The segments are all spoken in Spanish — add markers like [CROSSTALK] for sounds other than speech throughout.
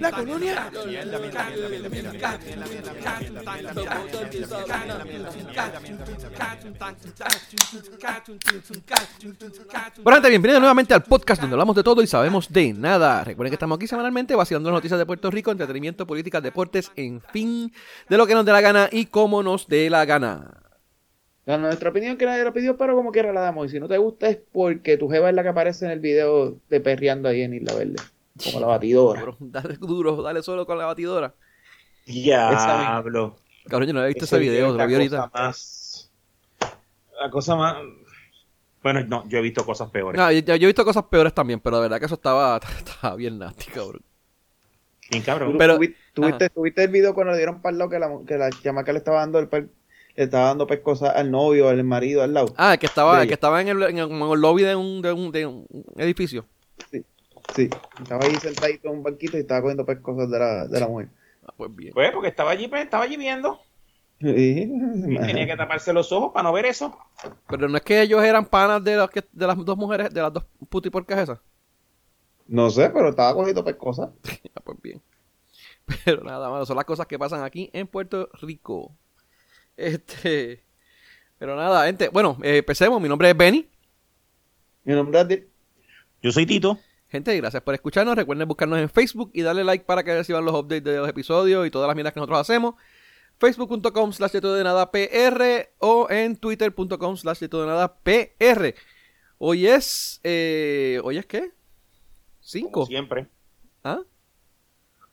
La colonia. Bueno, gente, bienvenidos nuevamente al podcast donde hablamos de todo y sabemos de nada. Recuerden que estamos aquí semanalmente vaciando las noticias de Puerto Rico, entretenimiento, políticas, deportes, en fin, de lo que nos dé la gana y cómo nos dé la gana. La- nuestra opinión que nadie lo pidió, pero como quiera la damos. Y si no te gusta es porque tu jeva es la que aparece en el video de perreando ahí en Isla Verde. Como la batidora. Duro, dale duro, dale solo con la batidora. Diablo. Cabrón, yo no había visto Ese ese video, lo la vi ahorita. cosa más- La cosa más. Bueno, no, yo he visto cosas peores. No, yo, yo he visto cosas peores también, pero de verdad que eso estaba, [LAUGHS] estaba bien nasty, cabrón. Bien ¿Tú, cabrón. Pero- tuvi- tuviste, tuviste el video cuando le dieron lado que la, que la chamaca le estaba dando el le estaba dando pescosa al novio, al marido al lado? Ah, el que estaba, que estaba en el, en el- en el lobby de un, de un, de un edificio. Sí. Estaba ahí sentadito en un banquito y estaba cogiendo pescosas de la, de la mujer. Ah, pues bien. Pues porque estaba allí, pues, estaba allí viendo. Sí. Y [LAUGHS] tenía que taparse los ojos para no ver eso. Pero no es que ellos eran panas de, los que, de las dos mujeres, de las dos putiporcas esas. No sé, pero estaba cogiendo pescosas. [LAUGHS] Ah, pues bien. Pero nada más, son las cosas que pasan aquí en Puerto Rico. [LAUGHS] Este. Pero nada, gente. Bueno, eh, empecemos. Mi nombre es Benny. Mi nombre es Adil. Yo soy Tito. Gente, gracias por escucharnos. Recuerden buscarnos en Facebook y darle like para que reciban los updates de los episodios y todas las mierdas que nosotros hacemos. Facebook.com slash de todo de nada PR o en Twitter.com slash de todo de nada PR. Hoy es. Eh, ¿Hoy es qué? Como ¿Cinco? siempre. ¿Ah?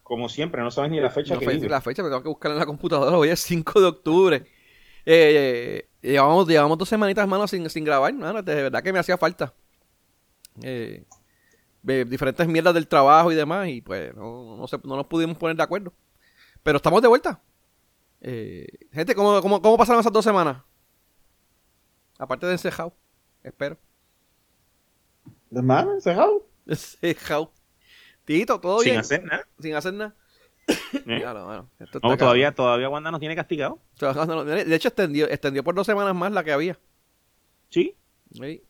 Como siempre, no sabes ni la fecha No que fe- vive. la fecha, pero tengo que buscarla en la computadora. Hoy es 5 de octubre. Eh, eh, llevamos, llevamos dos semanitas, mano, sin, sin grabar. Mano, de verdad que me hacía falta. Eh, de diferentes mierdas del trabajo y demás. Y pues no, no, se- no nos pudimos poner de acuerdo. Pero estamos de vuelta. Eh, gente, ¿cómo, cómo, ¿cómo pasaron esas dos semanas? Aparte de encejado. Espero. Hermano, encejado. [LAUGHS] Encejado. Tito, ¿todo Sin bien? hacer nada. Sin hacer nada. [COUGHS] ¿Eh? Claro, bueno, esto está No, cabrón. todavía, todavía Wanda nos tiene castigado. De hecho, extendió, extendió por dos semanas más la que había. Sí, Sí.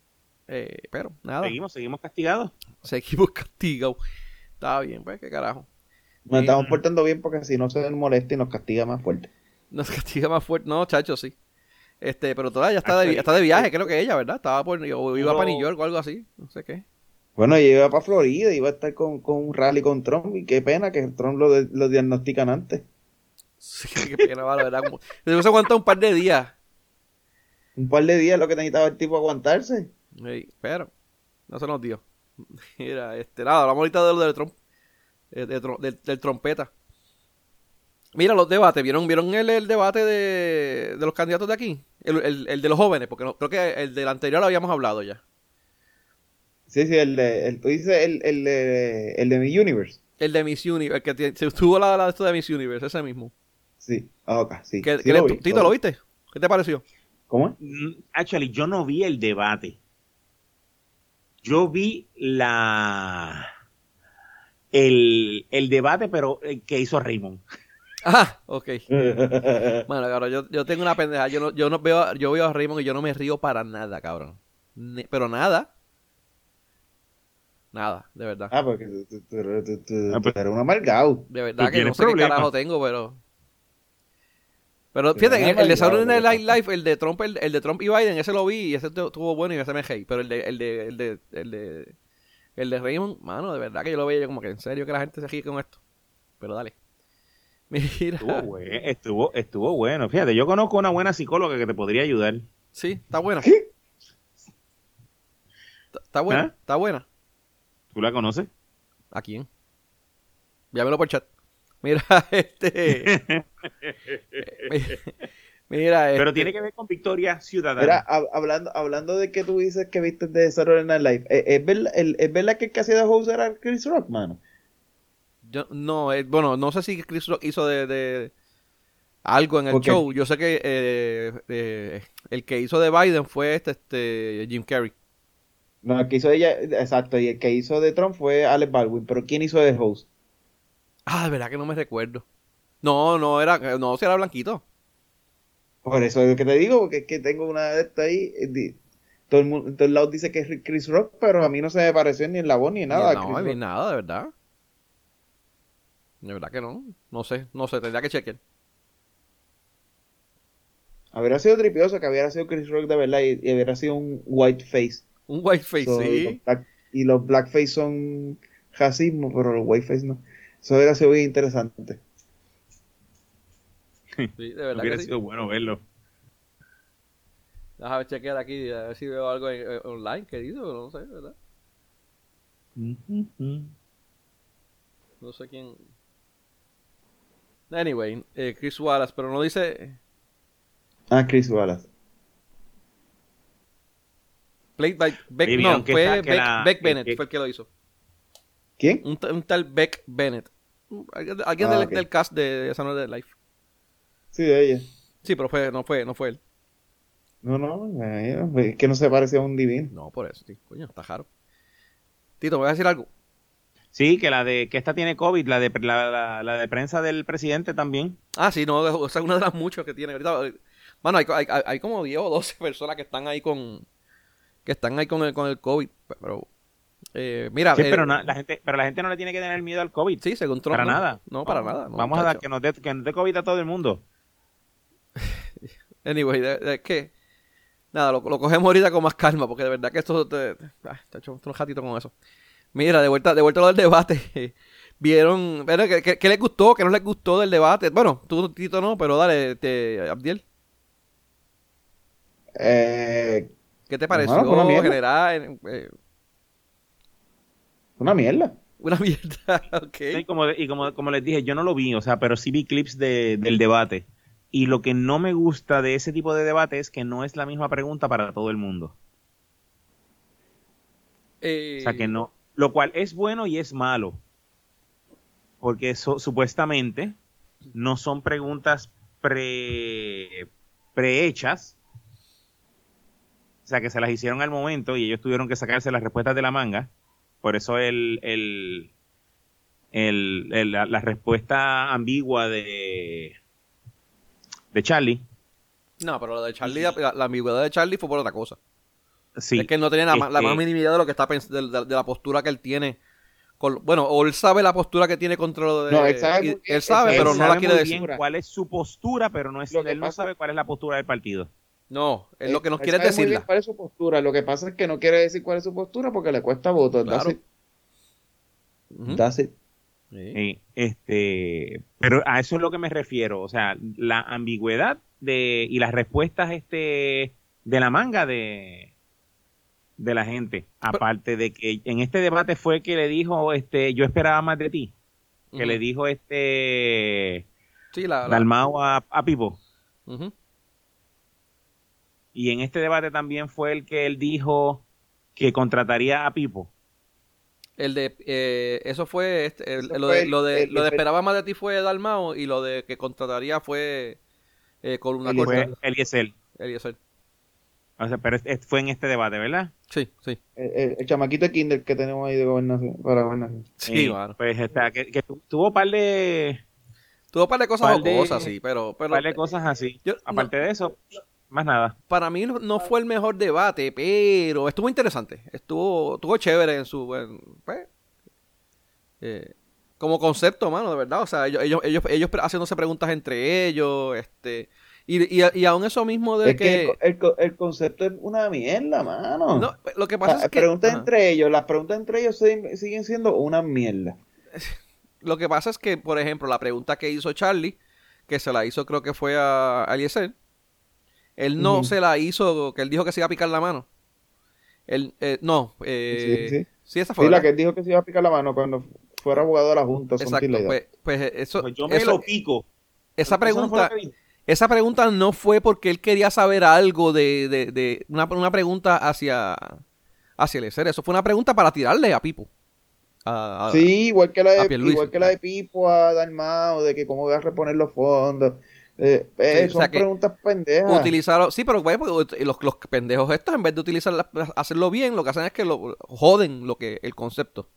Eh, pero nada, seguimos, seguimos castigados. seguimos [LAUGHS] castigados. Está bien, pues, qué carajo. Nos Sí. estamos portando bien porque si no se molesta y nos castiga más fuerte. Nos [LAUGHS] castiga más fuerte. No, chacho, sí. Este, pero todavía está de, está de viaje, creo que ella, ¿verdad? Estaba por, o iba para New York o algo así, no sé qué. Bueno, yo iba para Florida, iba a estar con, con un rally con Trump y qué pena que Trump lo, de- lo diagnostican antes. Sí, [LAUGHS] qué pena, va, la verdad. Como, se aguantó un par de días. Un par de días lo que necesitaba el tipo aguantarse. Sí, pero no se nos dio. [LAUGHS] Mira, este, nada, hablamos ahorita de lo del Trump. eh, de del, del trompeta. Mira los debates, ¿vieron, vieron el, el debate de, de los candidatos de aquí? El, el- el de los jóvenes, porque no- creo que el del anterior lo habíamos hablado ya. Sí, sí, el de, el, tú dices el, el, de, el de mi universe. El de Miss Universe, el que se estuvo la, la de esto de Miss Universe, ese mismo. Sí, ah, ok, sí. Lo le- vi, Tito, ¿lo viste? ¿Qué te pareció? ¿Cómo es? Mm, Actually, yo no vi el debate. Yo vi la el, el debate, pero el que hizo Raymond. [LAUGHS] Ah, ok. [LAUGHS] Bueno, cabrón, yo, yo tengo una pendeja. Yo no, yo no veo, yo veo a Raymond y yo no me río para nada, cabrón. Ni- pero nada. Nada, de verdad. ah, porque tú, tú- tú- tú- tú- Ah, pues- tú eres un amargado. De verdad Tú que no sé qué carajo tengo, pero. Pero fíjate, el, el de Saturday Night. Live, el de Trump, el, el de Trump y Biden, ese lo vi y ese estuvo bueno y ese me reí. Pero el de, el de, el de, el de, el de Raymond, mano, de verdad que yo lo veía como que en serio que la gente se ríe con esto. Pero dale. [LAUGHS] Mira. Estuvo, bue- estuvo, estuvo bueno. Fíjate, yo conozco una buena psicóloga que te podría ayudar. Sí, está buena. ¿Qué? Está, está buena, ¿Ah? está buena. ¿Tú la conoces? ¿A quién? Llámelo por chat. Mira, [LAUGHS] este. [LAUGHS] Mira, Pero este- tiene que ver con Victoria Ciudadana. Mira, hab- hablando, hablando de que tú dices que viste de Saturday Night Live, ¿es, es verdad, el- ¿es verdad que el que hacía de host era Chris Rock, mano? Yo, no, eh, bueno, no sé si Chris Rock hizo de, de algo en el show. Yo sé que eh, eh, el que hizo de Biden fue este, este Jim Carrey. No, el que hizo ella, exacto, y el que hizo de Trump fue Alex Baldwin, pero ¿quién hizo de host? Ah, de verdad que no me recuerdo. No, no era, no, si era blanquito. Por eso es lo que te digo, porque es que tengo una de estas ahí. eh, di- todo el mundo, en todos lados dice que es Chris Rock, pero a mí no se me pareció ni en la voz ni en nada. no, mí Rock. nada, de verdad. De verdad que no. No sé, no sé, tendría que chequear. Habría sido tripioso que hubiera sido Chris Rock de verdad y, y hubiera sido un white face. Un whiteface, So, y, sí. los black- y los blackface son racismo, pero los whiteface no. Eso hubiera sido bien interesante. [LAUGHS] Sí, de verdad Hubiera que sí. sido bueno verlo. Déjame chequear aquí, a ver si veo algo en- eh, online que dice, pero no sé, ¿verdad? No sé quién. Anyway, eh, Chris Wallace, pero no dice Ah, Chris Wallace. Played by Beck. No, fue Beck, la- Beck que- Bennett, que- fue el que lo hizo. ¿Quién? Un, ta- un tal Beck Bennett. Alguien, Ah, del, cast de, de Saturday Night Live. Sí, de ella. Sí, pero fue, no fue, no fue él. No, no, es que no se parecía a un divino. No, por eso, sí. Coño, está raro. Tito, ¿me voy a decir algo? Sí, que la de que esta tiene COVID, la de la, la- la de prensa del presidente también. Ah, sí, no, o sea, una de las muchas que tiene. Ahorita, bueno, hay, hay, hay como 10 o 12 personas que están ahí con que están ahí con el, con el COVID, pero eh, mira, Sí, eh, pero na- la gente, pero la gente no le tiene que tener miedo al COVID. sí, según Trump, para no. nada. No, para nada. no, Vamos a dar que nos dé que nos dé COVID a todo el mundo. [LAUGHS] Anyway, es que nada, lo, lo cogemos ahorita con más calma, porque de verdad que esto te, te- ah, te echo un ratito con eso. Mira, de vuelta, de vuelta a lo del debate. [LAUGHS] Vieron, bueno, ¿qué, qué, qué les gustó? ¿Qué no les gustó del debate? Bueno, tú, Tito, no, pero dale, te, Abdiel. Eh, ¿Qué te pareció fue una en mierda. general? Eh, una mierda. una mierda, [LAUGHS] ok. Sí, como, y como, como les dije, yo no lo vi, o sea, pero sí vi clips de- del debate. Y lo que no me gusta de ese tipo de debate es que no es la misma pregunta para todo el mundo. Eh, O sea, que no. Lo cual es bueno y es malo. Porque eso, supuestamente no son preguntas pre, prehechas. O sea, que se las hicieron al momento y ellos tuvieron que sacarse las respuestas de la manga. Por eso el, el, el- el- la, la respuesta ambigua de, de Charlie. No, pero lo de Charlie, la, la ambigüedad de Charlie fue por otra cosa. Sí, Es que él no tenía la, ma- la Este- más mínima idea de lo que está de, de- de la postura que él tiene. con- bueno, o él sabe la postura que tiene contra lo de. No, él sabe y- él sabe, él pero él no la sabe quiere muy decir. bien cuál es su postura, pero no es, él no sabe cuál es la postura del partido. No, lo que nos quiere decirla. cuál es su postura. Lo que pasa es que no quiere decir cuál es su postura porque le cuesta votos. Claro. That's it. Sí. Eh, este, pero a eso es lo que me refiero, o sea, la ambigüedad de y las respuestas este de la manga de de la gente, aparte de que en este debate fue que le dijo este yo esperaba más de ti, que le dijo este Sí, la. la- Dalmao a, a Pipo. Y en este debate también fue el que él dijo que contrataría a Pipo. El de. eh, eso fue. este, el- Eso lo, fue de, el- lo, de, el- lo de el- esperaba más de ti fue Dalmao y lo de que contrataría fue. Eh, con una Eliezer. corta. Fue Eliezer. Eliezer. O sea, pero es- es- fue en este debate, ¿verdad? Sí, sí. El, el- el chamaquito de Kinder que tenemos ahí de gobernación, para gobernación. Sí, Eh, mano. Pues está, que, que tu- tuvo un par de, Tuvo un par de cosas par de- jocosas, sí, pero. pero par de cosas así. Yo- Aparte de eso, más nada. para mí no, no fue el mejor debate, pero estuvo interesante. Estuvo, estuvo chévere en su. en, pues, eh, como concepto, mano, de verdad. O sea, ellos, ellos, ellos, ellos haciéndose preguntas entre ellos, este. Y, y, y aún eso mismo de Es que, que. el, el co- el concepto es una mierda, mano. no, lo que pasa Ah, es que. preguntas ajá. entre ellos, las preguntas entre ellos siguen, siguen siendo una mierda. [LAUGHS] Lo que pasa es que, por ejemplo, la pregunta que hizo Charlie, que se la hizo, creo que fue a Eliezer, él no se la hizo, que él dijo que se iba a picar la mano. Él, eh, no, eh, Sí, sí. sí, esa fue. Sí, la que él dijo que se iba a picar la mano cuando fuera abogado de la Junta. Exacto, pues, pues eso, Pues yo me eso- lo pico. esa no pregunta, dijo. esa pregunta no fue porque él quería saber algo de, de, de una, una pregunta hacia, hacia Eliezer, eso fue una pregunta para tirarle a Pipo. A- a- Sí, igual que la de, igual que la de Pipo a Dalmao, de que cómo voy a reponer los fondos. Eh, eh, Sí, o son sea que preguntas pendejas. utilizar sí pero bueno, pues, los, los pendejos estos en vez de utilizar hacerlo bien lo que hacen es que lo joden lo que el concepto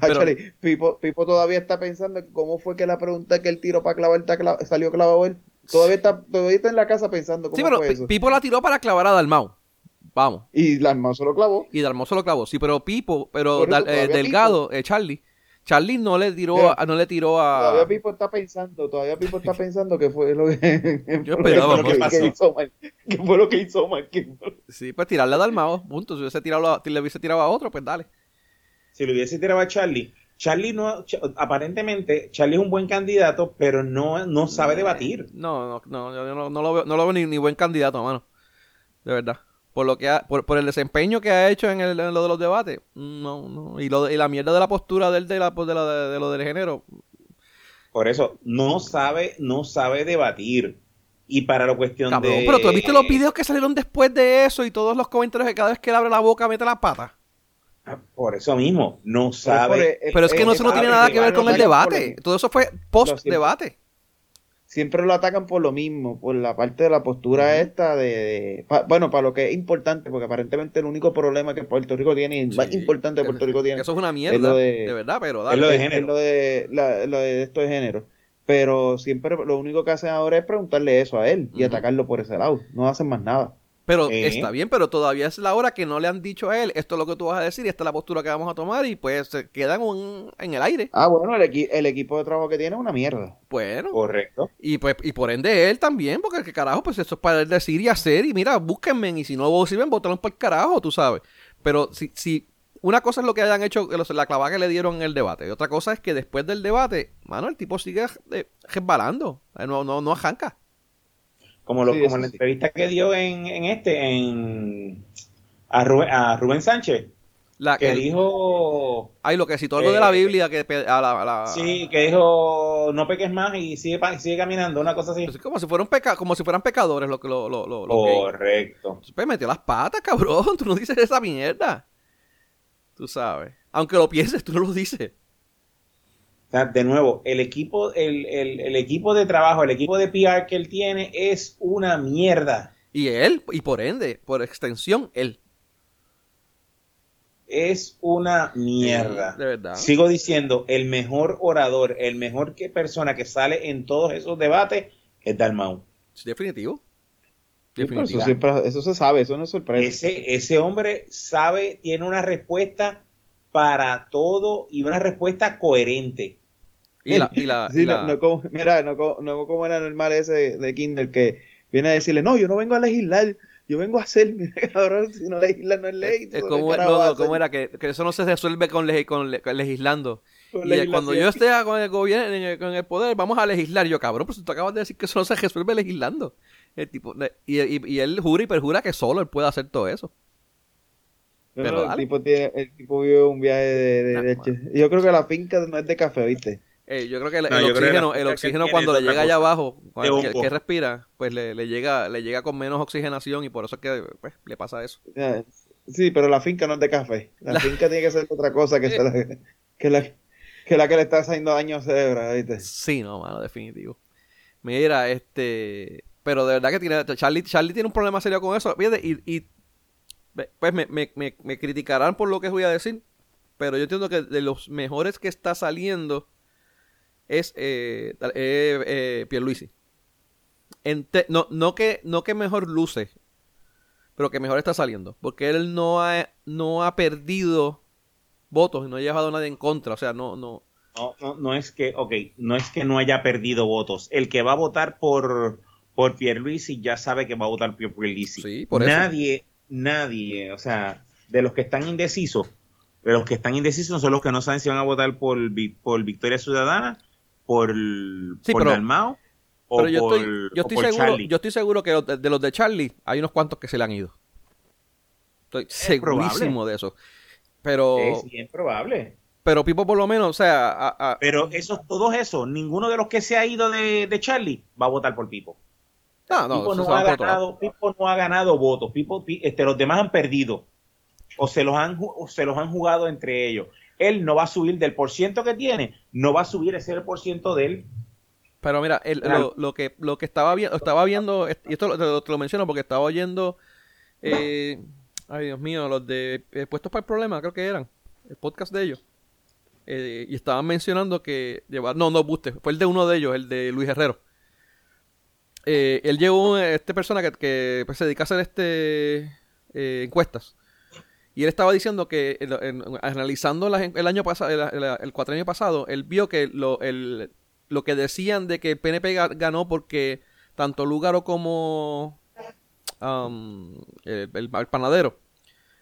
pero- Actually, Pipo, Pipo todavía está pensando en cómo fue que la pregunta que él tiró para clavar cla- salió clavado él. Todavía está, todavía está en la casa pensando cómo sí pero fue Pi- eso. Pipo la tiró para clavar a Dalmau Vamos. Y Dalmau se lo clavó. Y Dalmau se lo clavó. Sí, pero Pipo, pero eso, Dal- eh, Delgado, eh, Charlie. Charlie no le tiró, a, no le tiró Todavía a. Pipo está pensando, todavía Pipo está pensando que fue lo que, Yo fue esperaba, lo ¿qué que, pasó? que hizo mal. ¿Qué fue lo que hizo mal? Sí, pues tirarle a Dalmao, punto. Si hubiese tirado a- si le hubiese tirado a otro, pues dale. Si lo hubiese tirado a Charlie, Charlie no, Ch- aparentemente, Charlie es un buen candidato, pero no, no sabe debatir. No, no, no, yo no, no lo veo, no lo veo ni, ni buen candidato, mano. De verdad. Por lo que ha- por, por el desempeño que ha hecho en, el, en lo de los debates. No, no. Y, lo, de- y la mierda de la postura del de, la, pues, de, la- de, de lo del género. Por eso, no sabe, no sabe debatir. Y para la cuestión Cabrón, de... pero tú has visto los videos que salieron después de eso y todos los comentarios que cada vez que él abre la boca mete la pata. Por eso mismo, no Pero sabe. por- Pero es que no, eso no tiene nada que ver con el debate. Todo eso fue post-debate. Siempre lo atacan por lo mismo, por la parte de la postura esta de, de- pa- bueno, para lo que es importante, porque aparentemente el único problema que Puerto Rico tiene, y el más Sí. importante que Puerto Rico tiene, Eso es una es mierda. lo de... de- verdad, pero es dale. lo de es- género. es lo de, la- lo de esto de género. Pero siempre lo único que hacen ahora es preguntarle eso a él y atacarlo por ese lado. No hacen más nada. Pero Eh. está bien, pero todavía es la hora que no le han dicho a él, esto es lo que tú vas a decir y esta es la postura que vamos a tomar y pues se quedan un- en el aire. Ah, bueno, el, equi- el equipo de trabajo que tiene es una mierda. Bueno, Correcto. y pues y por ende él también, porque que carajo, pues eso es para él decir y hacer y mira, búsquenme y si no sirven, votaron por el carajo, tú sabes. Pero si, si una cosa es lo que hayan hecho, la clavada que le dieron en el debate, y otra cosa es que después del debate, mano, el tipo sigue eh, resbalando, Eh, no, no, no arranca. Como, lo, Sí, como en la sí. entrevista que dio en, en este, en a Rubén, a Rubén Sánchez, La, que el- dijo, ay, lo que citó algo de la eh, Biblia, que a la, a la- sí, que dijo, no peques más y sigue, sigue caminando, una cosa así. pues, como si fueran peca como si fueran pecadores lo que lo, lo, lo, lo gays. Correcto. Pues metió las patas, cabrón. [LAUGHS] Tú no dices esa mierda. Tú sabes. Aunque lo pienses, tú no lo dices. De nuevo, el equipo, el, el, el equipo de trabajo, el equipo de PR que él tiene es una mierda. Y él, y por ende, por extensión, él. Es una mierda. De verdad. Sigo diciendo, el mejor orador, el mejor que persona que sale en todos esos debates es Dalmau. Definitivo. Sí, pero eso, Definitivo. siempre, eso se sabe, eso no es sorpresa. Ese, ese hombre sabe, tiene una respuesta para todo y una respuesta coherente. Y la, y [LAUGHS] la, Sí, y no, la- no como, mira, no, no como era normal ese de, Kindle que viene a decirle, no, yo no vengo a legislar, yo vengo a hacer, [LAUGHS] mira, cabrón, si no legislar no es ley. es ¿qué como, no, ¿cómo era? Que, que eso no se resuelve con, legi- con, le- con legislando. con Y cuando yo esté con el gobierno, en el, con el poder, vamos a legislar. Yo, cabrón, pues tú acabas de decir que eso no se resuelve legislando. El tipo, y, y, y él jura y perjura que solo él puede hacer todo eso. No, pero no, el, tipo tiene, el tipo vive un viaje de, de Ah, leche. Yo creo que la finca no es de café, ¿viste? Eh, yo creo que el, No, el yo creo que oxígeno, el que oxígeno cuando le llega allá abajo, cuando- que, respira, pues le, le llega le llega con menos oxigenación y por eso es que pues, le pasa eso. Sí, pero la finca no es de café. La, La- finca tiene que ser otra cosa que, [LAUGHS] la, que, la, que la que le está haciendo daño a cerebro, ¿viste? Sí, no, mano, definitivo. Mira, este, pero de verdad que tiene Charlie, Charlie tiene un problema serio con eso. Fíjate, y, y pues me, me, me, me criticarán por lo que voy a decir, pero yo entiendo que de los mejores que está saliendo es eh, eh, eh, Pierluisi. En te- no, no, que, no que mejor luce, pero que mejor está saliendo. Porque él no ha, no ha perdido votos y no ha llevado a nadie en contra. O sea, no, no. No, no, no es que, ok, no es que no haya perdido votos. El que va a votar por, por Pierluisi ya sabe que va a votar por Pierluisi. Sí, por eso. nadie, nadie, o sea, de los que están indecisos, de los que están indecisos son los que no saben si van a votar por, por Victoria Ciudadana, por, Sí, por pero- Dalmau o Pero yo por, estoy, yo estoy por seguro, Charlie. yo estoy seguro que de, los de Charlie hay unos cuantos que se le han ido. Estoy segurísimo de eso. Pero, Es bien probable. pero Pipo por lo menos, o sea, a- a- Pero esos, todos esos, ninguno de los que se ha ido de, de Charlie va a votar por Pipo. no, no, Pipo, no ha ganado, Pipo no ha ganado votos. Pipo, Pi- este, los demás han perdido. O se, los han, o se los han jugado entre ellos. Él no va a subir del por ciento que tiene, no va a subir ese por ciento de él. Pero mira, el- lo, lo que lo que estaba viendo, estaba viendo, y esto lo- te, lo- te lo menciono porque estaba oyendo, eh, ay Dios mío, los de eh, Puestos para el Problema, creo que eran, el podcast de ellos. Eh, y estaban mencionando que llevar, no, no, Buste, fue el de uno de ellos, el de Luis Herrero. Eh, él llevó este persona que, que, pues, se dedica a hacer este eh, encuestas. Y él estaba diciendo que, analizando el año pasado, el, el, el pasado, él vio que lo, el- lo que decían de que el PNP ga- ganó porque tanto Lúgaro como um, el, el- el panadero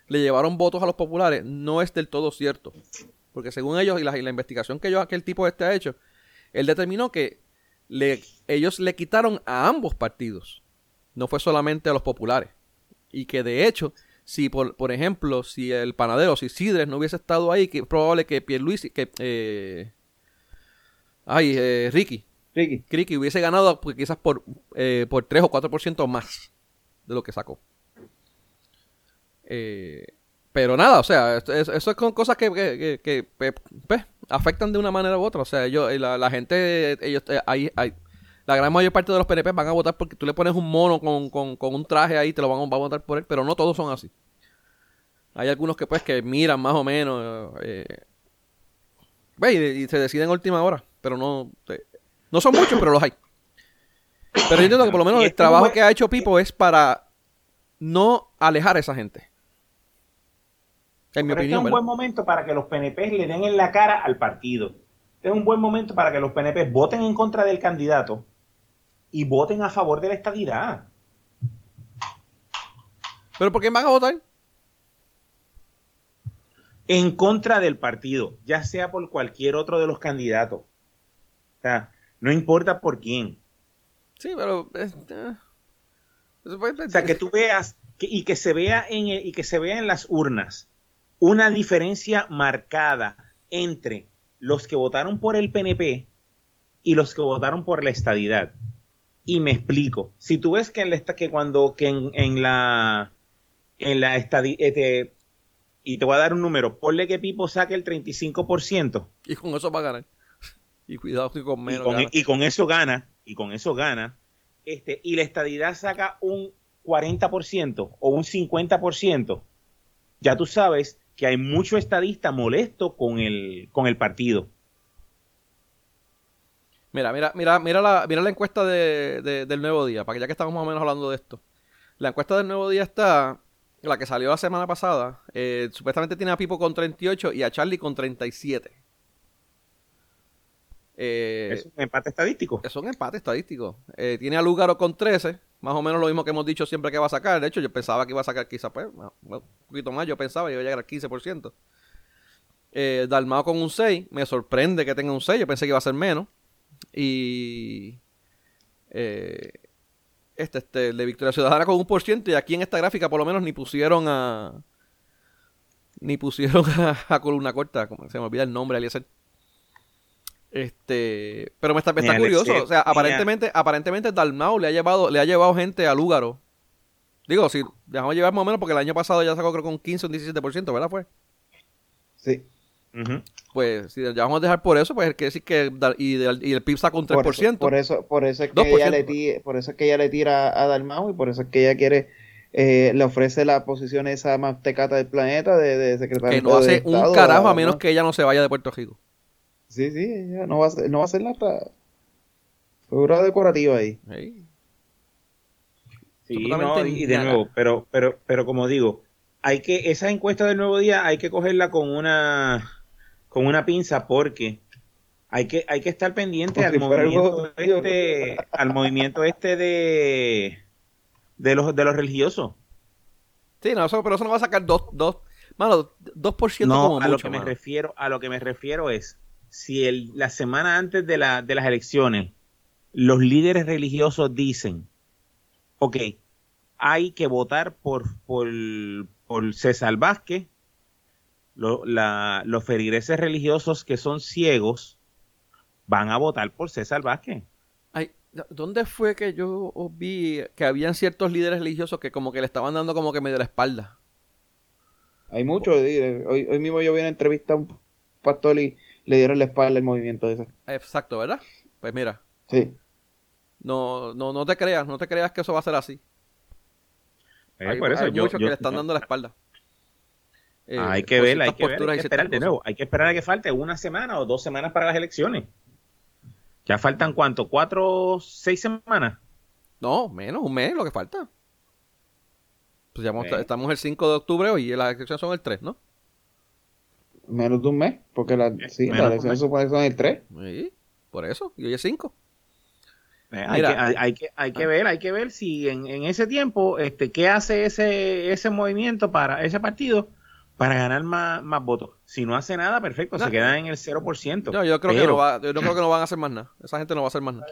le llevaron votos a los populares, no es del todo cierto. Porque según ellos y la, y la investigación que, ellos, que el tipo este ha hecho, él determinó que le, ellos le quitaron a ambos partidos. No fue solamente a los populares. Y que de hecho, si por, por ejemplo, si el panadero, si Sidres no hubiese estado ahí, que es probable que Pierluisi, que eh, ay, eh, Ricky, Ricky. Ricky hubiese ganado pues, quizás por, eh, por 3 o 4% más de lo que sacó. Eh, pero nada, o sea, esto- es- eso es con cosas que, que, que- pues, afectan de una manera u otra. O sea, yo, eh, la, la gente, ellos, eh, hay, hay, la gran mayor parte de los PNP van a votar porque tú le pones un mono con, con, con un traje ahí, te lo van, a- van a votar por él, pero no todos son así. Hay algunos que pues que miran más o menos eh, y, y se deciden a última hora, pero no eh, no son muchos, pero los hay. Pero yo entiendo que por lo menos el este trabajo que ha hecho Pipo es para no alejar a esa gente. En mi este opinión, es un ¿verdad? buen momento para que los PNP le den en la cara al partido. Este es un buen momento para que los PNP voten en contra del candidato y voten a favor de la estadidad. Pero ¿por qué van a votar? En contra del partido, ya sea por cualquier otro de los candidatos. O sea, no importa por quién. Sí, pero eh, O sea, que tú veas que- y que se vea en el- y que se vea en las urnas una diferencia marcada entre los que votaron por el PNP y los que votaron por la estadidad. Y me explico. Si tú ves que, en la que cuando que en, en la en la este, y te voy a dar un número, ponle que Pipo saque el 35% y con eso va a ganar. Y cuidado que con y menos. con, gana. y con eso gana, y con eso gana, este, y la estadidad saca un 40% o un 50%, ya tú sabes que hay mucho estadista molesto con el, con el partido. Mira, mira, mira, mira la, mira la encuesta de, de- del Nuevo Día, para que ya que estamos más o menos hablando de esto. La encuesta del Nuevo Día está, la que salió la semana pasada, eh, supuestamente tiene a Pipo con 38 y a Charlie con 37. Eh, es un empate estadístico. es un empate estadístico. Eh, tiene a Lugaro con 13, más o menos lo mismo que hemos dicho siempre que va a sacar. De hecho, yo pensaba que iba a sacar quizá pues, un poquito más, yo pensaba que iba a llegar al 15%. Eh, Dalmao con un 6, me sorprende que tenga un 6, yo pensé que iba a ser menos. Y eh, este, este, el de Victoria Ciudadana con un por ciento y aquí en esta gráfica por lo menos ni pusieron a ni pusieron [LAUGHS] a, a columna corta, como se me olvida el nombre, Eliezer. Este, pero me está, me está curioso, o sea, aparentemente, aparentemente Dalmau le ha llevado, le ha llevado gente a Lúgaro. Digo, si dejamos llevar más o menos porque el año pasado ya sacó creo que un 15 o un 17%, ¿verdad? Fue. Sí. Pues si ya vamos a dejar por eso, pues quiere decir que y, y el PIB sacó un 3%. Por eso, por eso, por eso es que 2%. ella le tira, por eso es que ella le tira a Dalmau y por eso es que ella quiere eh, le ofrece la posición esa más tecata del planeta de, de secretaria que no de hace un Estado carajo a menos ¿no? que ella no se vaya de Puerto Rico. Sí, sí, ella no va a hacer, no va a nada. Figura decorativa ahí. Sí. Sí, no, y de nada. nuevo, pero, pero, pero como digo, hay que, esa encuesta del nuevo día hay que cogerla con una, con una pinza porque hay que, hay que estar pendiente al movimiento [LAUGHS] este, al movimiento este de, de los, de los religiosos. Sí, no, eso, pero eso no va a sacar dos, dos, mano, 2% No, como a lo que me refiero, a lo que me refiero es, si el, la semana antes de, la, de las elecciones, los líderes religiosos dicen, ok, hay que votar por, por, por César Vázquez, lo- la- los feligreses religiosos que son ciegos van a votar por César Vázquez. Ay, ¿dónde fue que yo vi que habían ciertos líderes religiosos que como que le estaban dando como que medio la espalda? Hay mucho. eh, Hoy, hoy mismo yo vi una entrevista a un pastor y le dieron la espalda al movimiento ese. Exacto, ¿verdad? Pues mira, Sí. no, no, no te creas, no te creas que eso va a ser así. Eh, hay por eso hay yo- muchos yo- que le están dando la espalda. Eh, hay que ver, hay que ver, hay que esperar de nuevo, hay que esperar a que falte una semana o dos semanas para las elecciones. Ya faltan cuánto, cuatro, seis semanas. No, menos, un mes, lo que falta. Pues ya vamos- estamos el 5 de octubre hoy y las elecciones son el 3, ¿no? Menos de un mes, porque la, sí, menos la de un elección mes. se supone que son el 3. Sí, por eso. Y hoy es 5. Eh, hay, que, hay, hay que, hay que ver, hay que ver si en, en ese tiempo, este, qué hace ese, ese movimiento para ese partido para ganar más, más votos. Si no hace nada, perfecto, No. se queda en el 0%. No, yo creo que pero, no va, yo no creo que no van a hacer más nada. Esa gente no va a hacer más nada.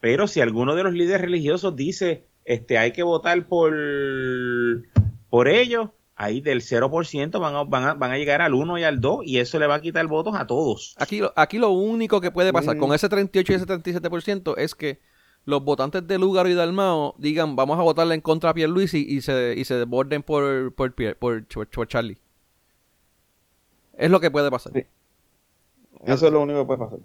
pero si alguno de los líderes religiosos dice, este, hay que votar por, por ellos, ahí del 0% van a, van, a, van a llegar al 1 y al 2 y eso le va a quitar votos a todos. Aquí, lo- aquí lo único que puede pasar Mm. con ese 38 y ese 37% es que los votantes de Lugaro y Dalmao digan vamos a votarle en contra a Pierluisi y se, y se desborden por, por, Pier- por, por- por Charlie. Es lo que puede pasar. Sí. Eso es lo único que puede pasar.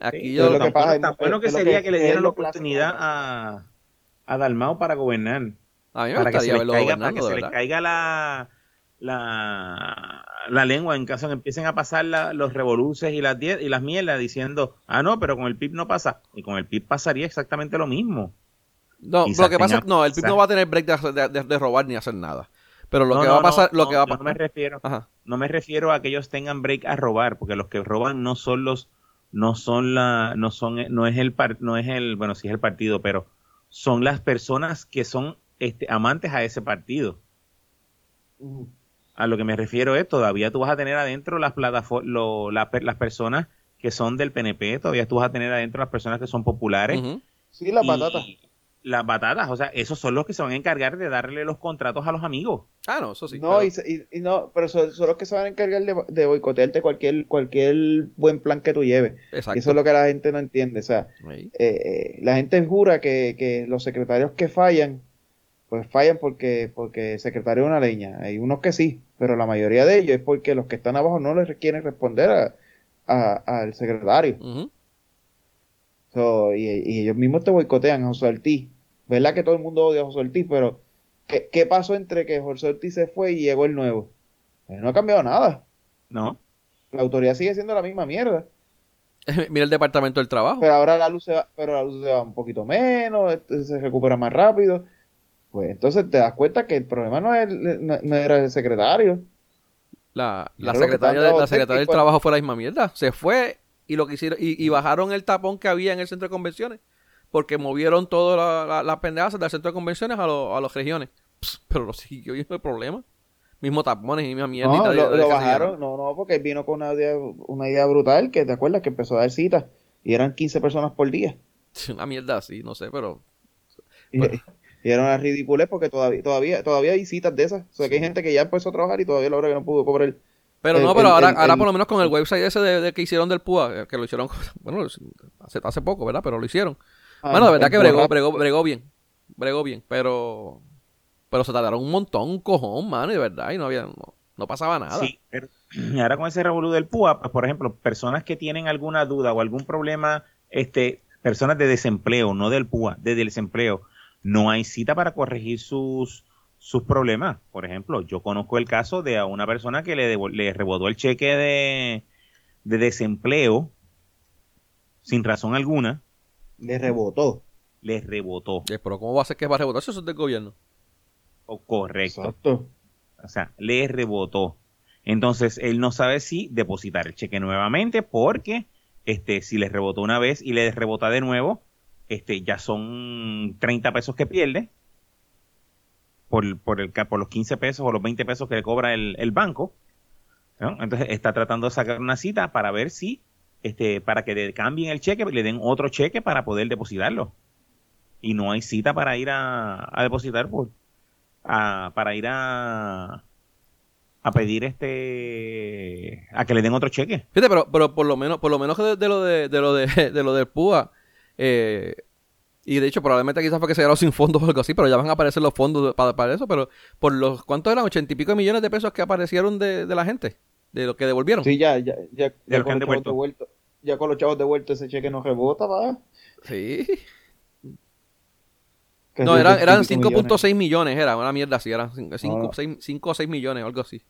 Aquí Sí, yo... lo tan que pasa, bueno, tan bueno que es sería que- que, le dieran la oportunidad a, a Dalmao para gobernar. a mí me para que se gustaría les verlo caiga, para que se les caiga la, la, la lengua en caso de que empiecen a pasar la- los revoluces y las die- y las mierdas diciendo, ah no, pero con el PIB no pasa. Y con el PIB pasaría exactamente lo mismo. No, Quizás lo que pasa es no, el PIB no va a tener break de, de- de- de robar ni hacer nada. Pero lo No, que no, va a pasar, no, lo que va a yo no me pasar... refiero, Ajá. no me refiero a que ellos tengan break a robar, porque los que roban no son los, no son la, no son, no es el par- no es el, bueno sí es el partido, pero son las personas que son este, amantes a ese partido. A lo que me refiero es, todavía tú vas a tener adentro las plataformas, las personas que son del PNP, todavía tú vas a tener adentro las personas que son populares. Ujú. Sí, la y- patata. Las batatas, o sea, esos son los que se van a encargar de darle los contratos a los amigos. Ah, no, eso sí. no, pero- y, se- y- y no, pero son, son los que se van a encargar de, de boicotearte cualquier, cualquier buen plan que tú lleves. Exacto. Y eso es lo que la gente no entiende. O sea, eh, eh, la gente jura que, que los secretarios que fallan, pues fallan porque, porque el secretario es una leña. Hay unos que sí, pero la mayoría de ellos es porque los que están abajo no les quieren responder a- a- al secretario. So, y, y ellos mismos te boicotean a José Ortiz. ¿Verdad que todo el mundo odia a José Ortiz? Pero, ¿qué, qué pasó entre que José Ortiz se fue y llegó el nuevo? Pues no ha cambiado nada. ¿No? La autoridad sigue siendo la misma mierda. [LAUGHS] Mira el departamento del trabajo. Pero ahora la luz se va, pero la luz se va un poquito menos, este, se recupera más rápido. Pues entonces te das cuenta que el problema no, es el- no, no era el secretario. La, la secretaria, la secretaria del trabajo fue la misma mierda. Se fue y lo que hicieron, y, y bajaron el tapón que había en el centro de convenciones. Porque movieron todas las la, las pendejadas del centro de convenciones a, los a los regiones. Pss, pero lo siguió y no hay problema. Mismo tapones y misma mierda. No, lo, lo bajaron, no, no, porque él vino con una idea, una idea brutal, que te acuerdas que empezó a dar citas y eran 15 personas por día. [LAUGHS] Una mierda así, no sé, pero. Y, era una ridiculez porque todavía, todavía, todavía hay citas de esas. O sea, que hay gente que ya empezó a trabajar y todavía logra que no pudo cobrar. Pero El- no, pero el- ahora, el- ahora el- por lo menos con el website ese de, de que hicieron del PUA, eh, que lo hicieron, [LAUGHS] bueno, hace, hace poco, ¿verdad? Pero lo hicieron. Ah, bueno, de verdad que bregó, bregó, bregó bien. Bregó bien, pero. Pero se tardaron un montón, un cojón, mano, y de verdad, y no había. No, no pasaba nada. Sí, pero [CLEARS THROAT] y ahora con ese revolú del PUA, pues, por ejemplo, personas que tienen alguna duda o algún problema, este, personas de desempleo, no del PUA, de desempleo, no hay cita para corregir sus, sus problemas. Por ejemplo, yo conozco el caso de a una persona que le, le rebotó el cheque de, de desempleo sin razón alguna, Le rebotó. le rebotó. Eh, Pero ¿cómo va a ser que va a rebotar si eso es del gobierno? O correcto. Exacto. O sea, le rebotó. Entonces, él no sabe si depositar el cheque nuevamente porque este, si le rebotó una vez y le rebota de nuevo, este, ya son 30 pesos que pierde por, por, el, por los 15 pesos o los 20 pesos que le cobra el, el banco. Entonces, está tratando de sacar una cita para ver si, este, para que le cambien el cheque, le den otro cheque para poder depositarlo. Y no hay cita para ir a, a depositar por, a- para ir a a pedir este a que le den otro cheque Fíjate, pero, pero por lo menos, por lo menos de, de lo de, de lo de, [LAUGHS] de lo del PUA, eh, y de hecho probablemente quizás fue que se quedaron sin fondos o algo así, pero ya van a aparecer los fondos para, para eso, pero por los, ¿cuántos eran? Ochenta y pico de millones de pesos que aparecieron de, de la gente, de lo que devolvieron. Sí, ya, ya, ya, De ya que con han los chavos devuelto. devueltos. Ya con los chavos devueltos ese cheque no rebota, va. Sí. No, eran, eran pico millones. 5.6 millones, era una mierda así, eran 5 No. o 6 millones, algo así.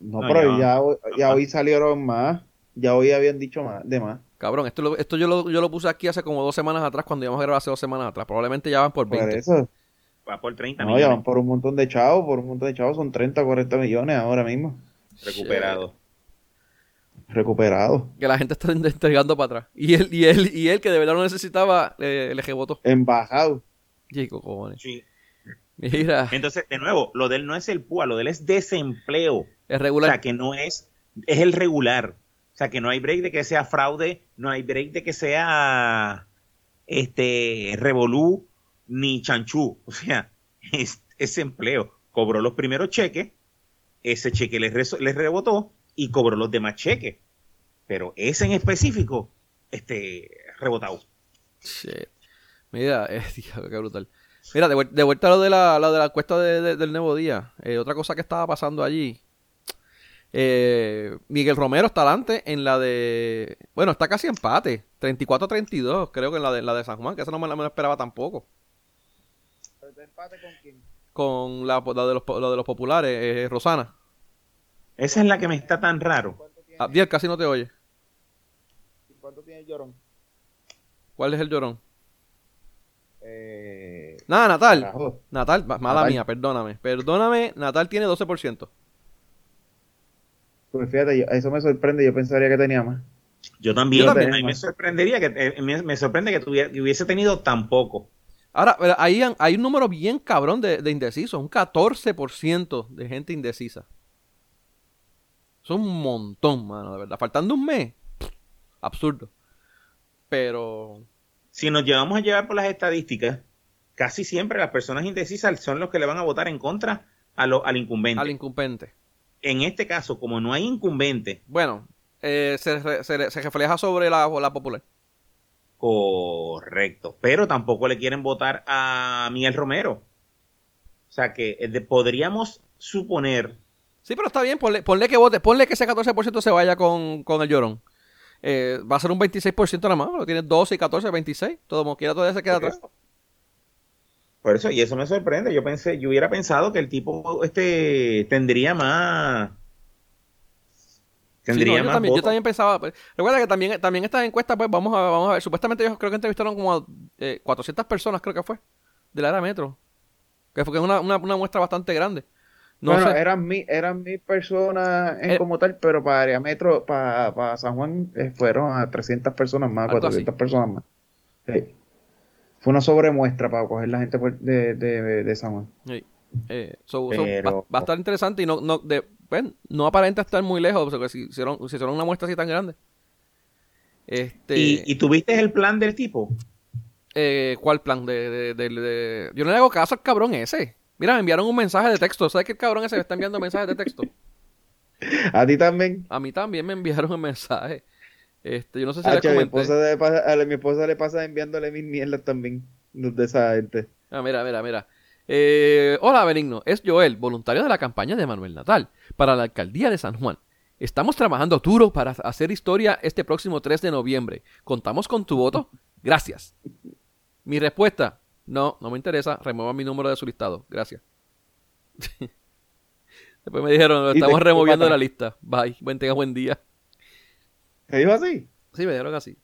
No, No, pero ya- ya, ya hoy salieron más. Ya hoy habían dicho más, de más. Cabrón, esto, lo- esto yo, lo, yo lo puse aquí hace como dos semanas atrás, cuando íbamos a grabar hace dos semanas atrás. Probablemente ya van por Por 20. eso. Va por 30 No, ya millones van por un montón de chavos, por un montón de chavos, son 30 o 40 millones ahora mismo. recuperados. Recuperados. Que la gente está entregando para atrás. Y él, y él, y él que de verdad no necesitaba, eh, le rebotó. Embajados. Chico, cojones. Sí. Mira, Entonces, de nuevo, lo de él no es el PUA, lo de él es desempleo. es O regular. sea, que no es, es el regular. O sea, que no hay break de que sea fraude, no hay break de que sea este revolú ni chanchú. O sea, [LAUGHS] es, es empleo. Cobró los primeros cheques, ese cheque les, les rebotó y cobró los demás cheques. Pero ese en específico, este, rebotado. Shit. Mira, [LAUGHS] eh, qué brutal. Mira, de, vuel- de vuelta a lo de la, lo de la encuesta de- del nuevo día. eh, otra cosa que estaba pasando allí. Eh, Miguel Romero está adelante en la de. Bueno, está casi empate. 34-32, creo que en la de, la de San Juan, que esa no me la, me la esperaba tampoco. Con la, la de, los, po- la de los populares, eh, Rosana. Esa es la que me está tan raro. Abdiel, casi no te oye. ¿Cuánto tiene el llorón? ¿Cuál es el llorón? Eh, Nada, Natal. carajo. Natal, ma- mala Natal. mía, perdóname. Perdóname, Natal tiene 12%. Pues fíjate, yo- eso me sorprende, yo pensaría que tenía más. Yo también. Yo me sorprendería que, eh, me, me sorprende que, tuviera- que hubiese tenido tan poco. Ahora, pero ahí han- hay un número bien cabrón de, de indecisos, un 14% de gente indecisa. Eso es un montón, mano, de verdad. Faltando un mes, absurdo. Pero, Si nos llevamos a llevar por las estadísticas, casi siempre las personas indecisas son los que le van a votar en contra a lo- al incumbente. al incumbente. En este caso, como no hay incumbente, Bueno, eh, se, re- se, se refleja sobre la, la popular. correcto, pero tampoco le quieren votar a Miguel Romero. O sea que eh, podríamos suponer, Sí, pero está bien, ponle, ponle que vote, ponle que ese 14% se vaya con, con el llorón. Eh, va a ser un 26% nada más, pero tiene 12 y 14, 26. Todo como quiera, todavía se queda atrás. eso. Por eso, y eso me sorprende. Yo pensé, yo hubiera pensado que el tipo este tendría más. Sí, no, Tendría yo, más también, yo también pensaba. pues, recuerda que también, también estas encuestas, pues vamos a, vamos a ver. Supuestamente ellos creo que entrevistaron como a eh, 400 personas, creo que fue, del área metro. Que fue que es una, una, una muestra bastante grande. No bueno, sé. eran mil, eran mil personas en Eh, como tal, pero para área metro, para, para San Juan, eh, fueron a 300 personas más, Algo 400 personas más. Sí. Fue una sobremuestra para coger la gente de, de, de San Juan. Sí. Eh, so- so Pero- va, va a estar interesante y no, no, de, pues, no aparenta estar muy lejos, porque si hicieron, si hicieron una muestra así tan grande. Este, ¿Y, ¿Y tuviste el plan del tipo? eh, ¿Cuál plan? De, de- de- de- Yo no le hago caso al cabrón ese. Mira, me enviaron un mensaje de texto. ¿Sabes que el cabrón ese me está enviando mensajes de texto? [LAUGHS] A ti también. A mí también me enviaron un mensaje. Este, yo no sé si Ah, che, mi, esposa le pasa, a mi esposa le pasa enviándole mis mierdas también. De esa gente. Ah, mira, mira, mira. Eh, hola, Benigno. Es Joel, voluntario de la campaña de Manuel Natal para la alcaldía de San Juan. Estamos trabajando duro para hacer historia este próximo 3 de noviembre. ¿Contamos con tu voto? Gracias. Mi respuesta, no, no me interesa. Remueva mi número de su listado. Gracias. [LAUGHS] Después me dijeron, estamos removiendo la lista. Bye. Buen, tenga buen día. ¿Te dijo así? Sí, me dijeron así.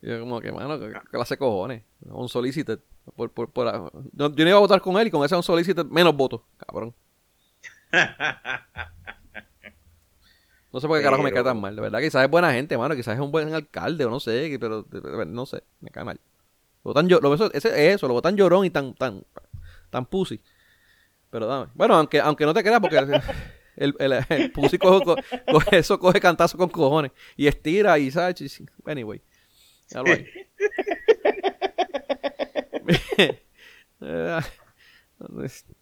Y yo como que, mano, ¿qué clase de cojones? Un solicited. Por, por, por, yo, no iba a votar con él y con ese un solicited menos votos, cabrón. [LAUGHS] No sé por qué carajo me cae tan mal. De verdad, quizás es buena gente, mano. Quizás es un buen alcalde o no sé, pero no sé, me cae mal. Lo votan yo, lo, eso, ese, eso, lo votan llorón y tan, tan, tan pussy. Pero dame. Bueno, aunque, aunque no te creas, porque [LAUGHS] el, el, el pussy coge, co- coge eso, coge cantazo con cojones. Y estira y ¿sabes? Anyway. Ahí. [LAUGHS]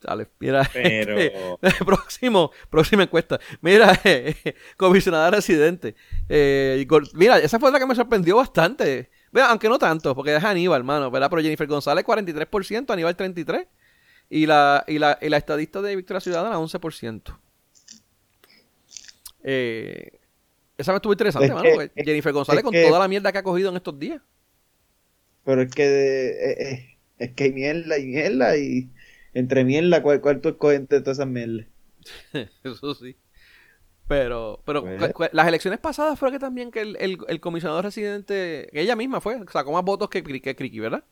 Dale, mira. Pero- este, [LAUGHS] próximo, próxima encuesta. Mira, eh, [LAUGHS] comisionada residente. Eh, mira, esa fue la que me sorprendió bastante. Bueno, aunque no tanto, porque es Aníbal, hermano, ¿verdad? Pero Jennifer González 43%, Aníbal 33%. Y la, y la, y la estadista de Victoria Ciudadana 11%. Eh, esa me estuvo interesante, Es mano, que- porque Jennifer González con que- toda la mierda que ha cogido en estos días. Pero es que eh, eh, es que hay mierda y mierda y entre mierda, ¿cuál, cuál tú escoges entre todas esas mierdas? [LAUGHS] Eso sí. Pero, pero Pues- las elecciones pasadas fue que también que el, el, el comisionado residente, que ella misma fue, sacó más votos que, que Criqui, ¿verdad?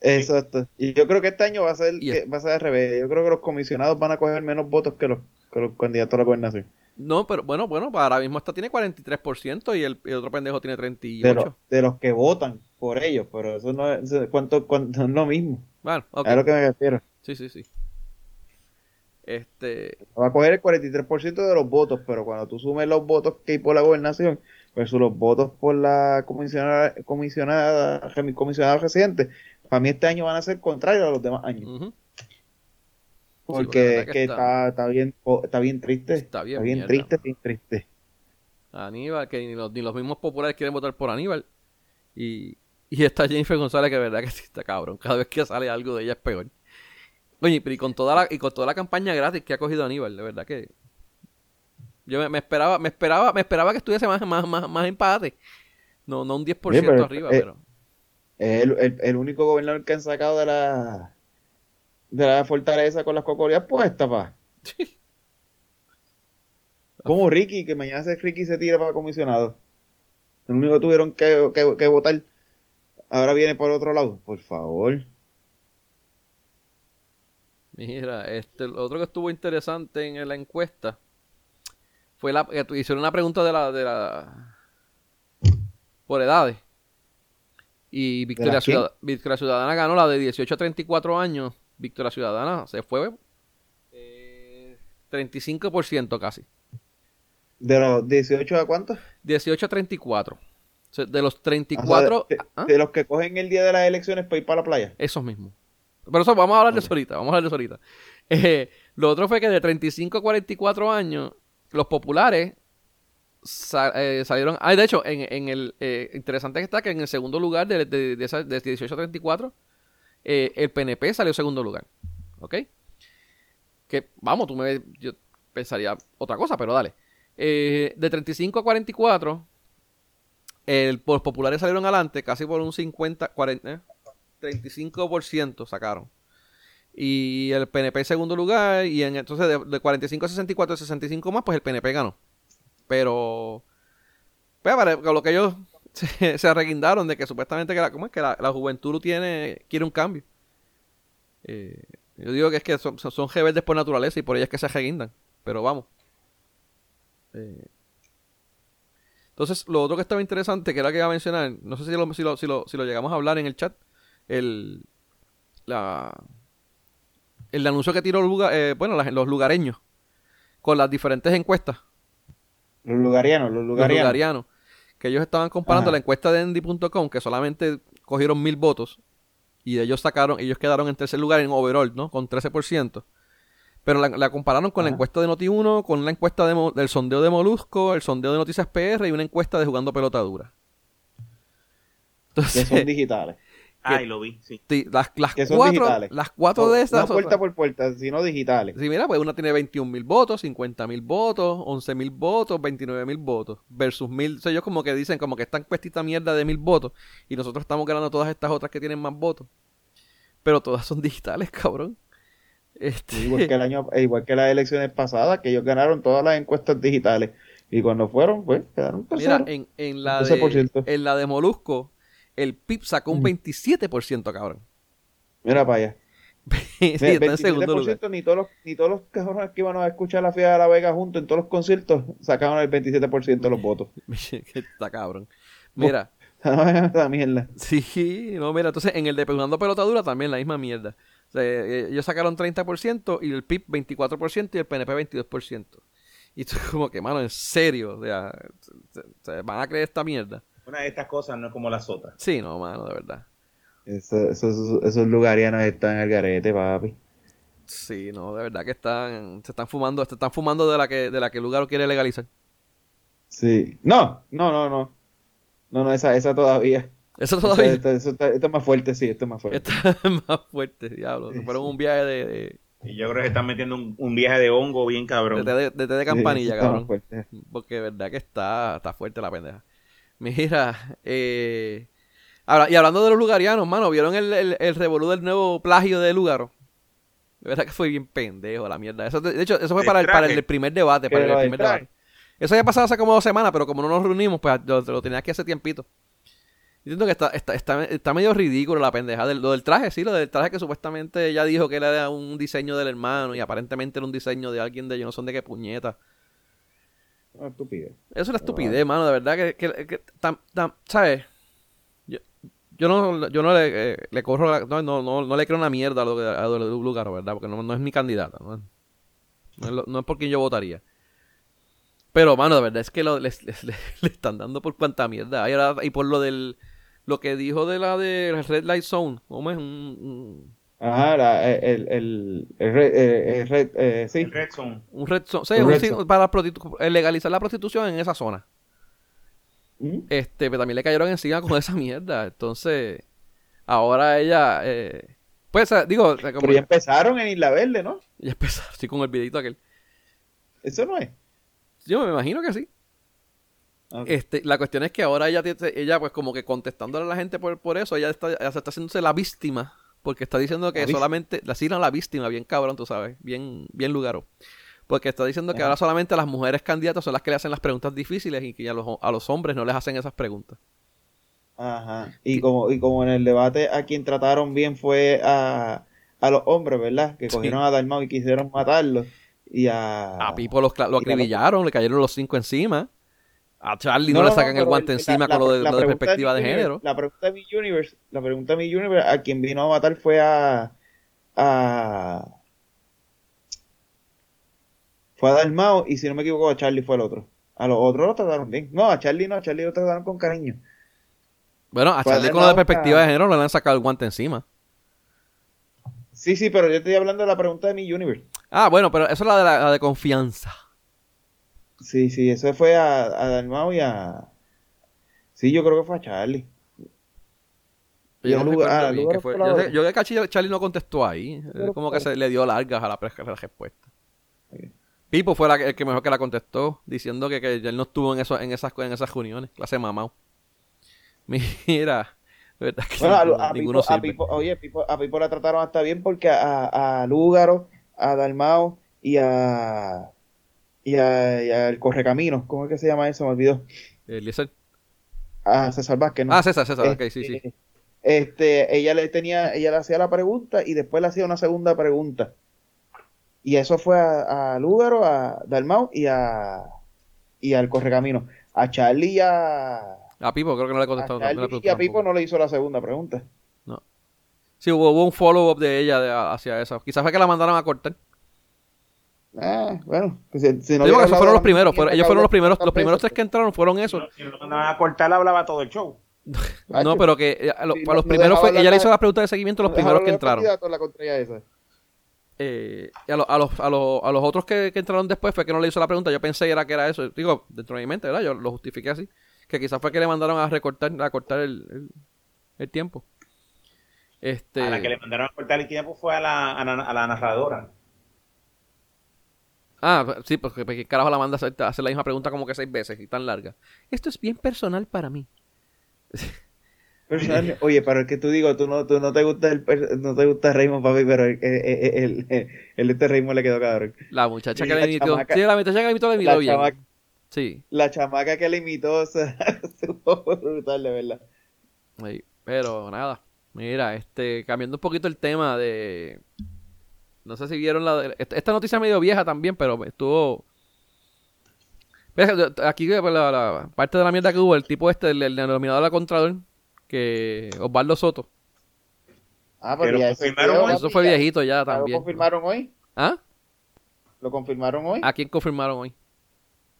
Exacto. Y yo creo que este año va a ser, que va a ser al revés. Yo creo que los comisionados van a coger menos votos que los, que los candidatos a la gobernación. No, pero bueno, bueno, ahora mismo esta tiene 43% y el, el otro pendejo tiene 38%. De, los, de los que votan por ellos, pero eso no es, ¿cuánto, cuánto- [LAUGHS] es lo mismo. Bueno, ok. Es lo que me refiero. Sí, sí, sí. Este, Va a coger el 43% de los votos, pero cuando tú sumes los votos que hay por la gobernación versus los votos por la comisionada, comisionada, comisionada residente, para mí este año van a ser contrarios a los demás años. Porque es que que está- está, está bien, está bien triste. Está bien mierda, triste, mano. bien triste. Aníbal, que ni los, ni los mismos populares quieren votar por Aníbal. Y, y está Jennifer González, que de verdad que sí está cabrón. Cada vez que sale algo de ella es peor. Oye, pero y con toda la, y con toda la campaña gratis que ha cogido Aníbal, de verdad que. Yo me, me esperaba, me esperaba, me esperaba que estuviese más, más, más, más empate. No, no un 10% Oye, pero, arriba, eh, pero. Es el, el, el único gobernador que han sacado de la de la fortaleza con las cocorías puestas, pa. Como Ricky, que mañana se Ricky se tira para comisionado. El único que tuvieron que, que, que votar ahora viene por otro lado. Por favor. Mira, este, lo otro que estuvo interesante en la encuesta fue la que hicieron una pregunta de la, de la por edades. Y Victoria? Ciudad- Victoria Ciudadana ganó la de 18 a 34 años. Victoria Ciudadana se fue eh, 35% casi. De los 18 a cuántos? 18 a 34. O sea, de los O sea, 34, de, ¿ah? de los que cogen el día de las elecciones para ir para la playa. Esos mismos. Pero eso vamos a hablar de eso ahorita, vamos a hablar de eso ahorita. Eh, lo otro fue que de 35 a 44 años, los populares eh, salieron... Ah, de hecho, en, en el... eh, interesante que está que en el segundo lugar de, de, de, de 18 a 34, eh, el PNP salió segundo lugar. ¿Ok? Que, vamos, tú me... Yo pensaría otra cosa, pero dale. Eh, de 35 a 44, el, los populares salieron adelante casi por un 50, 40, eh, 35% sacaron. Y el PNP en segundo lugar. Y en, entonces de, de 45 a 64, 65 más, pues el PNP ganó. Pero. Pues, para- con lo que ellos se, [LAUGHS] se arreguindaron de que supuestamente que la, ¿cómo es? que la, la juventud tiene, quiere un cambio. Eh, yo digo que es que son, son- rebeldes por naturaleza y por ellas que se arreguindan. Pero vamos. Eh, entonces, lo otro que estaba interesante, que era que iba a mencionar, no sé si lo, si lo, si lo, si lo llegamos a hablar en el chat, el, la, el anuncio que tiró lugar- eh, bueno, la- los lugareños con las diferentes encuestas, Los lugarianos, los los lugarianos. Que ellos estaban comparando Ajá. la encuesta de Endy.com, que solamente cogieron mil votos, y ellos sacaron, ellos quedaron en tercer lugar en overall, ¿no? Con 13%. Pero la, la compararon con la encuesta de Noti1, con la encuesta de del sondeo de Molusco, el sondeo de Noticias PR y una encuesta de Jugando Pelota Dura. que Entonces, son digitales. Ay, lo vi, sí. Las, las Que son cuatro, digitales. las cuatro de esas. No puerta otras- por puerta, sino digitales. Sí, mira, pues una tiene 21 mil votos, 50 mil votos, 11 mil votos, 29 mil votos. Versus mil. O sea, ellos como que dicen, como que están cuestita mierda de mil votos. Y nosotros estamos ganando todas estas otras que tienen más votos. Pero todas son [LAUGHS] digitales, cabrón. Este, Igual que el año, igual que las elecciones pasadas, que ellos ganaron todas las encuestas digitales. Y cuando fueron, pues, quedaron mira, terceros. en, en la de, 12%. en la de Molusco, el PIB sacó un Ujú. 27%, cabrón. Mira para allá. [LAUGHS] sí, está en segundo 27%, lugar. ni todos los, ni todos los cabrones que iban a escuchar la Fiesta de la Vega juntos en todos los conciertos sacaron el 27% de los votos. [LAUGHS] está cabrón. Mira. [LAUGHS] Esa mierda. Sí, no, mira, entonces en el de Pegando Pelota Dura también la misma mierda. O sea, eh, ellos sacaron 30% y el PIB 24% y el PNP 22%. Y tú como que, mano, en serio, o sea, se, se van a creer esta mierda. Una de estas cosas no es como las otras. Sí, no, mano, de verdad. Eso- esos, esos lugarianos están al garete, papi. Sí, no, de verdad que están, se están fumando, se están fumando de la que, de la que el lugar quiere legalizar. Sí. No, no, no, no. No, no, esa, esa todavía. Eso Esa- todavía eso esto es más fuerte, sí, esto es más fuerte. está [LAUGHS] más fuerte, diablo. Se fueron un viaje de, de, Y yo creo que están metiendo un, un viaje de hongo bien cabrón. de- de campanilla, eso cabrón. Porque de verdad que está, está fuerte la pendeja. Mira, eh... Ahora, y hablando de los lugarianos, mano, ¿vieron el, el, el revolú del nuevo plagio de Lugaro? De verdad que fue bien pendejo la mierda. Eso, de hecho, eso fue para el, para el primer debate. Para el primer debate. Eso ya pasado hace como dos semanas, pero como no nos reunimos, pues lo, lo tenía que hace tiempito. Entiendo que está, está, está, está medio ridículo la pendeja del, lo del traje, sí, lo del traje que supuestamente ella dijo que era un diseño del hermano y aparentemente era un diseño de alguien de yo no sé de qué puñeta. Una estupidez. Es una estupidez, mano, de verdad que, que, que tam- tam- ¿sabes? Yo, yo no, yo no le, eh, le corro, la- no, no, no, no le creo una mierda a lo, de- a Lugaro, ¿verdad? Porque no, no es mi candidata, ¿no? No es, lo- no es por quien yo votaría. Pero, mano, de verdad es que lo, les- les- [LAUGHS] le, le están dando por cuanta mierda. ahora- y por lo del, lo que dijo de la de Red Light Zone, ¿cómo es? Un, un, Ajá, la- el, el, el, red, eh, el red, eh, sí. Red Zone. un red zone, sí, Un un red sí, zone. para eh, legalizar la prostitución en esa zona. ¿Mm? Este, pero también le cayeron encima con [LAUGHS] esa mierda. Entonces, ahora ella, eh, pues, eh, digo, o sea, como- Pero ya empezaron en Isla Verde, ¿no? ya empezó así [LAUGHS] con el videito aquel. Eso no es. Yo me imagino que sí. Este, la cuestión es que ahora ella, tiene- ella pues como que contestándole a la gente por, por eso, ella, está, ella se está haciéndose la víctima, porque está diciendo que La solamente, la siguen la víctima, bien cabrón, tú sabes, bien, bien lugaro. Porque está diciendo que Ajá. ahora solamente las mujeres candidatas son las que le hacen las preguntas difíciles y que a los, a los hombres no les hacen esas preguntas. Ajá. Y como, y como en el debate a quien trataron bien fue a, a los hombres, ¿verdad? Que Sí. cogieron a Dalmau y quisieron matarlo. Y a... A Pipo los lo acribillaron, le cayeron los cinco encima. A Charlie no, No, le sacan el guante encima la- con lo de, la lo de perspectiva de género. La pregunta de mi Universe, la pregunta de mi Universe, a quien vino a matar fue a, a fue a Dalmao y si no me equivoco a Charlie fue el otro. A los otros lo trataron bien. No, a Charlie no, a Charlie lo trataron con cariño. Bueno, a Fue Charlie con lo de perspectiva de género le han sacado el guante encima. Sí, sí, pero yo estoy hablando de la pregunta de mi Universe. Ah, bueno, pero eso es la de, la, la de confianza. Sí, sí, eso fue a, a Dalmau y a... Sí, yo creo que fue a Charlie. Yo no Lugar- ah, bien fue. Yo, sé- yo de cachi Charlie no contestó ahí. Como que se le dio largas a la, pre- a la respuesta. Ok. Pipo fue la que- el que mejor que la contestó, diciendo que, que él no estuvo en, eso, en, esas, en esas reuniones. Clase mamau. [LAUGHS] Mira, verdad que Bueno, a, ninguno, a ninguno Pipo, a sirve. Pipo- oye, Pipo- a Pipo la trataron hasta bien porque a, a Lúgaro, a Dalmao y a y a, y al Correcaminos, ¿cómo es que se llama eso? Me olvidó. Eliezer. A César Vázquez, ¿no? Ah, César, César, ok, Este, sí, sí. Este, ella le tenía, ella le hacía la pregunta y después le hacía una segunda pregunta. Y eso fue a, a Lúgaro, a Dalmau y a y al Correcaminos. A Charlie y a, A Pipo creo que no le a contestó. no Charlie preguntó y a tampoco. Pipo no le hizo la segunda pregunta. Sí, hubo, hubo un follow-up de ella de- hacia eso. Quizás fue que la mandaron a cortar. Ah, bueno, pues si, si no Digo que hubiera esos fueron los primeros. ellos fueron los primeros, los primeros tres que entraron fueron esos. Si no lo mandaban a cortar, hablaba todo el show. pues, No, pero que eh, a lo- Sí, los no primeros fue, ella le hizo la- la pregunta de seguimiento a los no primeros que los entraron. la contraria esa. Eh, y a, lo- a los, a, los, a los otros que, que entraron después fue que no le hizo la pregunta. Yo pensé era que era eso. Digo, dentro de mi mente, ¿verdad? Yo lo justifiqué así. Que quizás fue que le mandaron a recortar, a cortar el, el, el tiempo. Este, A la que le mandaron a cortar el tiempo fue a la, a la, a la narradora. Ah, sí, porque porque carajo la manda a hacer, la misma pregunta como que seis veces y tan larga. Esto es bien personal para mí. [LAUGHS] Personalmente, Oye, pero es que tú digo, tú no, tú no te gusta el, no te gusta Raymond, papi, pero el, el, el, el este Raymond le quedó cabrón. La muchacha que la le imitó. chamaca- sí, la muchacha que le imitó le imitó La bien. chamaca, Sí. la chamaca que le imitó, [LAUGHS] o sea, estuvo brutal, de verdad. Sí, pero nada. Mira, este, cambiando un poquito el tema de. No sé si vieron la. de- Esta, esta noticia es medio vieja también, pero estuvo. Aquí pues, la, la parte de la mierda que hubo, el tipo este, el, el denominado de la Contralor, que Osvaldo Soto. Ah, Pero confirmaron hoy. Eso fue viejito ya ya ¿Lo también. confirmaron hoy? ¿Ah? ¿Lo confirmaron hoy? ¿A quién confirmaron hoy?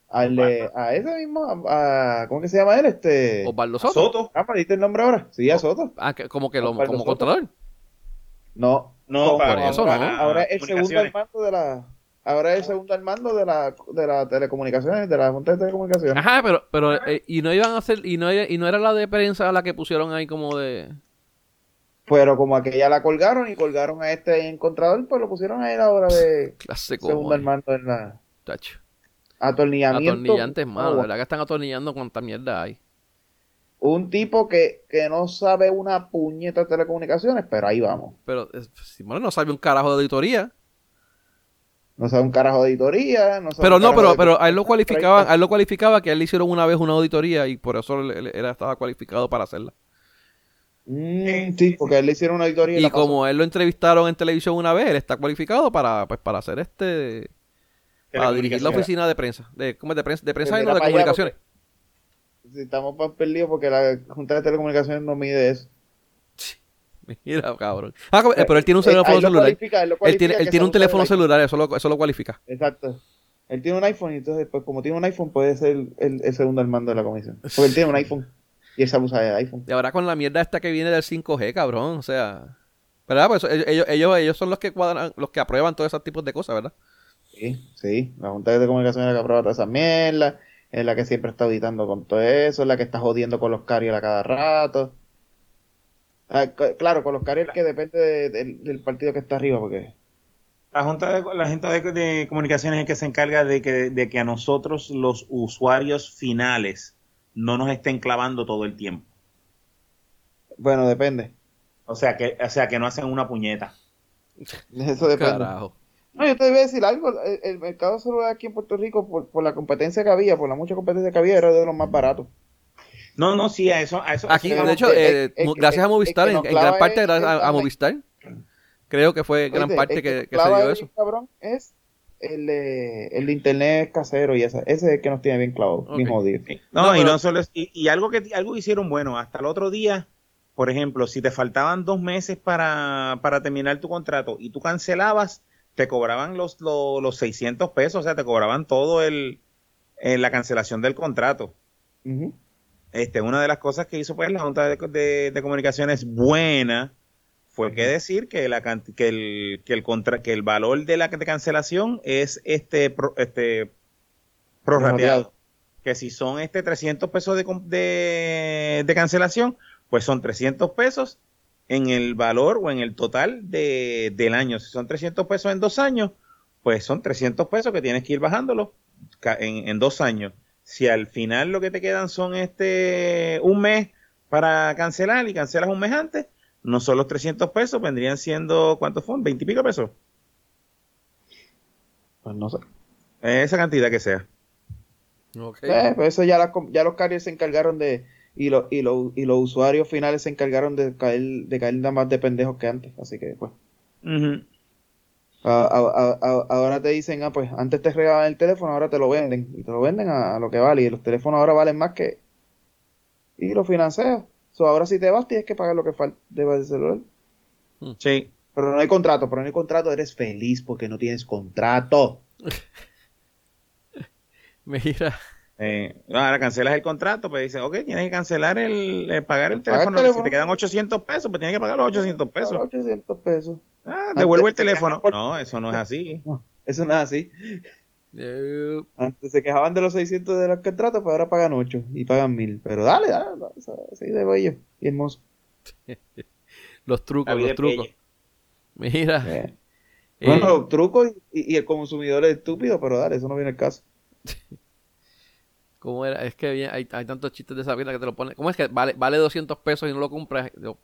Al de- a ese mismo, a, ¿cómo que se llama él? Este... Osvaldo A Soto. Soto. Ah, ¿me diste el nombre ahora? Sí, a Soto. Ah, que- como que lo, Osvaldo como Soto. Contralor. No, No, para- eso, ahora, ¿no? ahora es el segundo al mando de la... Ahora es el segundo al mando de la, de la telecomunicaciones, de la Junta de Telecomunicaciones. Ajá, pero, pero eh, y no iban a hacer, y no, y no era la de prensa la que pusieron ahí como de. Pero como aquella la colgaron y colgaron a este encontrador, pues lo pusieron ahí ahora de Clase segundo al mando en la Tacho. atornillamiento. Atornillantes, mano. Ah, De verdad que están atornillando cuánta mierda hay. Un tipo que, que no sabe una puñeta de telecomunicaciones, pero ahí vamos. Pero eh, Simón no sabe un carajo de auditoría. No sabe un carajo de auditoría, no sabe Pero no, pero, pero a él lo cualificaban, a él lo cualificaba que a él le hicieron una vez una auditoría y por eso él, él- él estaba cualificado para hacerla. Mm, sí, porque a él le hicieron una auditoría. Y pasó. como él lo entrevistaron en televisión una vez, él está cualificado para, pues, para hacer este... Para dirigir la oficina de prensa. De, ¿Cómo es? De prensa, de prensa y no de comunicaciones. Estamos más perdidos porque la Junta de Telecomunicaciones no mide eso. Mira, cabrón. Ah, como- eh, pero él tiene un Eh, teléfono lo celular. cualifica, él tiene, él que tiene se un teléfono celular, eso lo, eso lo cualifica. Exacto. Él tiene un iPhone y entonces, pues como tiene un iPhone, puede ser el, el segundo al mando de la comisión. Porque él tiene un iPhone y él sabe usar el iPhone. Y ahora con la mierda esta que viene del 5G, cabrón. O sea... ¿Verdad? Pues ellos, ellos, ellos, son los que cuadran, los que aprueban todos esos tipos de cosas, ¿verdad? Sí, sí. La Junta de Telecomunicaciones es la que aprueba todas esas mierdas. Es la que siempre está auditando con todo eso. Es la que está jodiendo con los carriers a cada rato. Ah, claro, con los carriers que depende de- del- del partido que está arriba, porque La Junta de, la Junta de, de Comunicaciones es el que se encarga de que, de que a nosotros, los usuarios finales, no nos estén clavando todo el tiempo. bueno, depende. O sea que, o sea que no hacen una puñeta. Eso depende. Carajo. No, yo te voy a decir algo. El, el mercado celular aquí en Puerto Rico, por, por la competencia que había, por la mucha competencia que había, era de los más baratos. No, no, sí, a eso, a eso. Aquí, de hecho, eh, mu- que- gracias a Movistar, en, gran parte gracias a, Movistar, creo que fue gran parte el que, que se dio eso. cabrón, es el de, el de internet casero y esa, ese es el que nos tiene bien clavado, Ok. bien jodido. No, No, y pero- no solo es- y, y algo que algo hicieron bueno, hasta el otro día, por ejemplo, si te faltaban dos meses para, para terminar tu contrato y tú cancelabas, te cobraban los, los, los 600 pesos, o sea, te cobraban todo el, eh, la cancelación del contrato. Este, una de las cosas que hizo pues la Junta de, de- de Comunicaciones buena fue que decir que la que el que el contra, que el valor de la de cancelación es este pro- este prorrateado. Que si son este 300 pesos de, de, de cancelación, pues son 300 pesos en el valor o en el total de, del año. Si son 300 pesos en dos años, pues son 300 pesos que tienes que ir bajándolo en, en dos años. Si al final lo que te quedan son este un mes para cancelar y cancelas un mes antes, no son los 300 pesos, vendrían siendo, ¿cuántos fueron? ¿20 y pico pesos? Pues no sé. Esa cantidad que sea. Ok. Eh, pues eso ya, la ya los carriers se encargaron de, y, lo- y, lo- y los usuarios finales se encargaron de caer, de caer nada más de pendejos que antes, así que pues. Ujú. A- a- a- a- ahora te dicen, ah, pues antes te regalaban el teléfono, ahora te lo venden. Y te lo venden a, a lo que vale. Y los teléfonos ahora valen más que. Y lo financias. So, ahora si te vas, tienes que pagar lo que falta del celular. Sí. Pero no hay contrato. Pero no hay contrato, eres feliz porque no tienes contrato. [LAUGHS] Mira, Eh, ahora cancelas el contrato, pues dice, ok, tienes que cancelar el, eh, pagar el el teléfono. Si te quedan 800 pesos, pues tienes que pagar los 800 pesos. 800 pesos. Ah, devuelvo el teléfono. No, eso no es así. No, eso no es así. Antes se quejaban de los 600 de los contratos, pero ahora pagan 8 y pagan 1000. Pero dale, dale, dale, así de bello y hermoso. [LAUGHS] los trucos, los trucos. bella. Mira, Eh, eh, Bueno, los trucos y, y el consumidor es estúpido, pero dale, eso no viene al caso. [LAUGHS] ¿cómo era? Es que bien, hay, hay tantos chistes de esa vida que te lo ponen. ¿Cómo es que vale, vale 200 pesos y no lo compras? Lo-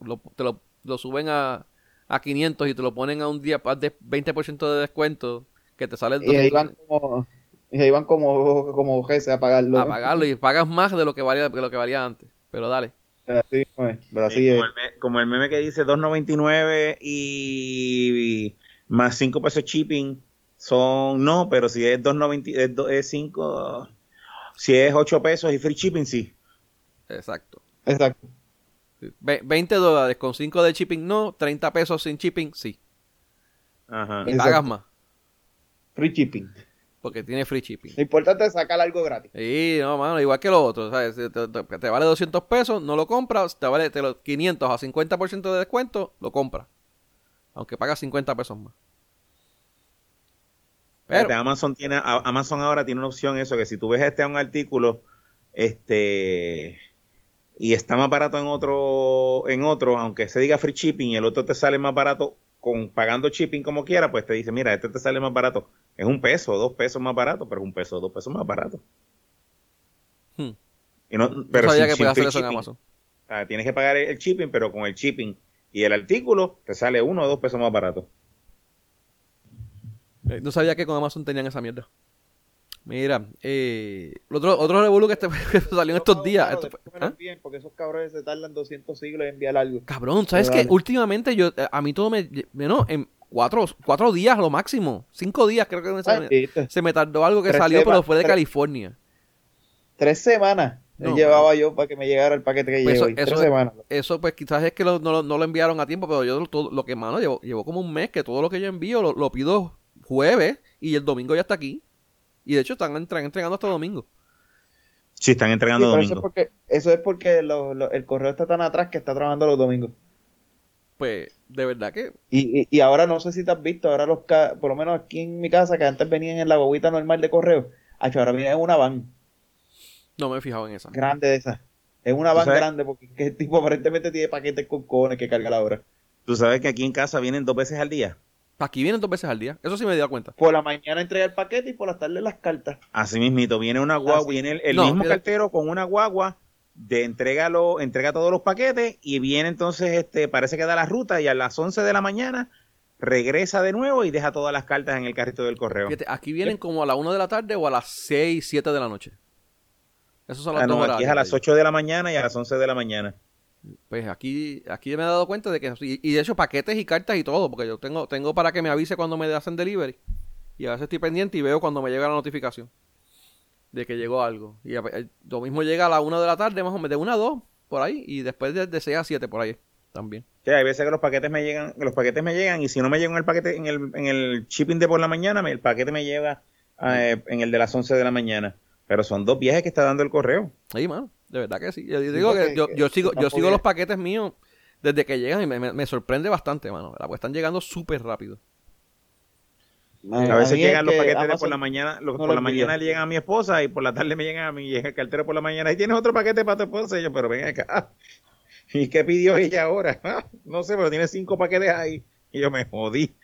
lo- te lo, lo suben a, a 500 y te lo ponen a un día de 20% de descuento que te sale el Y ahí 200 van como, y ahí van como, como jefe a pagarlo. a pagarlo y pagas más de lo que valía, de lo que valía antes. Pero dale. Así, pues, pero así Sí, es. como, el, me- como el meme que dice 2.99 y, y más 5 pesos shipping son no, pero si es 2.90 es, do- es 5 si es 8 pesos y free shipping sí. Exacto. Exacto. Ve- 20 dólares con 5 de shipping no, 30 pesos sin shipping sí. Ajá. Y pagas más Free shipping. porque tiene free shipping. Lo importante es sacar algo gratis. Y no, mano, igual que lo otro, ¿sabes? Te, te- te- te vale 200 pesos, no lo compras, te vale te lo, 500 a 50% de descuento, lo compras. Aunque pagas 50 pesos más. Pero, Amazon tiene Amazon ahora tiene una opción eso que si tú ves este un artículo este y está más barato en otro en otro aunque se diga free shipping y el otro te sale más barato con pagando shipping como quiera pues te dice mira este te sale más barato es un peso dos pesos más barato pero es un peso dos pesos más barato Hmm. Y no, no pero sabía sin- que podía hacer eso en. Amazon. O sea, tienes que pagar el shipping pero con el shipping y el artículo te sale uno o dos pesos más barato No sabía que con Amazon tenían esa mierda. Mira, eh, otro, otro revuelo que, este, [LAUGHS] que salió en estos días. Claro, esto ¿ah? porque esos cabrones se tardan 200 siglos en enviar algo. Cabrón, ¿sabes qué? Últimamente yo, eh, a mí todo me, bueno, en cuatro, cuatro días lo máximo, cinco días creo que me- se, me, ¿viste? se me tardó algo que Tres salió, pero fue de tres- California. Tres semanas No, llevaba yo para que me llegara el paquete que Pues eso- y Tres eso- semanas. Eso pues quizás es que lo- no, lo- no lo enviaron a tiempo, pero yo todo, lo que, mano, llevo, llevo como un mes que todo lo que yo envío lo, lo pido jueves y el domingo ya está aquí. Y de hecho están entre- entregando hasta domingo. Sí, están Sí, entregando pero eso es domingo. porque, eso es porque lo- lo- el correo está tan atrás que está trabajando los domingos. Pues, de verdad que Y, y, y ahora no sé si te has visto, ahora los ca- por lo menos aquí en mi casa, que antes venían en la bobita normal de correo, acho, ahora vienen en una van no me he fijado en esa. grande de esas. Es una ¿Tú van sabes? grande porque que el tipo aparentemente tiene paquetes con cojones que carga la hora. Tú sabes que aquí en casa vienen dos veces al día. Aquí vienen dos veces al día. Eso sí me he dado cuenta. Por la mañana entrega el paquete y por la tarde las cartas. Así mismito, viene una guagua, Así. viene el, el No, mismo cartero con una guagua, de entrega, lo- entrega todos los paquetes y viene entonces, este parece que da la ruta y a las 11 de la mañana regresa de nuevo y deja todas las cartas en el carrito del correo. Fíjate, aquí vienen como a las 1 de la tarde o a las 6, 7 de la noche. Esos son las Ah, no, dos aquí es a las 8 de la mañana y a las 11 de la mañana. Pues aquí, aquí me he dado cuenta de que, y, y de hecho paquetes y cartas y todo, porque yo tengo, tengo para que me avise cuando me hacen delivery. Y a veces estoy pendiente y veo cuando me llega la notificación de que llegó algo. Y a- lo mismo llega a la 1 de la tarde, más o menos, de 1 a 2, por ahí, y después de, de 6 a 7 por ahí también. Sí, hay veces que los paquetes me llegan, que los paquetes me llegan y si no me llega en el paquete, en el, en el shipping de por la mañana, el paquete me llega eh, en el de las 11 de la mañana. Pero son dos viajes que está dando el correo. Ahí, mano, de verdad que sí. Yo digo que yo, que- yo sigo, yo sigo los paquetes míos desde que llegan y me, me- me sorprende bastante, mano. ¿verdad? Pues están llegando súper rápido. A veces llegan los que paquetes de por la mañana, los- no por la mañana le llegan a mi esposa y por la tarde me llegan a mí, llega el cartero por la mañana y tienes otro paquete para tu esposa. Y yo, pero ven acá. [LAUGHS] ¿Y qué pidió ella ahora? "Ah, [LAUGHS] no sé, pero tiene cinco paquetes ahí. Y yo me jodí.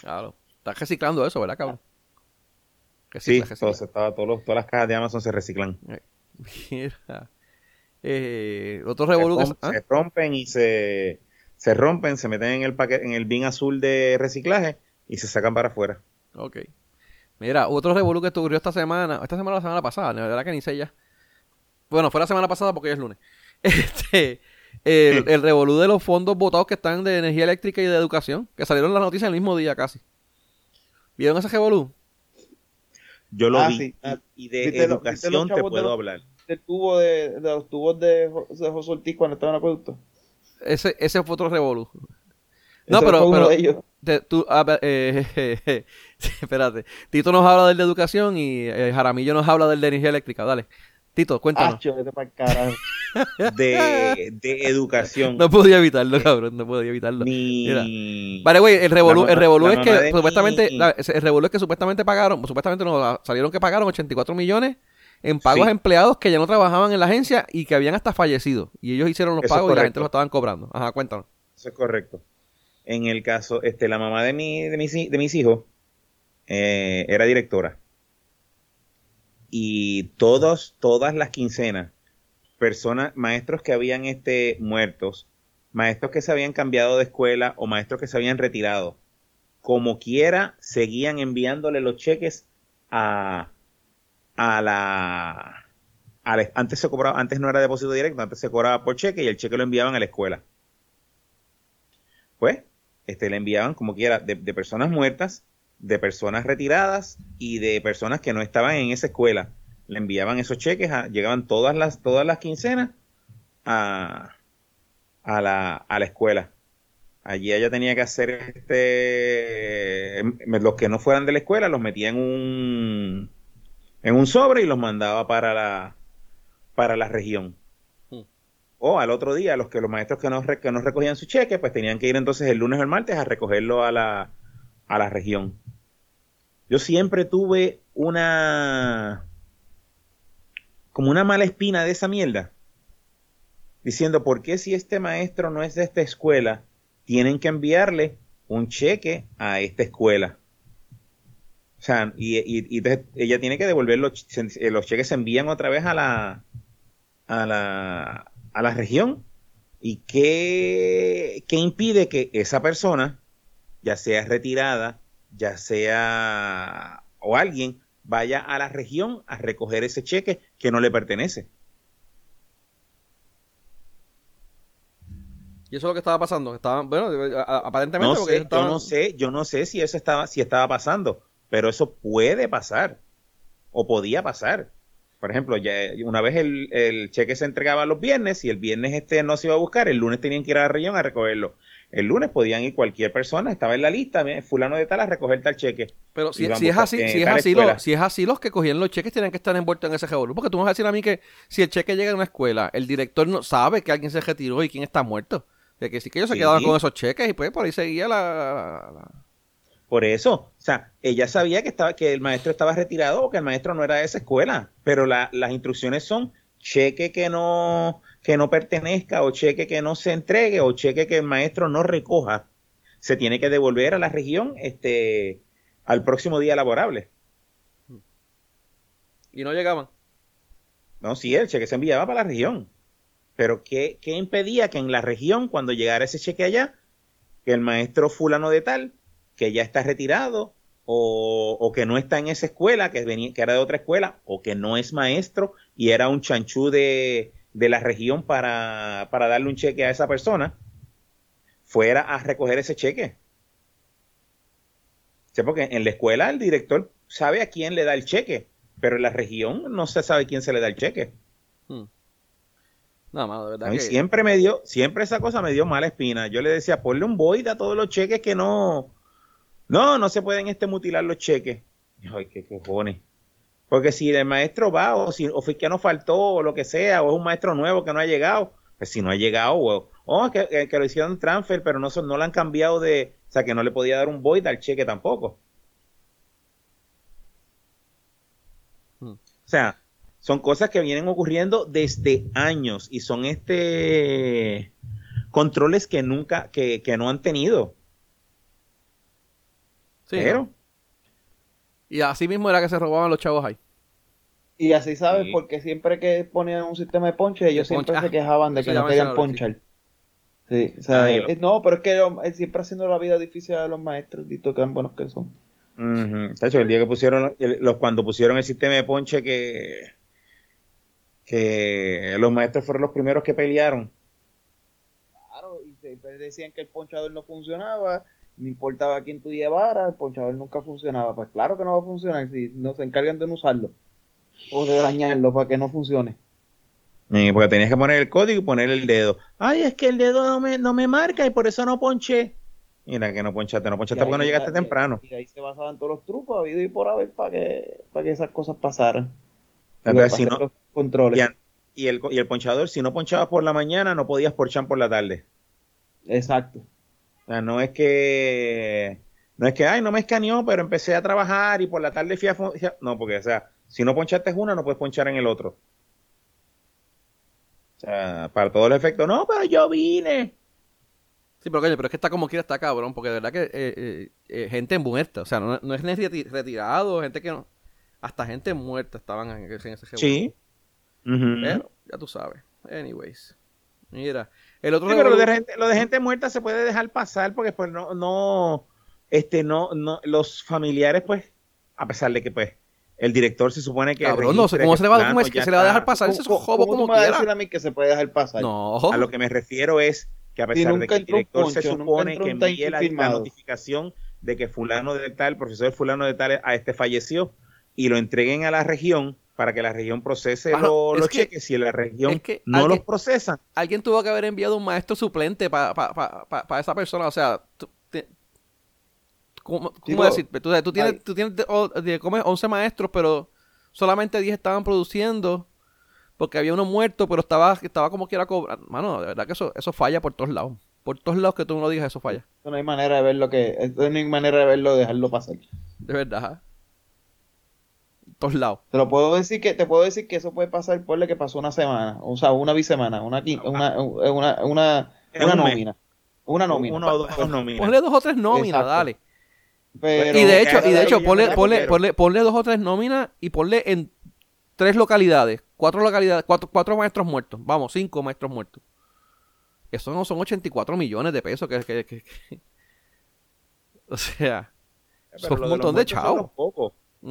Claro. Estás reciclando eso, ¿verdad, cabrón? Sí, Recicla, recicla. todo se estaba- todos los- todas las cajas de Amazon se reciclan. Mira. Eh, otro Se, revolú que... rom- ¿ah? se rompen y se, se rompen, se meten en el paquete, en el bin azul de reciclaje y se sacan para afuera. Ok. Mira, otro revolú que ocurrió esta semana, esta semana o la semana pasada, la verdad que ni sé ya. Bueno, fue la semana pasada porque hoy es lunes. [LAUGHS] Este, el, el revolú de los fondos votados que están de energía eléctrica y de educación, que salieron las noticias el mismo día casi. ¿Vieron ese revolú? Yo lo Ah, vi. sí. Ah, y, y de ¿viste lo- viste educación los te chavos de puedo los- hablar. del tubo de, de los tubos de, de José Ortiz cuando estaba en acueducto. Ese, ese fue otro revolú. No, pero, pero de ellos. te- tú, a ver, eh, [LAUGHS] sí, [LAUGHS] espérate. Tito nos habla del de educación y eh, Jaramillo nos habla del de energía eléctrica. Dale. Tito, cuéntanos. [LAUGHS] De, de educación. No podía evitarlo, cabrón. No podía evitarlo. Mi... Vale, güey, el revolú, el revolú es que supuestamente, mi- la- el revolú es que supuestamente pagaron, supuestamente no, salieron que pagaron 84 millones en pagos Sí. a empleados que ya no trabajaban en la agencia y que habían hasta fallecido. Y ellos hicieron los Eso pagos y la gente los estaban cobrando. Ajá, cuéntanos. Eso es correcto. En el caso, este, la mamá de, mi, de, mis, de mis hijos eh, era directora. Y todos, todas las quincenas, personas, maestros que habían este, muertos, maestros que se habían cambiado de escuela o maestros que se habían retirado, como quiera, seguían enviándole los cheques a, a la, antes se cobraba, antes no era depósito directo, antes se cobraba por cheque y el cheque lo enviaban a la escuela. Pues este, le enviaban como quiera de personas muertas, de personas retiradas y de personas que no estaban en esa escuela. Le enviaban esos cheques, a- llegaban todas las, todas las quincenas a, a, la, a la escuela. Allí ella tenía que hacer este, los que no fueran de la escuela los metía en un, en un sobre y los mandaba para la, para la región. O al otro día, los que los maestros que no, que no recogían su cheque, pues tenían que ir entonces el lunes o el martes a recogerlo a la, a la región. Yo siempre tuve una como una mala espina de esa mierda. Diciendo, ¿por qué si este maestro no es de esta escuela, tienen que enviarle un cheque a esta escuela? O sea, y, ella tiene que devolver los, se- los cheques, se envían otra vez a la, a la, a la región. ¿Y qué, qué impide que esa persona, ya sea retirada, ya sea o alguien, vaya a la región a recoger ese cheque que no le pertenece. Y eso es lo que estaba pasando. Estaba, bueno, aparentemente. No sé, Yo no sé, yo no sé si eso estaba, si estaba pasando, pero eso puede pasar o podía pasar. Por ejemplo, ya una vez el, cheque se entregaba los viernes y el viernes este no se iba a buscar, el lunes tenían que ir a la región a recogerlo. El lunes podían ir cualquier persona, estaba en la lista, fulano de tal a recoger tal cheque. Pero si, si es así, si es así, si es así, los que cogían los cheques tienen que estar envueltos en ese revolú. Porque tú me vas a decir a mí que si el cheque llega a una escuela, el director no sabe que alguien se retiró y quién está muerto. De que sí que ellos se quedaban con esos cheques y pues por ahí seguía la, Por eso, o sea, ella sabía que estaba que el maestro estaba retirado o que el maestro no era de esa escuela, pero las instrucciones son cheque que no que no pertenezca o cheque que no se entregue o cheque que el maestro no recoja, se tiene que devolver a la región este al próximo día laborable. Y no llegaban. No, sí, el cheque se enviaba para la región. Pero ¿qué, impedía que en la región, cuando llegara ese cheque allá, que el maestro fulano de tal, que ya está retirado, o, que no está en esa escuela, que, venía, que era de otra escuela, o que no es maestro y era un chanchú de, la región para, para darle un cheque a esa persona, fuera a recoger ese cheque. ¿Sí? Porque en la escuela el director sabe a quién le da el cheque, pero en la región no se sabe quién se le da el cheque. Hmm. No, de verdad. Siempre me dio, siempre esa cosa me dio mala espina. Yo le decía, ponle un void a todos los cheques que no. No, no se pueden este mutilar los cheques. Ay, qué cojones. Porque si el maestro va, o si o que no faltó, o lo que sea, o es un maestro nuevo que no ha llegado, pues si no ha llegado, o oh, que, que, lo hicieron transfer, pero no, no lo han cambiado de. O sea, que no le podía dar un void al cheque tampoco. Hmm. O sea, son cosas que vienen ocurriendo desde años y son este controles que nunca, que, no han tenido. Sí, Pero. Y así mismo era que se robaban los chavos ahí. Y así sabes, porque siempre que ponían un sistema de ponche, ellos siempre se quejaban de que no querían ponchar. Sí, o sea, eh, no, pero es que siempre haciendo la vida difícil a los maestros, y tan buenos que son. el día que pusieron, los, cuando pusieron el sistema de ponche que que los maestros fueron los primeros que pelearon. Claro, y decían que el ponchador no funcionaba, no importaba quién tú llevaras, el ponchador nunca funcionaba. Pues claro que no va a funcionar si no se encargan de no usarlo o de dañarlo para que no funcione. porque tenías que poner el código y poner el dedo. Ay, es que el dedo no me, no me marca y por eso no ponché. Mira que no ponchaste, no ponchaste porque no llegaste temprano. Y ahí se basaban todos los trucos habido y por haber para que, para que esas cosas pasaran controles. Y, el, y el ponchador, si no ponchabas por la mañana, no podías ponchar por la tarde. Exacto. O sea, no es que no es que, ay, no me escaneó, pero empecé a trabajar y por la tarde fui a... No, porque, o sea, si no ponchaste una, no puedes ponchar en el otro. O sea, para todos los efectos, no, pero yo vine. Sí, pero, pero es que está como quiera, está cabrón, porque de verdad que eh, eh, eh, gente muerta, o sea, no, no es ni retirado, gente que no hasta gente muerta estaban en, ese juego. Sí. Pero, ya tú sabes. Anyways. Mira. El otro pero lo de, gente, lo de gente muerta se puede dejar pasar porque pues no, no, este, no, no, los familiares pues, a pesar de que pues el director se supone que. Cabrón, no sé cómo se le va, cómo es que se le va a dejar pasar ese jobo como quiera. decir a mí que se puede dejar pasar? No. A lo que me refiero es que a pesar de que el director se supone que envíe la, la, notificación de que fulano de tal, profesor fulano de tal, a este falleció, y lo entreguen a la región para que la región procese los, cheques. Si la región no los procesa. Alguien tuvo que haber enviado un maestro suplente para esa persona. O sea, ¿cómo, decir? Tú, tienes, tú tienes 11 maestros, pero solamente 10 estaban produciendo porque había uno muerto, pero estaba, estaba como quiera cobrar. Mano, de verdad que eso, eso falla por todos lados. Por todos lados que tú no lo digas, eso falla. No hay manera de verlo que, no hay manera de verlo, dejarlo pasar. De verdad todos lados. Te lo puedo decir que te puedo decir que eso puede pasar por lo que pasó una semana, o sea, una bisemana, una una una una, una nómina. Una nómina. Una o dos nóminas. Ponle dos o tres nóminas, dale. y de hecho, y de hecho ponle, ponle, ponle, ponle, dos o tres nóminas y ponle en tres localidades, cuatro localidades, cuatro, cuatro maestros muertos, vamos, cinco maestros muertos. Eso no son 84 millones de pesos que, que, que, [LAUGHS] o sea, son un montón de chavos.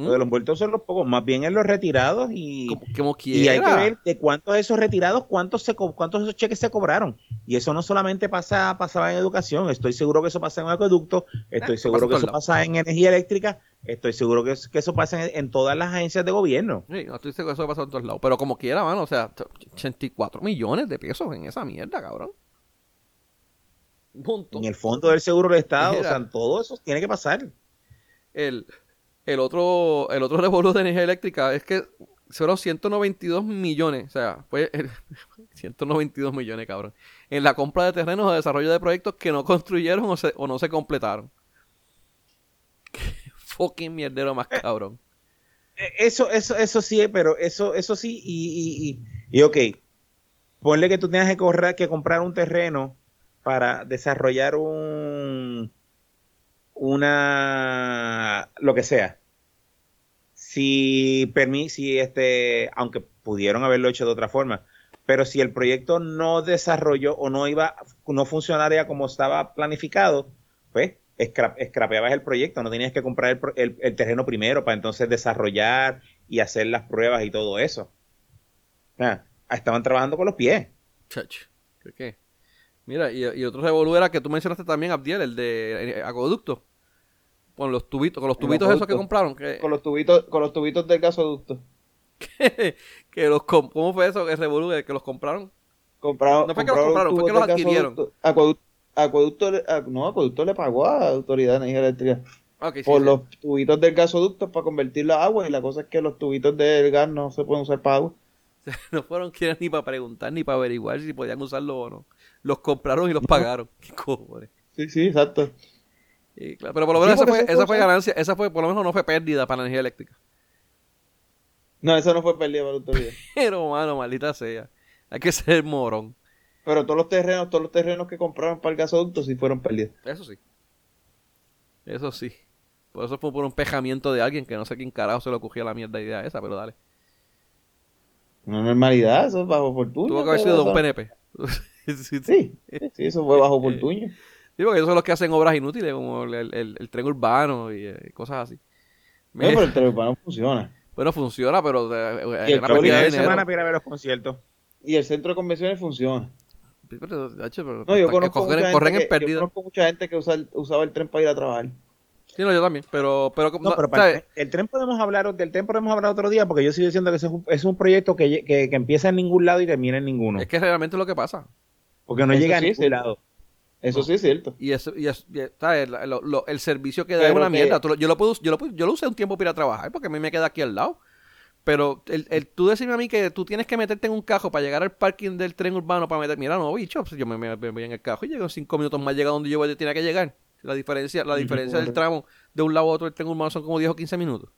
Lo de los muertos son los pocos, más bien en los retirados y, Como, como y hay que ver de cuántos de esos retirados, cuántos, se, cuántos de esos cheques se cobraron. Y eso no solamente pasa, pasaba en educación, estoy seguro que eso pasa en acueducto, estoy Eh, seguro pasa que eso pasa en energía eléctrica, estoy seguro que, eso- que eso pasa en, en todas las agencias de gobierno. Sí, no estoy seguro que eso ha pasado en todos lados. Pero como quiera, mano, o sea, 84 millones de pesos en esa mierda, cabrón. Un montón. En el fondo del seguro del Estado, o sea, todo eso tiene que pasar. El, el otro, el otro [LAUGHS] revolú de energía eléctrica es que fueron 192 millones, o sea, fue el- [LAUGHS] 192 millones, cabrón, en la compra de terrenos o desarrollo de proyectos que no [LAUGHS] construyeron o, se- o no se completaron. Qué fucking mierdero más cabrón. Eh, Eso, eso, eso sí, pero eso, eso sí, y, y, y, y ok, ponle que tú tengas que, correr, que comprar un terreno para desarrollar un, una, lo que sea. Si si este, aunque pudieron haberlo hecho de otra forma, pero si el proyecto no desarrolló o no iba, no funcionaría como estaba planificado, pues escra- escrapeabas el proyecto, no tenías que comprar el, el- terreno primero para entonces desarrollar y hacer las pruebas y todo eso. Estaban trabajando con los pies. ¿qué qué? Mira, y, y otro revolú era que tú mencionaste también, Abdiel, el de eh, acueducto. Con los tubitos, con los tubitos esos que compraron. Que, Con los tubitos, con los tubitos del gasoducto. [LAUGHS] que los ¿Cómo fue eso? El revolú, que los compraron. Compraron, No fue que los compraron, fue que los adquirieron. Acueducto, acueducto, no, acueducto le pagó a la Autoridad de Energía Eléctrica ok, sí, por sí. los tubitos del gasoducto para convertirlo a agua y la cosa es que los tubitos del gas no se pueden usar para agua. [LAUGHS] No fueron quienes ni para preguntar ni para averiguar si podían usarlo o no. Los compraron y los pagaron. [LAUGHS] Qué cojones. Sí, sí, exacto. Y claro, pero por lo menos Sí, esa fue, esa ganancia, esa fue, por lo menos no fue pérdida para la energía eléctrica. No, eso no fue pérdida para la autoridad. [LAUGHS] Pero, mano, maldita sea. Hay que ser morón. Pero todos los terrenos, todos los terrenos que compraron para el gasoducto sí fueron pérdidas. Eso sí. Eso sí. Por eso fue por un pejamiento de alguien que no sé quién carajo se le ocurrió la mierda idea esa, pero dale. Una normalidad, eso es bajo fortuna. Tuvo que haber sido de un PNP. [LAUGHS] [LAUGHS] sí, sí, Sí, sí, eso fue bajo fortuna. Sí, porque ellos son los que hacen obras inútiles, como el, el- el- el tren urbano y eh, cosas así. No, pero el tren urbano funciona. Bueno, funciona, pero eh, Y el de semana para ver los conciertos. Y el centro de convenciones funciona. Pero, No, yo que conozco, corren, mucha corren gente en que, yo conozco mucha gente que usa el- usaba el tren para ir a trabajar. Sí, no, yo también. Pero, pero, No, no, pero para el, tren- el tren podemos hablar, del tren podemos hablar otro día, porque yo sigo diciendo que ese es un, es un proyecto que, que, que empieza en ningún lado y termina en ninguno. es que realmente es lo que pasa. Porque no Eso llega a sí, ningún sí. lado. Eso sí es cierto. Y, eso, y, es- y es- ¿sabes? Lo- lo- el servicio que da es una que- mierda. Tú lo- yo, lo puedo, yo, lo, puedo- yo lo usé un tiempo para ir a trabajar porque a mí me queda aquí al lado. Pero el, el, tú decirme a mí que tú tienes que meterte en un cajo para llegar al parking del tren urbano para meter. Mira, no, bicho, pues yo me, me- me voy en el cajo y llego en cinco minutos más llega donde yo voy, tenía que llegar. La diferencia, la diferencia del tramo de un lado a otro del tren urbano son como 10 o 15 minutos.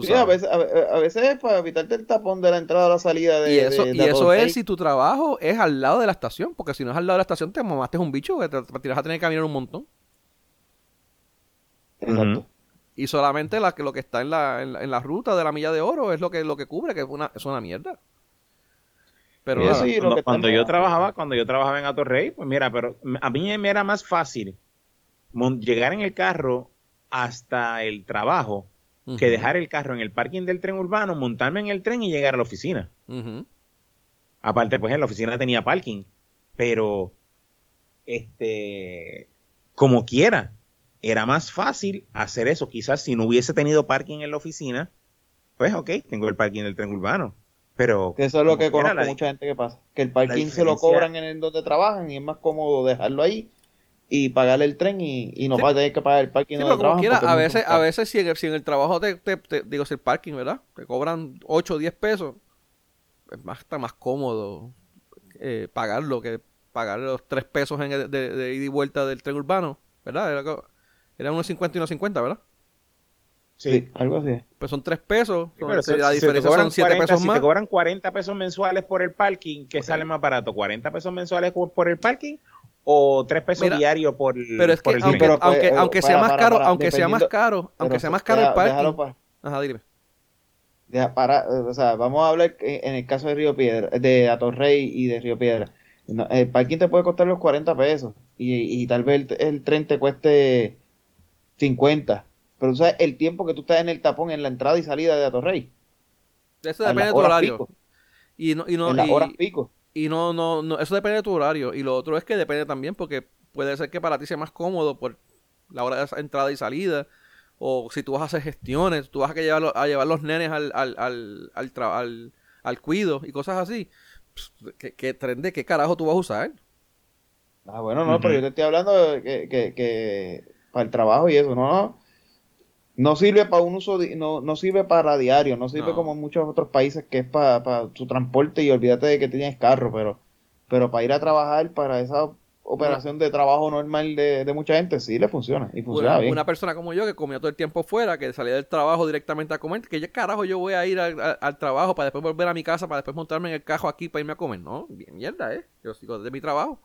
Sí, a veces, a, ve- a veces es para evitarte el tapón de la entrada a la salida de Y eso, de- y eso es si tu trabajo es al lado de la estación, porque si no es al lado de la estación te mamaste un bicho que te, te vas a tener que caminar un montón. Exacto. Y solamente la, lo que está en la, en, la, en la ruta de la milla de oro es lo que, lo que cubre, que es una, es una mierda. Pero cuando, yo trabajaba, cuando yo trabajaba en Atorrey, pues mira, pero a mí me era más fácil llegar en el carro hasta el trabajo que dejar el carro en el parking del tren urbano, montarme en el tren y llegar a la oficina. Aparte, pues en la oficina tenía parking, pero este, como quiera, era más fácil hacer eso. Quizás si no hubiese tenido parking en la oficina, pues ok, tengo el parking del tren urbano. Pero Que eso es lo que conozco la- mucha gente que pasa. Que el parking se lo cobran en el donde trabajan y es más cómodo dejarlo ahí y pagarle el tren y, y no Sí. va a tener que pagar el parking Sí, donde pero como quiera, a veces, a veces si en el, si en el trabajo te, te- te- digo, si el parking, ¿verdad? Te cobran 8 o 10 pesos, es más, está más cómodo eh, pagarlo que pagar los 3 pesos en el- de, de ida y vuelta del tren urbano, ¿verdad? Era, era unos 50 y unos 50, ¿verdad? Sí, algo así. Pues son 3 pesos, Sí, son- pero si- la si te diferencia cobran son 7 40, pesos si más. te cobran 40 pesos mensuales por el parking, ¿qué sale más barato? ¿40 pesos mensuales por el parking o 3 pesos Mira, diarios por, Pero es por que el aunque, pero, aunque, aunque para, sea más para, caro, para, aunque sea más caro, aunque Pero sea más caro el deja- parking. déjalo pa- Ajá, dime. deja para, o sea, vamos a hablar en el caso de Río Piedra, de Atorrey y de Río Piedra. No, el parking te puede costar los 40 pesos y, y tal vez el, el tren te cueste 50. Pero tú sabes el tiempo que tú estás en el tapón en la entrada y salida de Atorrey. Eso depende de tu horario. pico. Y no, y no, en las y- horas pico. Y no, no, no, eso depende de tu horario. Y lo otro es que depende también porque puede ser que para ti sea más cómodo por la hora de entrada y salida. O si tú vas a hacer gestiones, tú vas a, que llevar, a llevar los nenes al, al, al, al, tra- al- al cuido y cosas así. ¿Qué, qué tren de qué carajo tú vas a usar? Ah, bueno, no, pero yo te estoy hablando de que, que, que para el trabajo y eso, no, no. Sirve para un uso, di- no, no sirve para diario, no sirve No. como en muchos otros países que es para, para su transporte y olvídate de que tienes carro, pero, pero para ir a trabajar, para esa operación de trabajo normal de, de mucha gente, sí le funciona y funciona Una, bien. una persona como yo que comía todo el tiempo fuera, que salía del trabajo directamente a comer, que ya carajo yo voy a ir al, al- al trabajo para después volver a mi casa, para después montarme en el cajo aquí para irme a comer. No, bien mierda, ¿eh? Yo sigo de mi trabajo.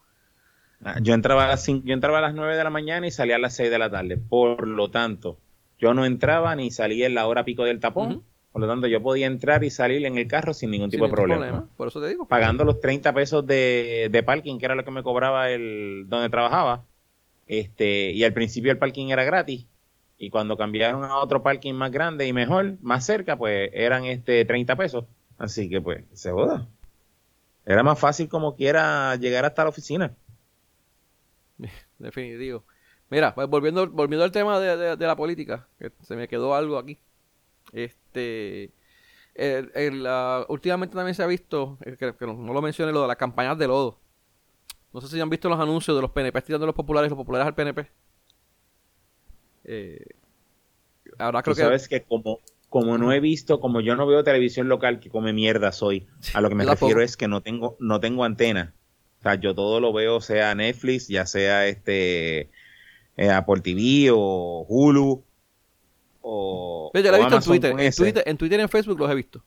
Ah, Yo entraba, a las cin- yo entraba a las 9 de la mañana y salía a las 6 de la tarde. Por lo tanto, yo no entraba ni salía en la hora pico del tapón. Por lo tanto, yo podía entrar y salir en el carro sin ningún Sin tipo de ningún problema. Por eso te digo. Pagando los 30 pesos de, de parking, que era lo que me cobraba el donde trabajaba. Este, y al principio el parking era gratis. Y cuando cambiaron a otro parking más grande y mejor, más cerca, pues eran este 30 pesos. Así que pues, se joda. Era más fácil como quiera llegar hasta la oficina. [LAUGHS] Definitivo. Mira, pues volviendo, volviendo al tema de, de- de la política, que se me quedó algo aquí. Este, el- el, últimamente también se ha visto, eh, que, que no, no lo mencioné, lo de las campañas de lodo. No sé si han visto los anuncios de los PNP tirando a los populares, los populares al PNP. Eh, ahora creo Tú que sabes que como, como no he visto, como yo no veo televisión local que come mierda soy, a lo que me refiero es que no tengo, no tengo antena. O sea, yo todo lo veo, sea Netflix, ya sea este eh, Apple TV o Hulu o, Yo la he visto en Twitter, en. Twitter, en Twitter y en Facebook los he visto.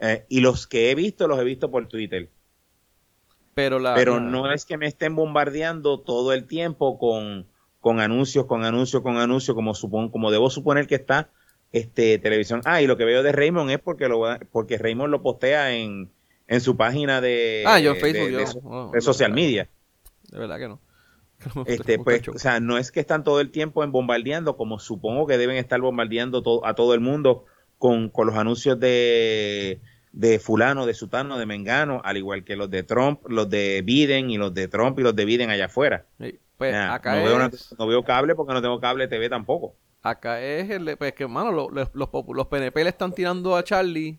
Eh, y los que he visto los he visto por Twitter. Pero la Pero la- no es que me estén bombardeando todo el tiempo con, con anuncios, con anuncios, con anuncios, como supon, como debo suponer que está este televisión. Ah, y lo que veo de Raymond es porque lo porque Raymond lo postea en, en su página de, Ah, yo en Facebook, de, yo- de so- no, de no, social media. De verdad que no. Este, pues, o sea, no es que están todo el tiempo en bombardeando, como supongo que deben estar bombardeando to- a todo el mundo con, con los anuncios de, de fulano, de sutano, de mengano, al igual que los de Trump, los de Biden y los de Trump y los de Biden allá afuera. Sí, pues Ya, acá no, veo una- es- no veo cable porque no tengo cable TV tampoco. Acá es el, pues que, mano, lo- los, los, los PNP le están tirando a Charlie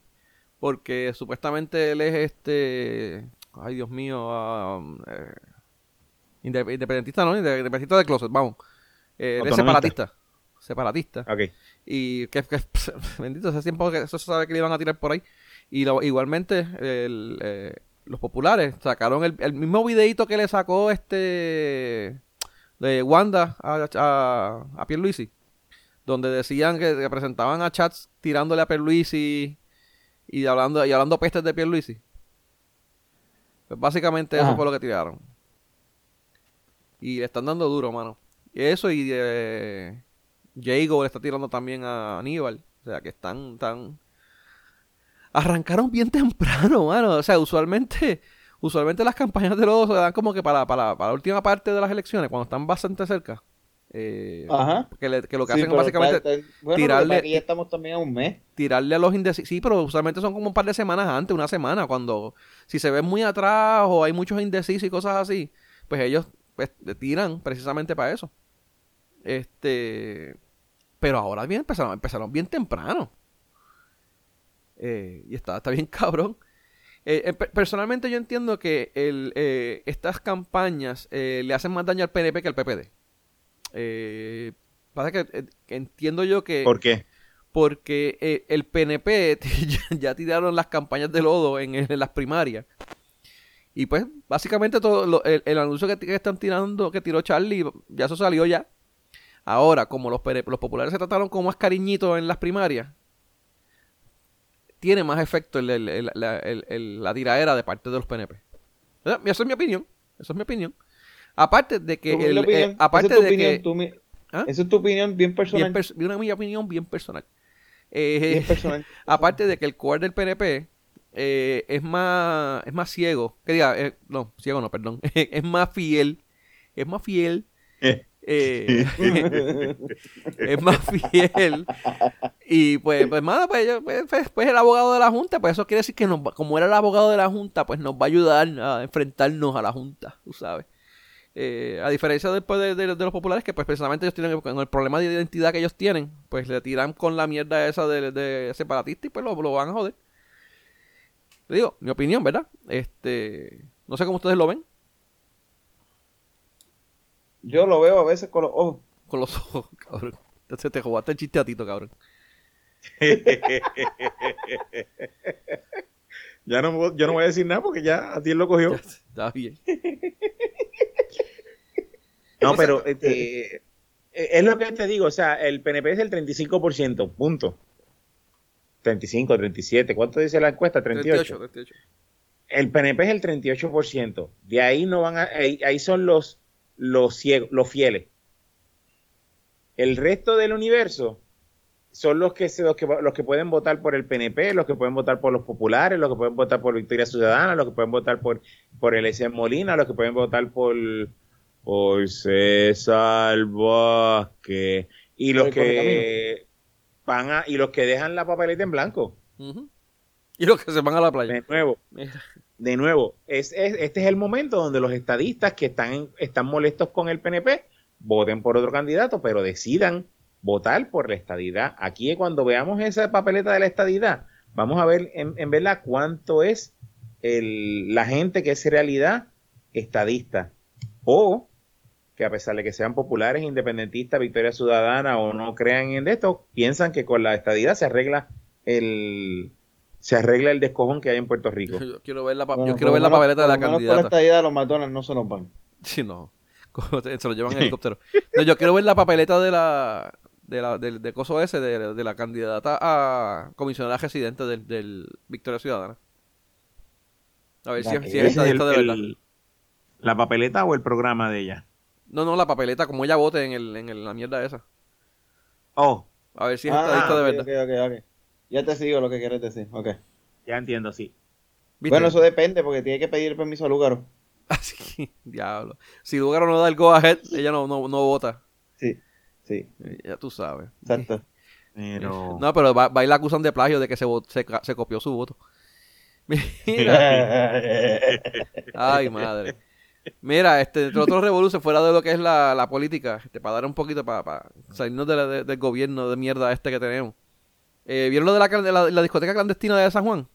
porque supuestamente él es este, ay Dios mío, ah, eh, independentista, no, Inde- independentista de closet, vamos, Eh, separatista, separatista, Ok. y que, que [LAUGHS] bendito, hace tiempo que eso se sabe que le iban a tirar por ahí, y lo- igualmente el, eh, los populares sacaron el, el mismo videito que le sacó este de Wanda a, a, a Pierluisi donde decían que, que presentaban a chats tirándole a Pierluisi y hablando y hablando pestes de Pierluisi. Pues básicamente eso fue lo que tiraron. Y le están dando duro, mano. Eso y eh, Jago le está tirando también a Aníbal. O sea que están tan arrancaron bien [LAUGHS] temprano, mano. O sea, usualmente usualmente las campañas de los se dan como que para, para, para la última parte de las elecciones, cuando están bastante cerca. Eh, Ajá. que, le- que lo que Sí, hacen pero básicamente bueno, tirarle- aquí ya estamos también a un mes. tirarle a los indecisos. Sí, pero usualmente son como un par de semanas antes, una semana, cuando si se ven muy atrás o hay muchos indecisos y cosas así, pues ellos pues, tiran precisamente para eso. Este, pero ahora bien empezaron, empezaron bien temprano. Eh, y está, está bien [LAUGHS] cabrón. Eh, eh, pe- personalmente yo entiendo que el, eh, estas campañas le hacen más daño al PNP que al PPD. Eh, pasa que entiendo yo que ¿Por qué? porque eh, el PNP [LAUGHS] ya, ya tiraron las campañas de lodo en, en las primarias. Y pues, básicamente todo lo- el, el anuncio que, que están tirando, que tiró Charlie, ya eso salió ya. Ahora, como los, los populares se trataron con más cariñito en las primarias, tiene más efecto el, la, la tiraera de parte de los PNP. Eh, Esa es mi opinión. Esa es mi opinión. Aparte de que... El- opinión, eh, aparte esa es tu de opinión, que... tú mi- ¿Ah? Esa es tu opinión bien personal. Bien pers- una mi opinión bien personal. Eh, bien [LAUGHS] personal. aparte de que el core del PNP eh, es más es más ciego, que diga, eh, no, ciego no, perdón, [LAUGHS] es más fiel, es más fiel [LAUGHS] Eh, [LAUGHS] es más fiel. Y pues, pues, mano, pues, pues, pues, pues el abogado de la Junta, pues eso quiere decir que nos va- como era el abogado de la Junta, pues nos va a ayudar a enfrentarnos a la Junta, tú sabes. Eh, a diferencia después de, de- de los populares, que pues precisamente ellos tienen con el problema de identidad que ellos tienen, pues le tiran con la mierda esa de, de separatista y pues lo, lo van a joder. Te digo, mi opinión, ¿verdad? Este, no sé cómo ustedes lo ven, Yo lo veo a veces con los ojos. con los ojos, [LAUGHS] cabrón. Entonces te jugaste el chiste a Tito, cabrón. [LAUGHS] ya no, yo no voy a decir nada porque ya a ti él lo cogió. Está bien. [LAUGHS] No, pero este, eh, es lo que te digo, o sea, el PNP es el 35%, punto. 35, 37, ¿cuánto dice la encuesta? 38. 38, 38. El PNP es el 38%. De ahí no van a, ahí, ahí son los los ciegos, los fieles. El resto del universo son los que, se- los que los que pueden votar por el PNP, los que pueden votar por los populares, los que pueden votar por Victoria Ciudadana, los que pueden votar por por el S. Molina, los que pueden votar por por César Vázquez y los que van a y los que dejan la papeleta en blanco. Y los que se van a la playa. De nuevo, Mira. de nuevo, es, es- este es el momento donde los estadistas que están, están molestos con el PNP voten por otro candidato, pero decidan votar por la estadidad. Aquí cuando veamos esa papeleta de la estadidad, vamos a ver en, en verdad cuánto es el- la gente que es realidad estadista o que a pesar de que sean populares, independentistas, Victoria Ciudadana o no crean en esto, piensan que con la estadidad se arregla el se arregla el descojón que hay en Puerto Rico. [LAUGHS] Yo quiero ver la, pa- Bueno, yo quiero ver la papeleta de la menos Por la candidata. estadía de los McDonald's no se nos van. [LAUGHS] Sí, no. Se lo llevan en helicóptero. No, yo quiero ver la papeleta de la. De la, del, del coso ese, de, de la candidata a comisionada residente del, del Victoria Ciudadana. A ver si, La si es es estadista de verdad. el- ¿La papeleta o el programa de ella? No, no, la papeleta, como ella vote en, el, en el- la mierda esa. Oh, A ver si es Ah, estadista de verdad. ok, ok, ok. Ya te sigo lo que quieres decir. Ok. ya entiendo, sí. ¿Viste? Bueno, eso depende porque tiene que pedir permiso a Lugaro. [LAUGHS] Así, diablo. Si Lugaro no da el go ahead, ella no, no, no vota. Sí, sí, Ya tú sabes. exacto. [LAUGHS] Pero [LAUGHS] No, pero va, va y la acusan de plagio de que se, se, se copió su voto. Mira. Ay, madre. Mira, este, entre otros revoluciones, fuera de lo que es la, la política, este, para dar un poquito, para, para salirnos de la- de- del gobierno de mierda este que tenemos. Eh, ¿Vieron lo de la, la- la discoteca clandestina de San Juan?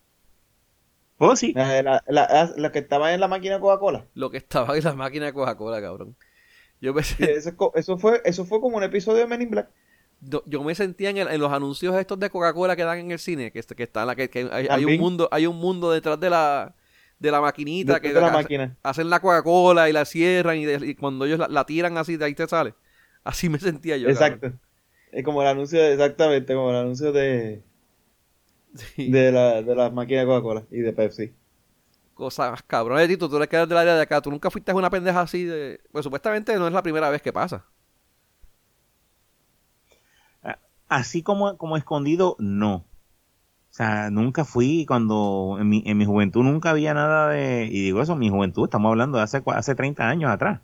Oh, sí. La, la- la- la que estaba en la máquina de Coca-Cola. Lo que estaba en la máquina de Coca-Cola, cabrón. Yo Eso, fue eso fue como un episodio de Men in Black. yo, yo me sentía en, el- en los anuncios estos de Coca-Cola que dan en el cine, que, que están la que, que hay, hay un mundo, hay un mundo detrás de la de la maquinita que de la hace- máquina. hacen la Coca-Cola y la cierran y, de- y cuando ellos la, la tiran así de ahí te sale. [LAUGHS] Así me sentía yo. Exacto. Es como el anuncio, de- exactamente, como el anuncio de. Sí. de la, de la máquina de Coca-Cola y de Pepsi. Cosa más cabrón. Oye, Tito, tú eres que eres del área de acá. Tú nunca fuiste a una pendeja así de. Pues supuestamente no es la primera vez que pasa. Así como, como escondido, no. O sea, nunca fui cuando en mi, en mi juventud nunca había nada de... Y digo eso, mi juventud, estamos hablando de hace, hace 30 años atrás.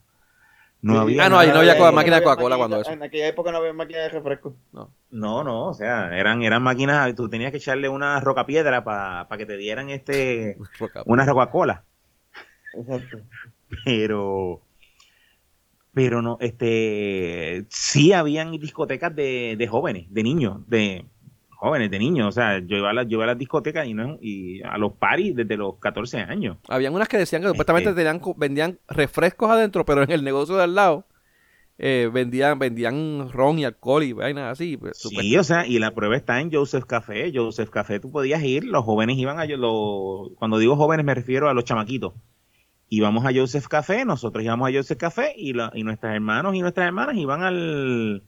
No Sí. había Ah, no, ahí no había de- máquina de Coca-Cola cuando eso. En aquella época no había máquina de refresco. No. No, no, o sea, eran, eran máquinas, tú tenías que echarle una rocapiedra para que te dieran este [LAUGHS] Roca- una Coca-Cola. Exacto. pero pero no este sí habían discotecas de, de jóvenes de niños de jóvenes de niños o sea yo iba a las yo iba a las discotecas y no y a los paris desde los 14 años Habían unas que decían que supuestamente Este. tenían, vendían refrescos adentro, pero en el negocio de al lado eh, vendían, vendían ron y alcohol y vainas así. pues, sí o sea y la prueba está en Joseph Café Joseph Café tú podías ir los jóvenes iban a los cuando digo jóvenes me refiero a los chamaquitos íbamos a Joseph Café nosotros íbamos a Joseph Café y, la, y nuestros hermanos y nuestras hermanas iban al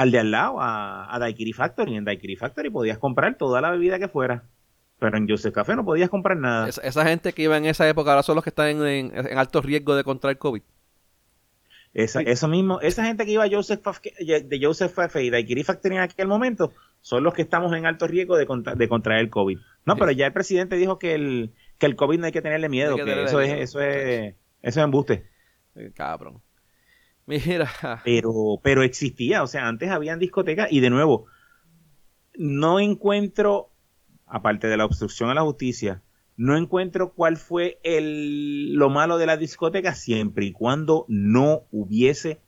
al de al lado, a, a Daiquiri Factory. En Daiquiri Factory podías comprar toda la bebida que fuera. Pero en Joseph Café no podías comprar nada. Esa, esa gente que iba en esa época ahora son los que están en, en- en alto riesgo de contraer COVID. Esa, Eso mismo, esa gente que iba a Joseph Café- de Joseph Café y Daiquiri Factory en aquel momento son los que estamos en alto riesgo de, contra- de contraer el COVID. No, Sí. pero ya el presidente dijo que el, que el COVID no hay que tenerle miedo, Hay que que tenerle eso es, eso es, eso es embuste. Cabrón. Mira. Pero, pero existía, o sea, antes habían discotecas y de nuevo, no encuentro, aparte de la obstrucción a la justicia, no encuentro cuál fue el, lo malo de la discoteca siempre y cuando no hubiese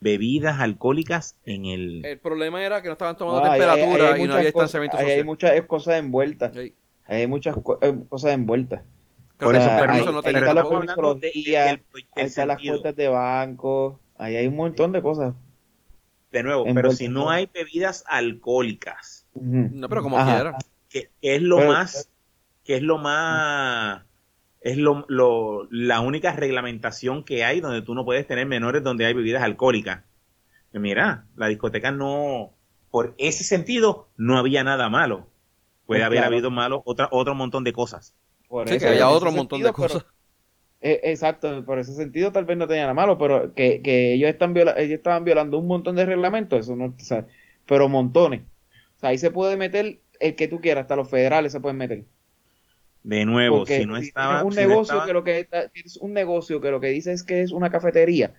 bebidas alcohólicas en el... El problema era que no estaban tomando No, temperatura hay y no muchas había cosas- distanciamiento hay muchas cosas envueltas. Sí. Hay muchas co- eh, cosas envueltas. Creo Por que eso, no ahí tenía está la de- Ahí están las cuentas de banco. Ahí hay un montón de cosas. De nuevo, pero si no hay bebidas alcohólicas. No, pero como Ajá. quiera. que es lo Pero- más, que es lo más, es lo, lo- la única reglamentación que hay donde tú no puedes tener menores donde hay bebidas alcohólicas. Y Mira, la discoteca no, por ese sentido, no había nada malo. Puede Pues haber claro. habido malo otra, otro montón de cosas. Por Sí, eso, que había otro montón de pero- cosas. Eh, exacto, por ese sentido tal vez no tenía nada malo, pero que, que ellos están viola ellos estaban violando un montón de reglamentos, eso no, o sea, pero montones. O sea, ahí se puede meter el que tú quieras, hasta los federales se pueden meter. De nuevo, Porque si no estaba, un si no negocio estaba- que lo que está- tienes un negocio que lo que dice es que es una cafetería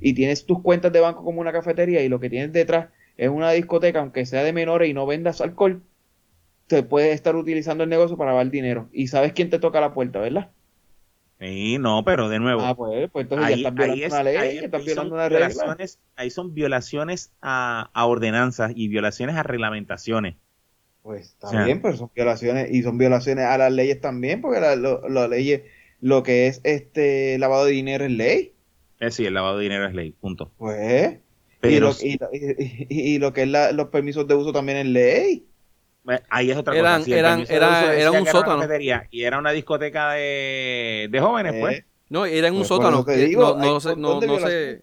y tienes tus cuentas de banco como una cafetería y lo que tienes detrás es una discoteca, aunque sea de menores y no vendas alcohol, te puedes estar utilizando el negocio para lavar dinero y sabes quién te toca la puerta, ¿verdad? Sí, no, pero de nuevo, Ah, pues, pues entonces ya ahí, estás violando es- una ley, ahí- estás violando son una regla. violaciones, ahí son violaciones a, a ordenanzas y violaciones a reglamentaciones. Pues está O sea, bien, pero son violaciones y son violaciones a las leyes también, porque la, lo- las leyes, lo que es este lavado de dinero es ley, Es decir, el lavado de dinero es ley, punto. pues. y, Pero lo, y, lo- y- y- y lo que es la- los permisos de uso también es ley. Eh, ahí es otra Eran- cosa. Si eran- era- era un era sótano. cafetería y era una discoteca de, de jóvenes, Eh, pues. No, era en un pues, sótano. que digo, no, no sé, no, no sé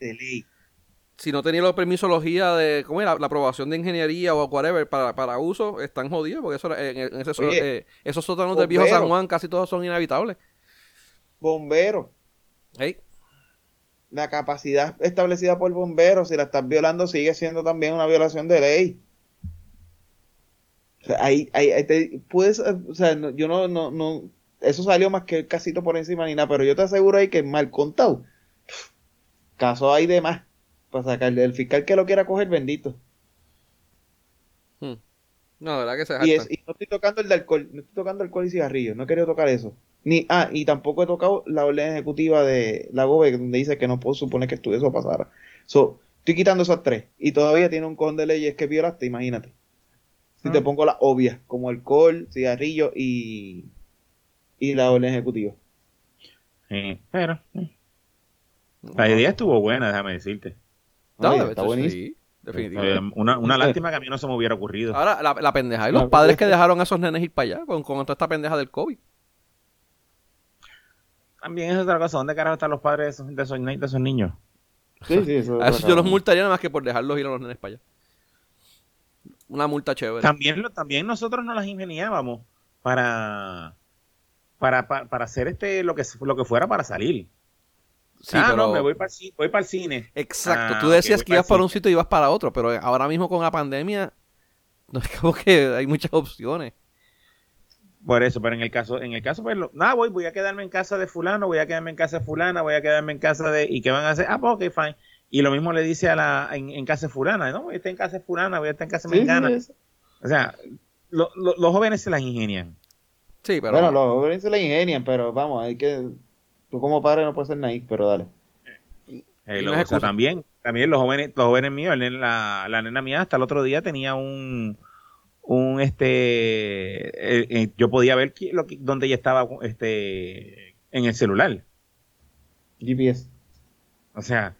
si no tenía la permisología de, ¿cómo era? La aprobación de ingeniería o whatever para, para uso, están jodidos, porque eso, era- en, en ese- Oye, eh, esos sótanos del viejo. San Juan casi todos son inhabitables. Bomberos, Ey, la capacidad establecida por bomberos, si la estás violando, sigue siendo también una violación de ley. Ahí, ahí, ahí te- puedes, eh, o sea, no- yo no, no, no, eso salió más que el casito por encima ni nada, pero yo te aseguro ahí que mal contado, caso hay de más, para sacarle el fiscal que lo quiera coger, bendito. hmm. No, verdad que se Y, es, y no estoy tocando el de alcohol, no estoy tocando alcohol y cigarrillos, no he querido tocar eso. Ni, ah, y tampoco he tocado la orden ejecutiva de la GOBE, donde dice que no puedo suponer que eso pasara. So, estoy quitando esas tres. Y todavía tiene un cojón de leyes que violaste, imagínate. Si te pongo las obvias, como alcohol, cigarrillo y, y la orden ejecutiva. Sí, pero eh, la idea estuvo buena, déjame decirte. No, Oye, de- está sí, buenísimo. definitivamente. Eh, una, una lástima que a mí no se me hubiera ocurrido. Ahora, la, la pendeja. Y los No, padres es que dejaron a esos nenes ir para allá con, con toda esta pendeja del COVID. También es otra cosa. ¿Dónde carajo están los padres de esos, de esos, de esos niños? Sí, sí, eso A es eso yo los multaría nada más que por dejarlos ir a los nenes para allá. Una multa chévere. También, lo- también nosotros nos las ingeniábamos para, para, para, para hacer este lo que, lo que fuera para salir. Sí, ah, pero- no, me voy para, el voy para el cine. Exacto. Ah, Tú decías que ibas para un sitio y ibas para otro, pero ahora mismo con la pandemia, no es como que hay muchas opciones. Por eso, pero en el caso, en el caso, pues, lo- nada, voy, voy a quedarme en casa de fulano, voy a quedarme en casa de fulana, voy a quedarme en casa de, ¿y qué van a hacer? Ah, pues, ok, fine. Y lo mismo le dice a la, en, en casa fulana, no, voy a estar en casa fulana, voy a estar en casa Sí, es- O sea, lo- lo- los jóvenes se las ingenian. Sí, pero Bueno, los jóvenes se la ingenian, pero vamos, hay que... Tú como padre no puedes ser naif, pero dale. Eh, lo- o sea, también, también los jóvenes, los jóvenes míos, la, la nena mía hasta el otro día tenía un, un este, eh, eh, yo podía ver qui- lo que- dónde ella estaba, este, en el celular. GPS. O sea,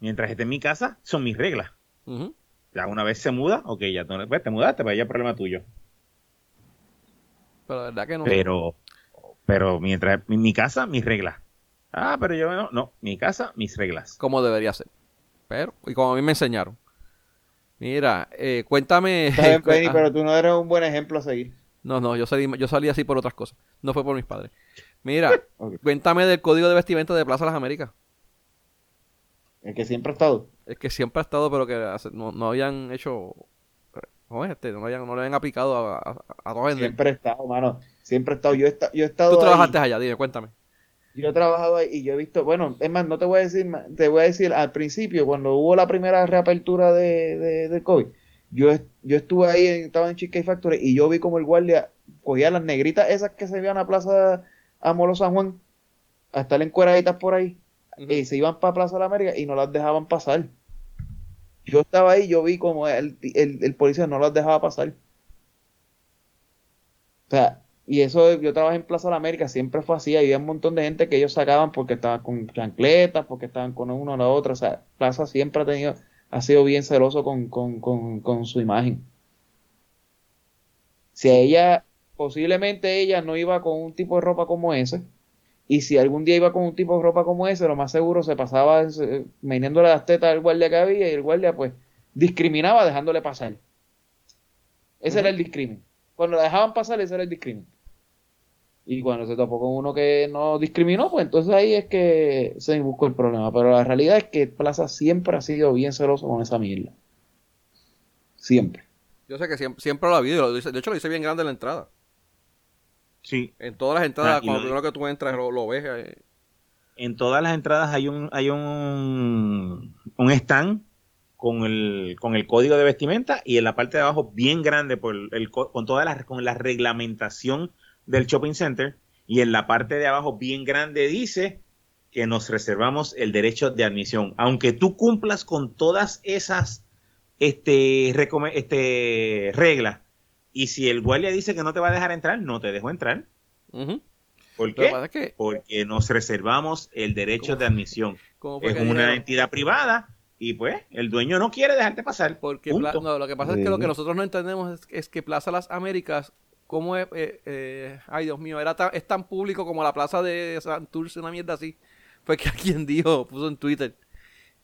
mientras esté en mi casa, son mis reglas. Ya una vez se muda, ok, ya tú, pues, te mudaste, pues ya es problema tuyo. pero la verdad que no. Pero, pero mientras, en mi casa, mis reglas. Ah, pero yo no, no, mi casa, mis reglas. Como debería ser. Pero, y como a mí me enseñaron. Mira, eh, cuéntame. [LAUGHS] Está bien, [LAUGHS] Penny, Ah, pero tú no eres un buen ejemplo a seguir. No, no, yo salí, yo salí así por otras cosas. No fue por mis padres. Mira, [LAUGHS] cuéntame del código de vestimenta de Plaza Las Américas. El que siempre ha estado. Es que siempre ha estado, pero que no, no habían hecho. ¿Cómo es este? No, habían, no le habían aplicado a, a, a vender. Siempre ha estado, mano. Siempre ha estado. Yo he, esta- yo he estado. Tú ahí. trabajaste allá, dime, cuéntame. Yo he trabajado ahí y yo he visto, bueno, es más, no te voy a decir, te voy a decir al principio, cuando hubo la primera reapertura de, de, de COVID, yo, yo estuve ahí, estaba en Cheesecake Factory y yo vi como el guardia cogía las negritas esas que se veían a Plaza Amolo San Juan, a estar encueraditas por ahí, y se iban para Plaza de la América y no las dejaban pasar. Yo estaba ahí, yo vi como el, el, policía no las dejaba pasar. O sea, y eso yo trabajé en Plaza de la América, siempre fue así, había un montón de gente que ellos sacaban porque estaban con chancletas, porque estaban con uno o la otra, o sea, Plaza siempre ha tenido, ha sido bien celoso con, con, con, con su imagen. Si ella, posiblemente ella no iba con un tipo de ropa como ese, y si algún día iba con un tipo de ropa como ese, lo más seguro se pasaba meneándole las tetas al guardia que había y el guardia pues discriminaba dejándole pasar. Ese era el discrimen. Cuando la dejaban pasar, ese era el discrimen. Y cuando se topó con uno que no discriminó, pues entonces ahí es que se buscó el problema. Pero la realidad es que Plaza siempre ha sido bien celoso con esa mierda. Siempre. Yo sé que siempre, siempre lo ha habido. De hecho, lo hice bien grande en la entrada. Sí. En todas las entradas, Ah, cuando lo- primero que tú entras, lo, lo ves. eh, En todas las entradas hay un, hay un, un stand con el, con el código de vestimenta y en la parte de abajo bien grande por el, el co- con toda la, con la reglamentación del shopping center y en la parte de abajo bien grande dice que nos reservamos el derecho de admisión. Aunque tú cumplas con todas esas este, este, reglas y si el guardia dice que no te va a dejar entrar, no te dejo entrar. ujú. ¿Por Lo que qué? pasa es que, Porque nos reservamos el derecho de admisión. como fue Es una dijeron? entidad privada y pues el dueño no quiere dejarte pasar. Porque. Pla- no, lo que pasa es que lo que nosotros no entendemos es, es que Plaza Las Américas, como es, eh, eh, ay Dios mío, era tan, es tan público como la plaza de Santurce, una mierda así. Fue que [LAUGHS] alguien dijo, puso en Twitter,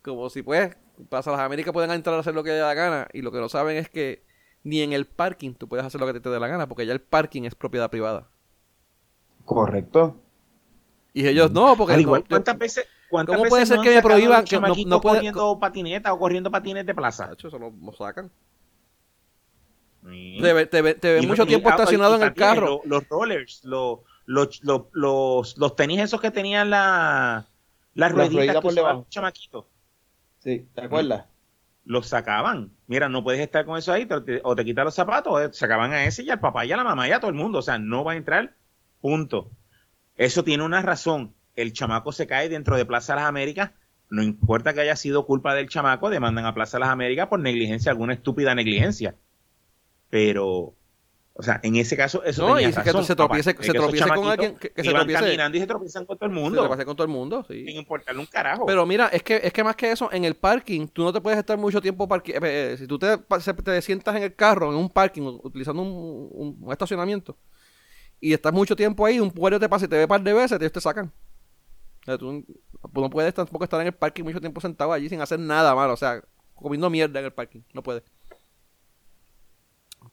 como si pues Plaza Las Américas pueden entrar a hacer lo que dé la gana y lo que no saben es que ni en el parking tú puedes hacer lo que te dé la gana porque ya el parking es propiedad privada. Correcto. Y ellos no, porque Al no, igual, yo- ¿cuántas veces, cuántas ¿Cómo veces puede ser no que me prohíban los que no- no puede- corriendo patineta o corriendo patines de plaza? Tacho, eso lo, lo sacan. Sí. Te, ve- te, ve- te ven Y- mucho y- tiempo ah, estacionado y en el carro. lo- Los, rollers, lo- los, los, los, los tenis esos que tenían la, las rueditas rueditas que por usaban debajo. los chamaquitos. Sí, ¿te acuerdas? los sacaban. Mira, no puedes estar con eso ahí, o te quitas los zapatos, o sacaban a ese y al papá y a la mamá y a todo el mundo. O sea, no va a entrar, punto. Eso tiene una razón. El chamaco se cae dentro de Plaza las Américas. No importa que haya sido culpa del chamaco, demandan a Plaza las Américas por negligencia, alguna estúpida negligencia. Pero, o sea, en ese caso, eso No, y que se tropiece- se tropiece con alguien que- que se tropiece. caminando y se tropiezan con todo el Se mundo. le pasa con todo el mundo, sí. Sin importarle un carajo. Pero mira, es que, es que más que eso, en el parking, tú no te puedes estar mucho tiempo parque eh, eh, Si tú te, se- te sientas en el carro, en un parking, utilizando un, un- un estacionamiento, y estás mucho tiempo ahí, un guardia te pasa y te ve un par de veces, ellos te sacan. O sea, tú tú no puedes tampoco estar en el parking mucho tiempo sentado allí sin hacer nada malo, o sea, comiendo mierda en el parking, no puedes.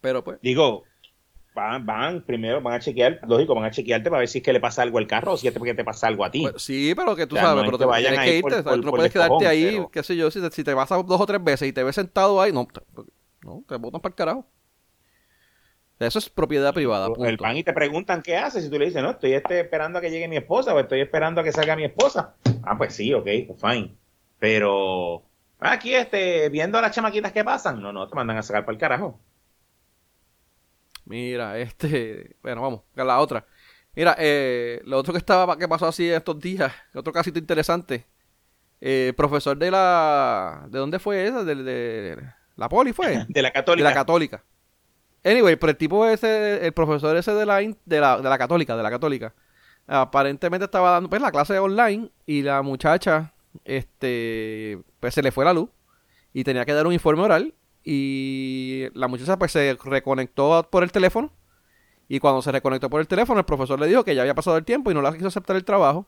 Pero pues, Digo, van, van, primero van a chequear, lógico, van a chequearte para ver si es que le pasa algo al carro o si es porque te pasa algo a ti. pues, sí, pero que tú O sea, sabes, no pero que te vayan tienes que irte, no por puedes quedarte ahí, pero- qué sé yo, si te, si te vas a dos o tres veces y te ves sentado ahí, no, te, no, te botan para el carajo. Eso es propiedad privada, el punto. van y te preguntan qué haces y tú le dices, no, estoy este, esperando a que llegue mi esposa o estoy esperando a que salga mi esposa. Ah, pues sí, ok, pues fine. Pero aquí este, viendo a las chamaquitas que pasan, no, no, te mandan a sacar para el carajo. Mira, este, bueno, vamos, a la otra. Mira, eh, lo otro que estaba, que pasó así estos días, otro casito interesante. Eh, profesor de la, ¿de dónde fue esa? De, de la poli fue. [LAUGHS] De la de católica. la católica. Anyway, pero el tipo ese, el profesor ese de la, de la, de la católica, de la católica, aparentemente estaba dando pues la clase online y la muchacha, este, pues se le fue la luz y tenía que dar un informe oral y la muchacha pues se reconectó por el teléfono y cuando se reconectó por el teléfono el profesor le dijo que ya había pasado el tiempo y no la quiso aceptar el trabajo.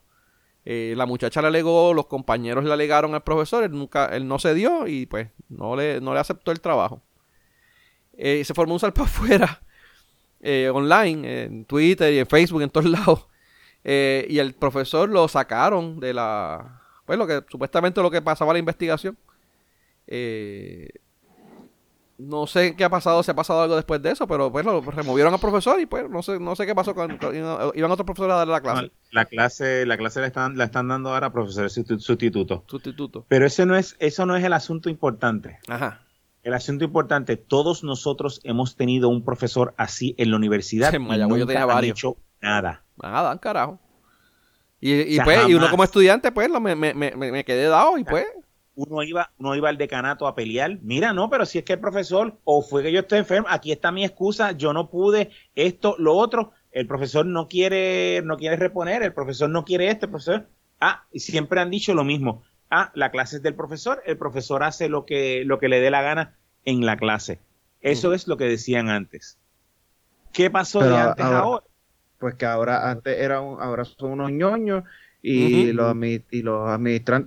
Eh, la muchacha le alegó, los compañeros le alegaron al profesor, él nunca, él no se dio y pues no le, no le aceptó el trabajo. Eh, se formó un salpa [LAUGHS] afuera eh, online, en Twitter y en Facebook, en todos [LAUGHS] lados. Eh, y el profesor lo sacaron de la. Pues lo que supuestamente lo que pasaba la investigación. Eh, no sé qué ha pasado, si ha pasado algo después de eso, pero pues lo removieron al profesor y pues no sé, no sé qué pasó con, con- iban otros profesores a darle la clase. La clase, la clase la están, la están dando ahora a profesores sustitu- sustitutos. Sustituto. Pero eso no es, eso no es el asunto importante. Ajá. El asunto importante, todos nosotros hemos tenido un profesor así en la universidad En y Mayagüez yo nunca tenía varios. hecho nada. Nada, carajo. Y, y O sea, pues, y uno como estudiante, pues, lo- me, me, me, me quedé dado y pues. Uno iba, uno iba al decanato a pelear. Mira, no, pero si es que el profesor, o fue que yo estoy enfermo, aquí está mi excusa, yo no pude, esto, lo otro. El profesor no quiere, no quiere reponer, el profesor no quiere esto, el profesor. Ah, y siempre han dicho lo mismo. Ah, la clase es del profesor, el profesor hace lo que, lo que le dé la gana en la clase. Eso es lo que decían antes. ¿Qué pasó Pero de antes a ahora- ahora? Pues que ahora antes era un, ahora son unos ñoños y, los, y los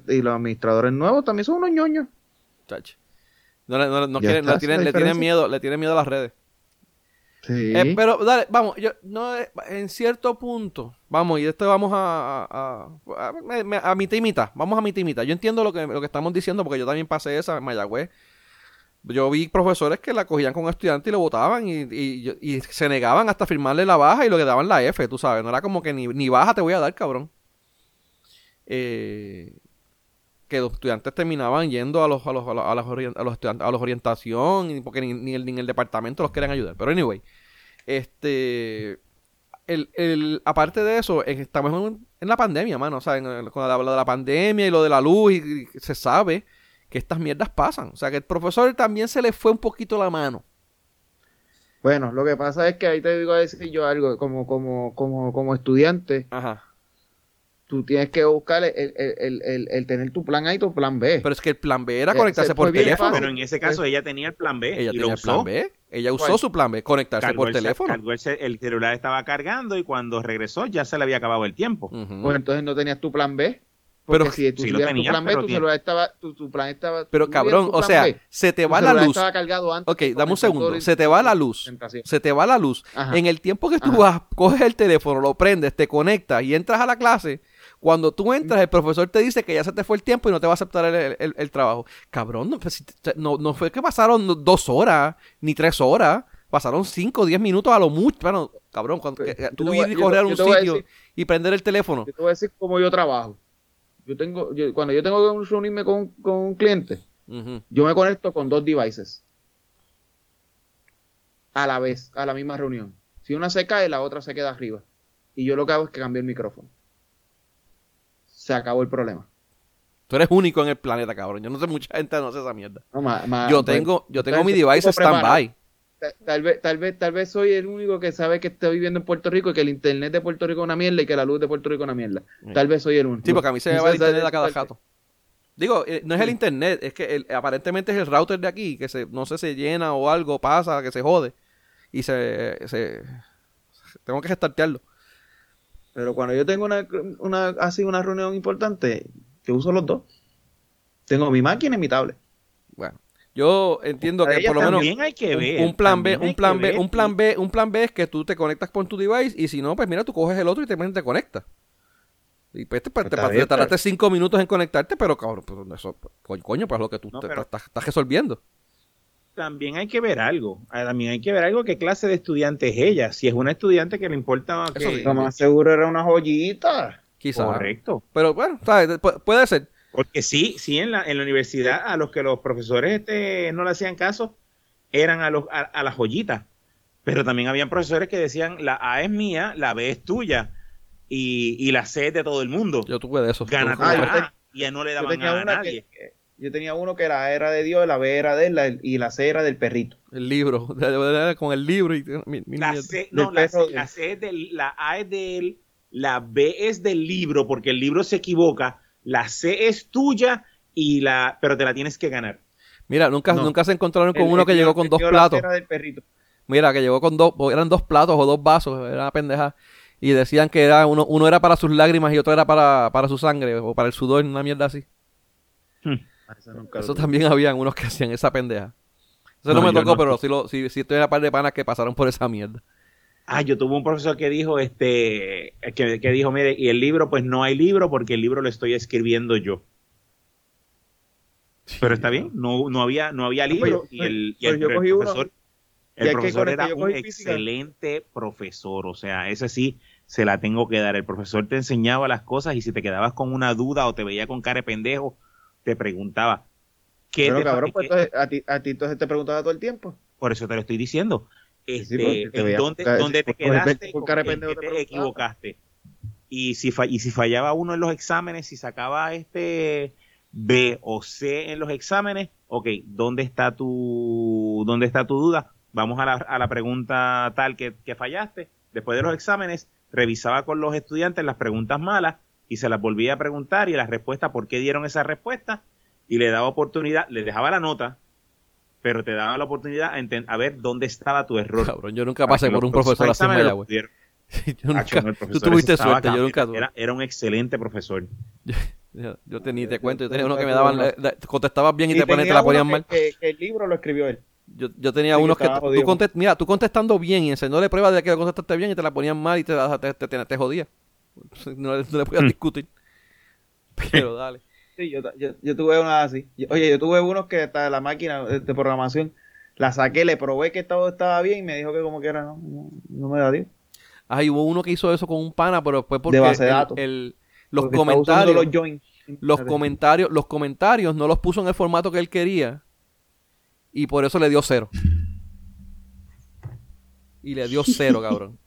y los administradores nuevos también son unos ñoños. Chacho. No, le- no, no quieren- le, tienen, le tienen miedo, le tienen miedo a las redes. Sí. Eh, pero dale, vamos, yo no eh, en cierto punto, vamos, y esto vamos a a, a, a, me- me- a mitad y mitad, vamos a mitad y mitad. Yo entiendo lo que, lo que estamos diciendo porque yo también pasé esa en Mayagüez. Yo vi profesores que la cogían con estudiantes y lo votaban y, y, y se negaban hasta firmarle la baja y lo que daban la F, tú sabes. No era como que ni, ni baja te voy a dar, cabrón. Eh, que los estudiantes terminaban yendo a los a los a los, a los, a los a los orientación y porque ni, ni el, ni en el departamento los querían ayudar. Pero anyway, este el, el, aparte de eso, en- estamos en, en la pandemia, mano. O sea, en el- con lo de la pandemia y lo de la luz, y, y se sabe que estas mierdas pasan. O sea, que el profesor también se le fue un poquito la mano. Bueno, lo que pasa es que ahí te digo a decir yo algo, como, como, como, como estudiante, Ajá. Tú tienes que buscar el, el, el, el- el tener tu plan A y tu plan B. Pero es que el plan B era Eh, conectarse se por teléfono. Pero en ese caso ella tenía el plan B Ella y tenía lo el plan usó. B. Ella usó ¿Cuál? su plan B, conectarse Cargó por teléfono. cargó el, ce- el celular estaba cargando y cuando regresó ya se le había acabado el tiempo. Ujú. Pues entonces no tenías tu plan B. Porque Pero- si tú Sí lo tuvieras tenía, tu plan B, pero tu tiene- celular estaba, tu, tu plan estaba. Pero cabrón, o sea, B, se te va la celular luz. estaba cargado antes Ok, dame un segundo. Se te va la luz. Se te va la luz. Ajá. En el tiempo que tú Ajá. vas, coges el teléfono, lo prendes, te conectas y entras a la clase. Cuando tú entras, el profesor te dice que ya se te fue el tiempo y no te va a aceptar el, el- trabajo. Cabrón, no, pues, no, no fue que pasaron dos horas ni tres horas. Pasaron cinco o diez minutos a lo mucho. Bueno, cabrón, cuando, que- yo tú voy ir y yo- correr a un sitio decir- y prender el teléfono. Yo te voy a decir cómo yo trabajo. Yo tengo, yo- cuando yo tengo que reunirme con, con un cliente, yo me conecto con dos devices. A la vez, a la misma reunión. Si una se cae, la otra se queda arriba. Y yo lo que hago es que cambio el micrófono. Se acabó el problema. Tú eres único en el planeta, cabrón. Yo no sé, mucha gente no hace esa mierda. No, ma- ma- Yo pues, tengo, yo tengo mi device stand-by. Ta- Tal vez, tal vez, tal vez soy el único que sabe que estoy viviendo en Puerto Rico y que el internet de Puerto Rico es una mierda y que la luz de Puerto Rico es una mierda. Sí. Tal vez soy el único. Sí, porque a mí se me va el internet a cada jato. Digo, eh, no es el internet, es que el- aparentemente es el router de aquí, que se, no sé, se llena o algo pasa, que se jode. Y se, se tengo que restartearlo. Pero cuando yo tengo una, una así una reunión importante, yo uso los dos. Tengo mi máquina y mi tablet. Bueno, yo entiendo Para que por lo menos hay que un, ver. un plan B, un plan B, ver un plan B, un plan B es que tú te conectas con tu device y si no, pues mira, tú coges el otro y te, te conectas. Y pues te, tardaste cinco minutos en conectarte, pero cabrón, pues eso, pues, coño, pues es lo que tú No, pero- estás, estás resolviendo. También hay que ver algo. Ah, También hay que ver algo. ¿Qué clase de estudiante es ella? Si es una estudiante que le importa. que- Eso sí. Lo más seguro era una joyita. Quizás. Correcto. Pero bueno, puede ser. Porque sí, sí, en la, en la universidad a los que los profesores este, no le hacían caso eran a, los, a, a las joyitas. Pero también habían profesores que decían, la A es mía, la B es tuya y, y la C es de todo el mundo. Yo tuve de eso. Gana Ah, A y ya no le daban a una nadie. que, yo tenía uno que la A era de Dios, la B era de él la- y la C era del perrito. El libro. [LAUGHS] con el libro y mi- mi La. C, no, la, C, de- la C es del, la A es de él, la B es del libro porque el libro se equivoca, la C es tuya y la, pero te la tienes que ganar. Mira, nunca, No. nunca se encontraron con El- uno que llegó con el dos tío la C platos. era del perrito. Mira, que llegó con dos, eran dos platos o dos vasos, era una pendeja. Y decían que era uno, uno era para sus lágrimas y otro era para, para su sangre o para el sudor, una mierda así. Ah, nunca lo Eso también habían unos que hacían esa pendeja. Eso no, No, me tocó, no. pero sí, lo, sí, sí estoy en la par de panas que pasaron por esa mierda. Ah, yo tuve un profesor que dijo, este, que, que dijo, mire, y el libro, pues no hay libro porque el libro lo estoy escribiendo yo. Pero está bien, no, no había, no había libro Pues, y el, y pues el- yo el cogí uno, profesor, y el que profesor el que era un física. excelente profesor, o sea, ese sí se la tengo que dar. El profesor te enseñaba las cosas y si te quedabas con una duda o te veía con cara de pendejo, te preguntaba. ¿qué Pero te fa- cabrón, pues entonces, a ti, a ti entonces te preguntaba todo el tiempo. por eso te lo estoy diciendo. Este, porque te ¿en veía dónde, te quedaste? con ¿Con cara de qué- pendejo qué te equivocaste? Y si, fa- y si fallaba uno en los exámenes, si sacaba este B o C en los exámenes, ok, ¿dónde está tu, dónde está tu duda? Vamos a la, a la pregunta tal que, que fallaste. Después de los exámenes, revisaba con los estudiantes las preguntas malas y se las volvía a preguntar y las respuestas, por qué dieron esa respuesta, y le daba oportunidad, le dejaba la nota, pero te daba la oportunidad a, a ver dónde estaba tu error. Cabrón, yo nunca Para pasé por un profesor así en Mayagüez. [LAUGHS] Yo nunca, no, el tú profesor tuviste suerte, yo nunca. Era, era un excelente profesor. [LAUGHS] Yo, yo tenía, te cuento, yo tenía uno que me nunca daban, contestabas bien y, te, ponían, te la ponían mal. que- que- el libro lo escribió él. Yo, yo tenía Sí, unos que, tú contest- mira, tú contestando bien y enseñándole pruebas de que lo contestaste bien y te la ponían mal y te, te, te, te- te jodía. [LAUGHS] No, le- no le podías Mm. discutir. Pero dale. [LAUGHS] Sí, yo, yo, yo tuve una así. Yo- oye, yo tuve unos que hasta la máquina de de programación la saqué, le probé que todo estaba bien y me dijo que como que era, no, no, no me da Dios. Ah, y hubo uno que hizo eso con un pana, pero después porque De base de datos. el- los Porque comentarios, los comentarios, los comentarios no los puso en el formato que él quería y por eso le dio cero. Y le dio cero, [LAUGHS] cabrón.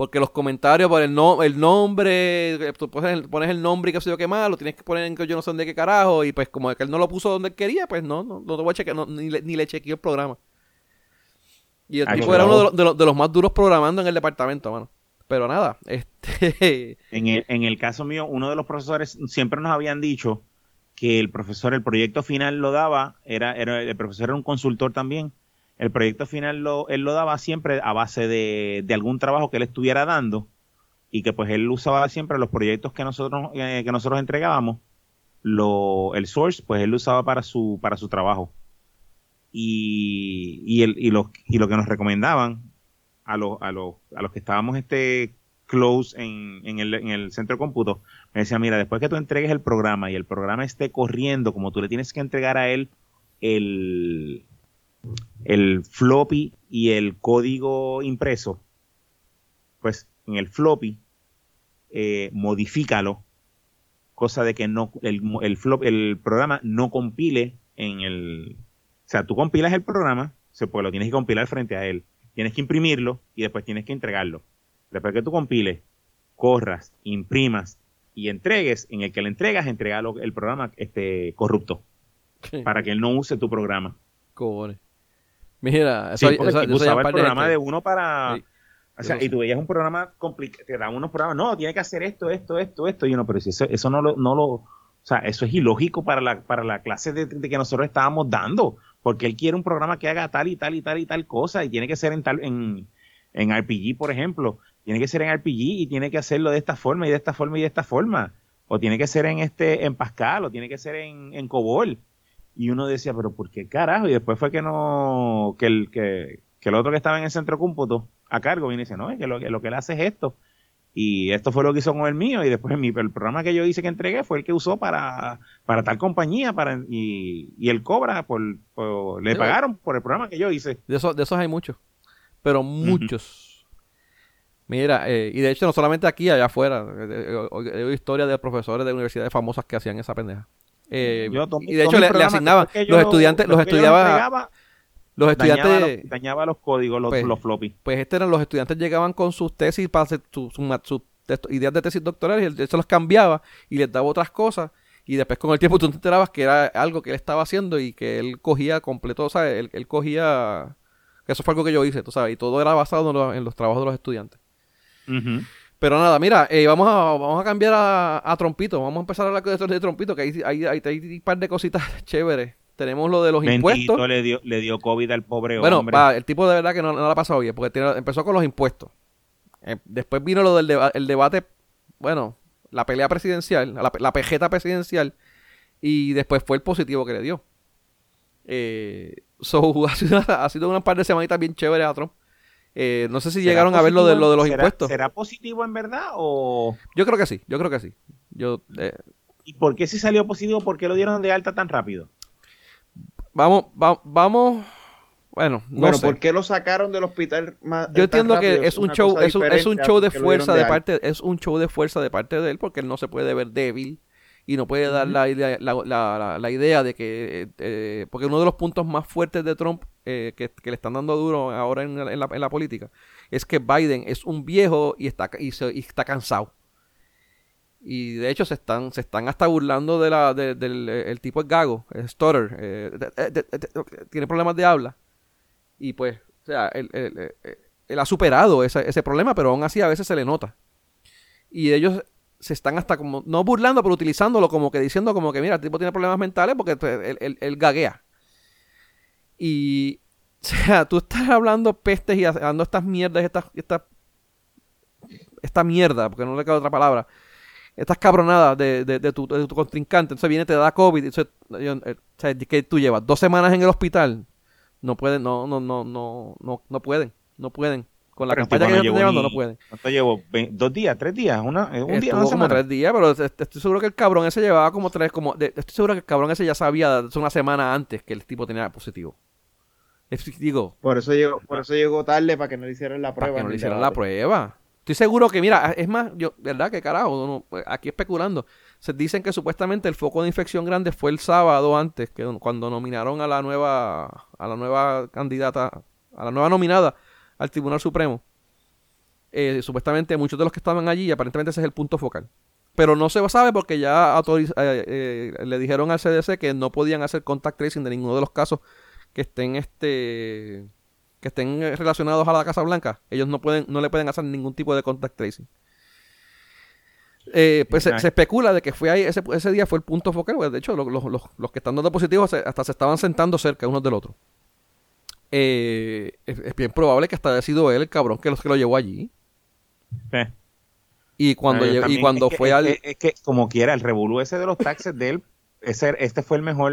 Porque los comentarios por el, no, el nombre, tú pones el, pones el nombre y qué sé yo qué más, lo tienes que poner en que yo no sé de qué carajo, y pues como que él no lo puso donde él quería, pues no, no, no te voy a chequear, no, ni, le, ni le chequeó el programa. Y el Ay, tipo era uno de los, de, los, de los más duros programando en el departamento, mano. Pero nada, [LAUGHS] este... En el, en el caso mío, uno de los profesores siempre nos habían dicho que el profesor, el proyecto final lo daba, era, era el profesor era un consultor también. El proyecto final lo, él lo daba siempre a base de, de algún trabajo que él estuviera dando y que pues él usaba siempre los proyectos que nosotros eh, que nosotros entregábamos lo el source pues él lo usaba para su para su trabajo. Y y, el, y lo y lo que nos recomendaban a los a los a los que estábamos este close en, en, el, en el centro de cómputo me decía mira después que tú entregues el programa y el programa esté corriendo como tú le tienes que entregar a él el el floppy y el código impreso pues en el floppy eh, modifícalo cosa de que no el, el flop el programa no compile en el o sea tú compilas el programa se pues lo tienes que compilar frente a él. Tienes que imprimirlo y después tienes que entregarlo. Después que tú compiles corras imprimas y entregues en el que le entregas entrega el programa este corrupto para que él no use tu programa. Cojones. Mira, Sí, eso, porque eso, el eso de programa de uno para... Sí. O sea, y tú veías un programa complicado, te daban unos programas, no, tiene que hacer esto, esto, esto, esto, y uno, pero si eso, eso no lo, no lo, o sea, eso es ilógico para la, para la clase de, de que nosotros estábamos dando, porque él quiere un programa que haga tal y tal y tal y tal cosa, y tiene que ser en tal, en, en RPG, por ejemplo, tiene que ser en RPG y tiene que hacerlo de esta forma y de esta forma y de esta forma, o tiene que ser en este, en Pascal, o tiene que ser en, en COBOL, y uno decía, pero ¿por qué carajo? Y después fue que no, que el, que, que el otro que estaba en el centro cómputo a cargo viene y dice, no, es que lo, que lo que él hace es esto. Y esto fue lo que hizo con el mío. Y después mi, el programa que yo hice que entregué fue el que usó para, para tal compañía. para Y, y él cobra, por, por- le Sí, pagaron por el programa que yo hice. De, esos, de esos hay muchos. Pero muchos. Mira, eh, y de hecho no solamente aquí, allá afuera. eh, eh, He oído historias de profesores de universidades famosas que hacían esa pendeja. Eh, Yo y de hecho le, le asignaban, los lo- estudiantes, los estudiaba, los dañaba, estudiantes, los, dañaba los códigos, los, Pues, los floppy. pues este eran los estudiantes llegaban con sus tesis para hacer su- su ma- sus ideas de tesis doctorales y él, se los cambiaba y les daba otras cosas y después con el tiempo tú te enterabas que era algo que él estaba haciendo y que él cogía completo, o sea, él, él cogía, eso fue algo que yo hice, tú sabes, y todo era basado en los, en los trabajos de los estudiantes. Ujú. Pero nada, mira, eh, vamos, a, vamos a cambiar a, a Trompito, vamos a empezar a hablar de, de Trompito, que hay, hay, hay, hay un par de cositas [LAUGHS] chéveres. Tenemos lo de los impuestos. le dio, le dio COVID al pobre Bueno, hombre. va, el tipo de verdad que no, no la ha pasado bien, porque tiene- empezó con los impuestos. Eh, después vino lo del deba- el debate, bueno, la pelea presidencial, la, la pejeta presidencial, y después fue el positivo que le dio. Eh, so, ha [LAUGHS] sido, ha sido una par de semanitas bien chéveres a Trump. Eh, no sé si ¿Será llegaron a ver lo de, lo de los será- impuestos. ¿Será positivo en verdad o...? Yo creo que sí, yo creo que sí. Yo, eh, ¿Y por qué si salió positivo? ¿Por qué lo dieron de alta tan rápido? vamos, va- vamos, bueno, no bueno, sé. ¿por qué lo sacaron del hospital más Yo tan entiendo rápido? que es un show, es un, es show de fuerza de parte, es un show de fuerza de parte de él porque él no se puede ver débil y no puede dar la, idea, la, la- idea de que, eh, porque uno de los puntos más fuertes de Trump eh, que, que le están dando duro ahora en, la, en la- en la política es que Biden es un viejo y está, y se- y está cansado. Y de hecho se están, se están hasta burlando de la, de- del eh, el tipo es gago, es stutter, eh, de- tiene problemas de habla. Y pues, o sea, él, él- él- él ha superado ese, ese problema, pero aún así a veces se le nota. Y ellos se están hasta como, no burlando, pero utilizándolo como que diciendo como que, mira, el tipo tiene problemas mentales porque pues, él, gaguea. Y, [LAUGHS] o sea, tú estás hablando pestes y hablando estas mierdas, estas, esta, esta mierda, porque no le queda otra palabra, estas cabronadas de, de, de tu, de tu contrincante, entonces viene, te da COVID, entonces, yo- eh, o sea, que tú llevas dos semanas en el hospital, no pueden, no, no, no, no, no, no pueden, no pueden. Con la Pero campaña que no ellos están llevó llevando, ni- no pueden. ¿Cuánto llevo? Ve- ¿Dos días? ¿Tres días? Una, eh, ¿Un día? Estuvo ¿Una como tres días, pero est- estoy seguro que el cabrón ese llevaba como tres, como, de- estoy seguro que el cabrón ese ya sabía una semana antes que el tipo tenía positivo. Es- digo, Por eso llegó, por eso llegó tarde para que no le hicieran la para prueba. que no le hicieran la prueba. Estoy seguro que, mira, es más, yo, ¿verdad? Que carajo, uno- pues, aquí especulando. Se dicen que supuestamente el foco de infección grande fue el sábado antes, que cuando nominaron a la nueva, a la nueva candidata, a la nueva nominada al Tribunal Supremo. Eh, supuestamente muchos de los que estaban allí, aparentemente ese es el punto focal. Pero no se sabe porque ya autoriz- eh, eh, le dijeron al CDC que no podían hacer contact tracing de ninguno de los casos que estén este que estén eh, relacionados a la Casa Blanca. Ellos no pueden no le pueden hacer ningún tipo de contact tracing. Eh, pues se, especula de que fue ahí ese, ese día fue el punto focal. de hecho, lo- lo- los, los que están dando positivos hasta se estaban sentando cerca unos del otro. Eh, es, es bien probable que hasta haya sido él el cabrón que, los, que lo llevó allí. Y cuando, Pero lle- y cuando es que- fue es al... que- es que, como quiera, el revolú ese de los taxes de él, ese, este fue el mejor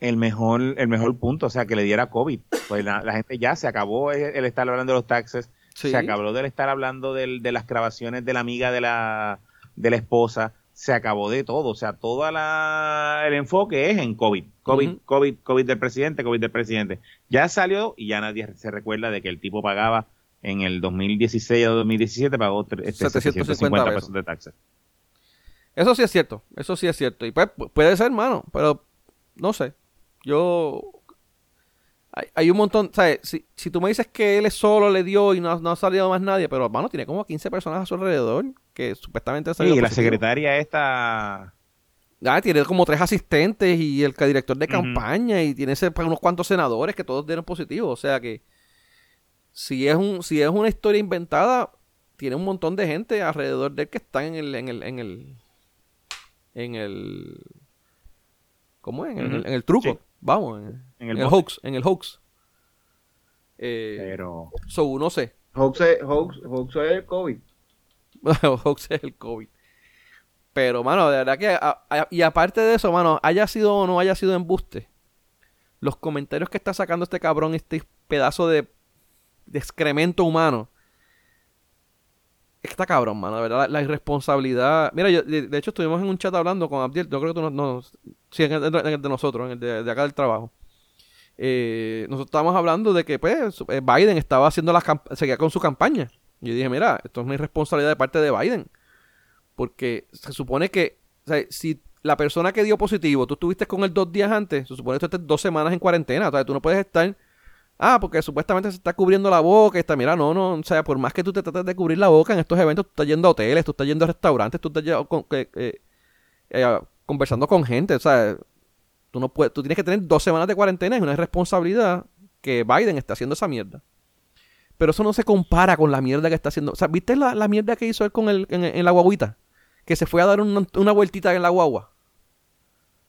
el mejor el mejor punto, o sea, que le diera COVID. Pues la, la gente ya se acabó el, el estar hablando de los taxes, Sí. se acabó del estar hablando del- de las grabaciones de la amiga de la, de la esposa, se acabó de todo, o sea, todo la, el enfoque es en COVID, COVID. COVID, COVID del presidente, COVID del presidente. Ya salió y ya nadie se recuerda de que el tipo pagaba en el 2016 o 2017 pagó tre- este, 750 750 pesos. pesos de taxes. Eso sí es cierto, eso sí es cierto. Y pues, pu- puede ser, mano, pero no sé. Yo. Hay, hay un montón, ¿sabes? Si, si tú me dices que él es solo le dio y no, no ha salido más nadie, pero mano, tiene como 15 personas a su alrededor que supuestamente han Sí, salido y la secretaria esta Ah, tiene como tres asistentes y el director de campaña y tiene ese- pues, unos cuantos senadores que todos dieron positivo. O sea que si es un si es una historia inventada, tiene un montón de gente alrededor de él que están en el en el en el en el ¿cómo es? En, el, en el truco. Sí. Vamos, en, En en el el, hoax, en el hoax. Eh, pero so, no sé. Hoax es, hoax, hoax es el COVID. [LAUGHS] Hoax es el COVID. Pero, mano, de verdad que. a- a- y aparte de eso, mano, haya sido o no haya sido embuste, los comentarios que está sacando este cabrón, este pedazo de, de excremento humano. Está cabrón, mano, de verdad, la, irresponsabilidad. Mira, yo, de, hecho, estuvimos en un chat hablando con Abdiel. Yo creo que tú no. no- sí, en el, de nosotros, en el de, acá del trabajo. Eh, nosotros estábamos hablando de que pues eh, Biden estaba haciendo las seguía con su campaña. Y yo dije, mira, esto es una irresponsabilidad de parte de Biden. Porque se supone que, o sea, si la persona que dio positivo, tú estuviste con él dos días antes, se supone que tú estés dos semanas en cuarentena. O sea, tú no puedes estar, ah, porque supuestamente se está cubriendo la boca. Está, mira, no, no, o sea, por más que tú te trates de cubrir la boca en estos eventos, tú estás yendo a hoteles, tú estás yendo a restaurantes, tú estás yendo eh, conversando con gente. O sea, tú no puedes, tú tienes que tener dos semanas de cuarentena, es una irresponsabilidad que Biden está haciendo esa mierda. Pero eso no se compara con la mierda que está haciendo. O sea, ¿viste la, la mierda que hizo él con el, en, en la guaguita? Que se fue a dar una, una vueltita en la guagua.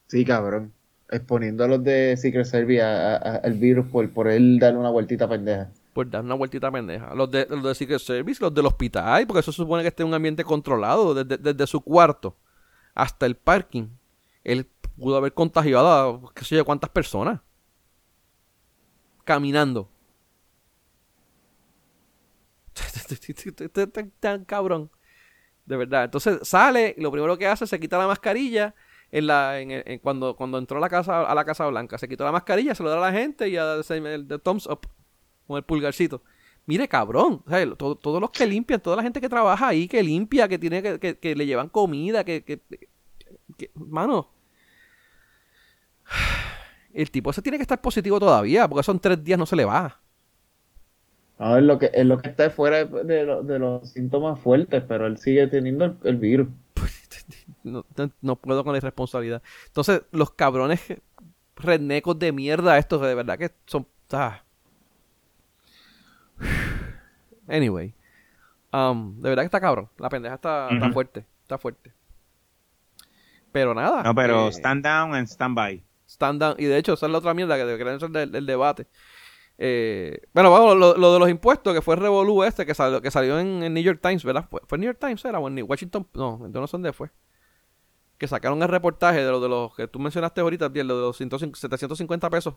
Sí, cabrón. Exponiendo a los de Secret Service a- al virus por, por él darle una vueltita pendeja. Por dar una vueltita pendeja. Los de, los de Secret Service, los del hospital, porque eso supone que esté en un ambiente controlado, desde, desde su cuarto hasta el parking. Él pudo haber contagiado a qué sé yo cuántas personas. Caminando. [LAUGHS] tan, cabrón. De verdad. Entonces sale lo primero que hace se quita la mascarilla en la en, en- cuando cuando entró a la casa a la Casa Blanca, se quitó la mascarilla, se lo da a la gente y a se- el thumbs up con el pulgarcito. Mire, cabrón, todo- todos los que limpian, toda la gente que trabaja ahí, que limpia, que tiene que, que, que le llevan comida, que, que, mano, [SIGHS] el tipo ese tiene que estar positivo todavía, porque son tres días no se le va. Es lo que, es lo que está fuera de, de de los síntomas fuertes, pero él sigue teniendo el virus. [LAUGHS] no, no- no puedo con la irresponsabilidad. Entonces, los cabrones rednecos de mierda estos, de verdad que son... ah. [SIGHS] Anyway. Um, de verdad que está cabrón. La pendeja está, está fuerte. Está fuerte. Pero nada. No, pero eh, stand down and stand by. stand down. Y de hecho, esa es la otra mierda que deberían ser del debate. Eh, bueno, vamos, lo, lo de los impuestos, que fue el Revolú este, que salió, que salió en, en New York Times, ¿verdad? ¿Fue, fue New York Times era o en New- Washington? No, entonces no sé dónde fue. Que sacaron el reportaje de lo de los que tú mencionaste ahorita, de los 150 750 pesos.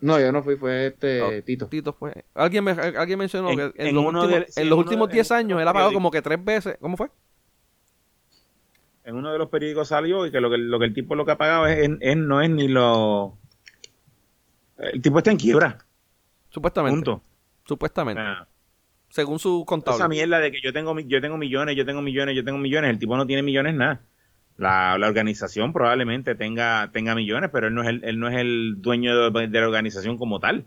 No, yo no fui, fue este No, Tito. Tito fue. Alguien, me- alguien mencionó En- que en, en los últimos, de- sí, en en los uno últimos de- 10 en años él ha pagado como que tres veces. ¿Cómo fue? En uno de los periódicos salió y que lo que, lo que el tipo lo que ha pagado es, es- es- no es ni lo... El tipo está en quiebra, Supuestamente. punto. Supuestamente. Sea, según su contable. esa mierda de que yo tengo, yo tengo millones, yo tengo millones, yo tengo millones, el tipo no tiene millones nada. La, la organización probablemente tenga, tenga millones, pero él no es el, él no es el dueño de, de la organización como tal.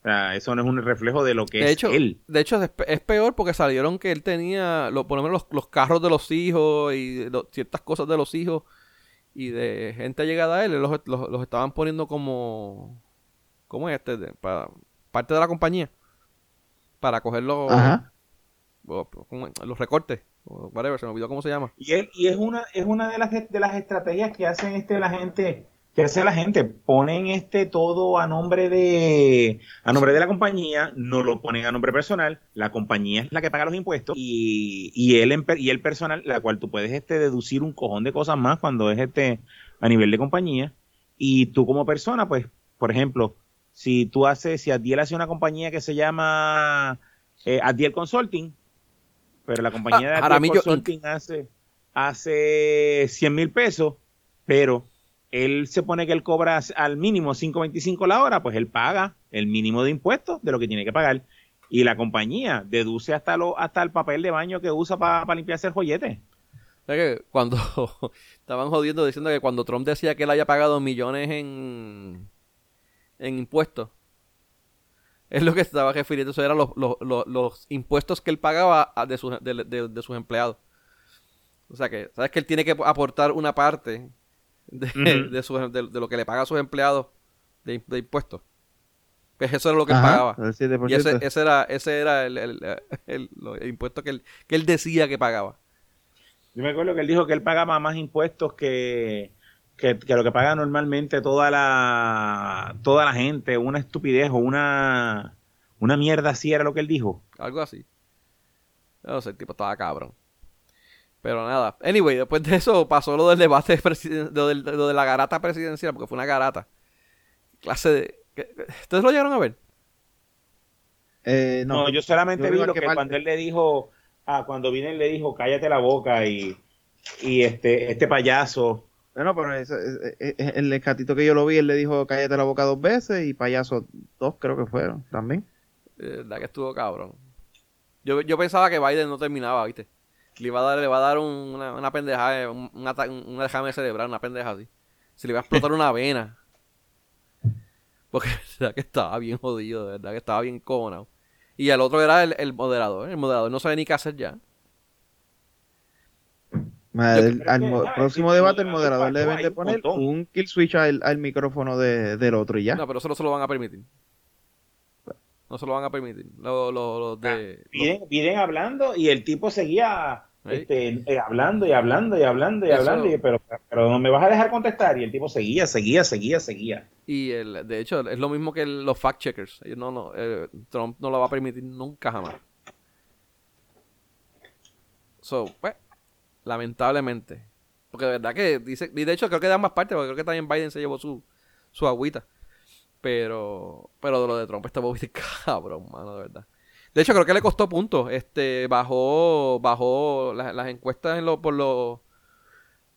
O sea, eso no es un reflejo de lo que de es hecho, él. de hecho es, pe- es peor porque salieron que él tenía, lo, por lo menos los, los carros de los hijos y lo- ciertas cosas de los hijos y de gente llegada a él, los, los- los estaban poniendo como, como este, de- para parte de la compañía, para coger los, los recortes, o whatever, se me olvidó cómo se llama. Y, él, y es una es una de las de las estrategias que hacen este la gente que hace la gente ponen este todo a nombre de a nombre de la compañía no lo ponen a nombre personal la compañía es la que paga los impuestos y, y él y el personal la cual tú puedes este deducir un cojón de cosas más cuando es este a nivel de compañía y tú como persona pues por ejemplo si tú haces si Adiel hace una compañía que se llama eh, Adiel Consulting pero la compañía de Ah, Adiel. Consulting hace hace 100 mil pesos, pero él se pone que él cobra al mínimo 5.25 la hora, pues él paga el mínimo de impuestos de lo que tiene que pagar. Y la compañía deduce hasta lo, hasta el papel de baño que usa para limpiarse el joyete. O sea que cuando [LAUGHS] estaban jodiendo diciendo que cuando Trump decía que él haya pagado millones en, en impuestos, es lo que estaba refiriendo, eso eran los, los, los, los impuestos que él pagaba de, sus, de, de- de sus empleados. O sea que, ¿sabes que él tiene que aportar una parte de, de, su- de- de lo que le paga a sus empleados de, de impuestos? Pues eso era lo que él Ajá, pagaba. el 7%. Y ese, ese era, ese era el, el- el- impuesto que él, que él decía que pagaba. Yo me acuerdo que él dijo que él pagaba más impuestos que, que, que lo que paga normalmente toda la toda la gente, una estupidez o una, una mierda así era lo que él dijo. Algo así. No sé, el tipo estaba cabrón. Pero nada. Anyway, después de eso pasó lo del debate presiden- lo, del- lo de la garata presidencial, porque fue una garata. Clase de. ¿qué- qué- ¿Ustedes lo llegaron a ver? Eh, No, no, yo solamente Yo vi lo que parte. cuando él le dijo, ah, cuando vine él le dijo, cállate la boca y, y este, este payaso. Bueno, pero ese- el escatito que yo lo vi, él le dijo cállate la boca dos veces y payaso dos creo que fueron también. Eh, verdad que estuvo cabrón. Yo, yo pensaba que Biden no terminaba, ¿viste? Le iba a dar, le va a dar un- una, una pendejada, un, un, un- un derrame cerebral, una pendeja así. Se le iba a explotar una vena. Porque de verdad que estaba bien jodido, de verdad que estaba bien cojonado. Y el otro era el, el moderador. El moderador no sabe ni qué hacer ya. El- al próximo debate, el moderador le deben de un poner un kill switch al, al micrófono de- del otro y ya. No, pero eso no se lo van a permitir. No se lo van a permitir. Los los- los de. Piden, piden hablando y el tipo seguía. Este, eh, hablando y hablando y hablando y Eso- hablando, y- pero, pero no me vas a dejar contestar. Y el tipo seguía, seguía, seguía, seguía. Y el, de hecho, es lo mismo que el- los fact checkers. Ellos no, no, eh, Trump no lo va a permitir nunca jamás. So, pues, lamentablemente. Porque de verdad que dice, y de hecho creo que de ambas partes, porque creo que también Biden se llevó su, su agüita. Pero, pero lo de Trump está muy [LAUGHS] cabrón, mano, de verdad. De hecho, creo que le costó puntos. Este, bajó, bajó las, las encuestas en lo, por los,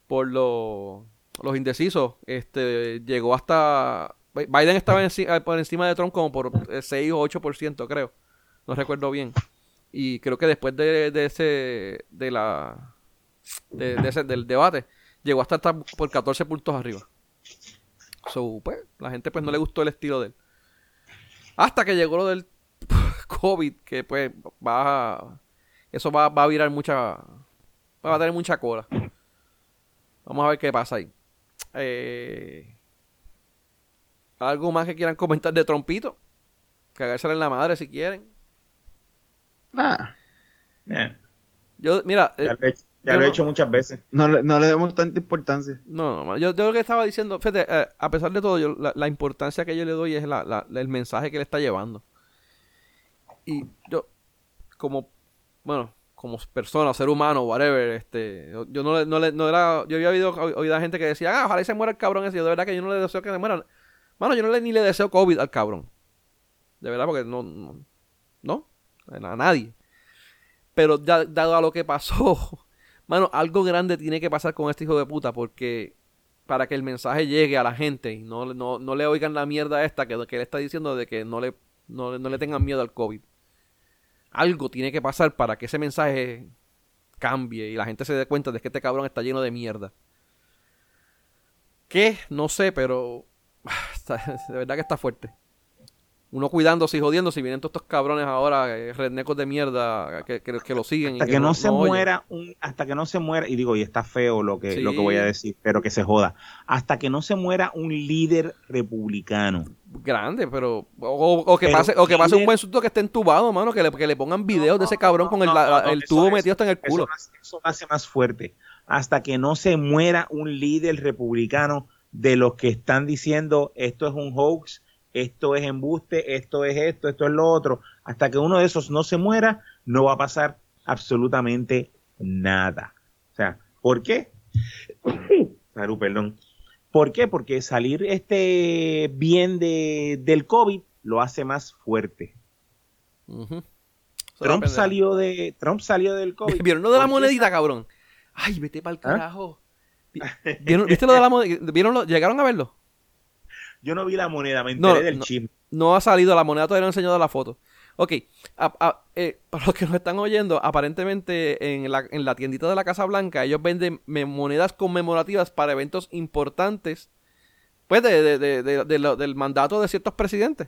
por los, los indecisos, este, llegó hasta... Biden estaba enci- por encima de Trump como por eh, 6 o 8%, creo. No recuerdo bien. Y creo que después de, de ese... de la... de, ese, del debate, llegó hasta por 14 puntos arriba. So, pues, la gente pues no le gustó el estilo de él. Hasta que llegó lo del [LAUGHS] COVID, que pues va a- eso va, va a virar mucha va a tener mucha cola. Vamos a ver qué pasa ahí. Eh, ¿Algo más que quieran comentar de Trompito? Cagársela en la madre si quieren. Nah, Eh, Yo, mira, eh, ya lo he, hecho- ya he muchas veces. no, le- no le demos tanta importancia. No, no, yo, yo lo que estaba diciendo, fíjate, eh, a pesar de todo, yo, la, la importancia que yo le doy es la, la- el mensaje que le está llevando. Y yo, como, bueno, como persona, ser humano, whatever, este, yo, no le, no no era, yo había oído, oído a gente que decía, ah, ojalá se muera el cabrón ese, yo de verdad que yo no le deseo que se muera. Mano, yo no le, ni le deseo COVID al cabrón. De verdad, porque no, no, no, a nadie. Pero dado a lo que pasó, [LAUGHS] Mano, algo grande tiene que pasar con este hijo de puta porque para que el mensaje llegue a la gente y no, no, no le oigan la mierda esta que, que le está diciendo de que no le, no, no le tengan miedo al COVID. Algo tiene que pasar para que ese mensaje cambie y la gente se dé cuenta de que este cabrón está lleno de mierda. ¿Qué? No sé, pero [SIGHS] [LAUGHS] de verdad que está fuerte. Uno cuidándose y jodiéndose y vienen todos estos cabrones ahora, eh, rednecos de mierda, que, que, que lo siguen. y Hasta que no, no- se no muera un, hasta que no se muera, y digo, y está feo lo que, Sí. lo que voy a decir, pero que se joda. Hasta que no se muera un líder republicano. Grande, pero o, o que Pero pase o que pase un buen susto que esté entubado, mano, que le, que le pongan videos de ese cabrón no, con el, la- el eso tubo metido hasta en el Eso, culo. hace- eso hace más fuerte. Hasta que no se muera un líder republicano de los que están diciendo esto es un hoax, esto es embuste, esto es esto, esto es lo otro. Hasta que uno de esos no se muera, no va a pasar absolutamente nada. O sea, ¿por qué? [COUGHS] Salud, perdón. ¿Por qué? Porque salir este bien de, del COVID lo hace más fuerte. Trump salió de Trump salió del [LAUGHS] COVID. ¿Vieron lo de la ¿Por qué monedita, cabrón? Ay, vete para el ¿Ah? carajo. Vi- [LAUGHS] ¿Vieron, ¿Viste lo de la monedita? ¿Vieron lo- ¿Llegaron a verlo? Yo no vi la moneda, me No, enteré del no. chisme. No ha salido, la moneda todavía no han enseñado la foto. Ok, a- a- eh, [LAUGHS] para los que nos están oyendo, aparentemente en la, en la tiendita de la Casa Blanca ellos venden monedas conmemorativas para eventos importantes, pues de, de- de- de- de lo- del mandato de ciertos presidentes.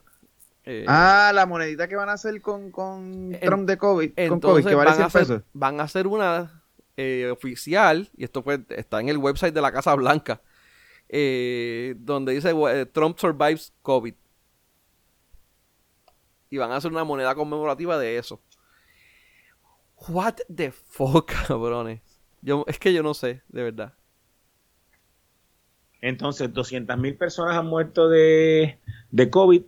Eh, Ah, la monedita que van a hacer con, con En- Trump de COVID, con entonces COVID, que vale van, 100 a hacer, pesos. van a hacer una eh, oficial, y esto pues está en el website de la Casa Blanca, eh, donde dice Trump survives COVID. Y van a hacer una moneda conmemorativa de eso. What the fuck, [LAUGHS] cabrones. Yo, es que yo no sé, de verdad. Entonces, 200 mil personas han muerto de, de COVID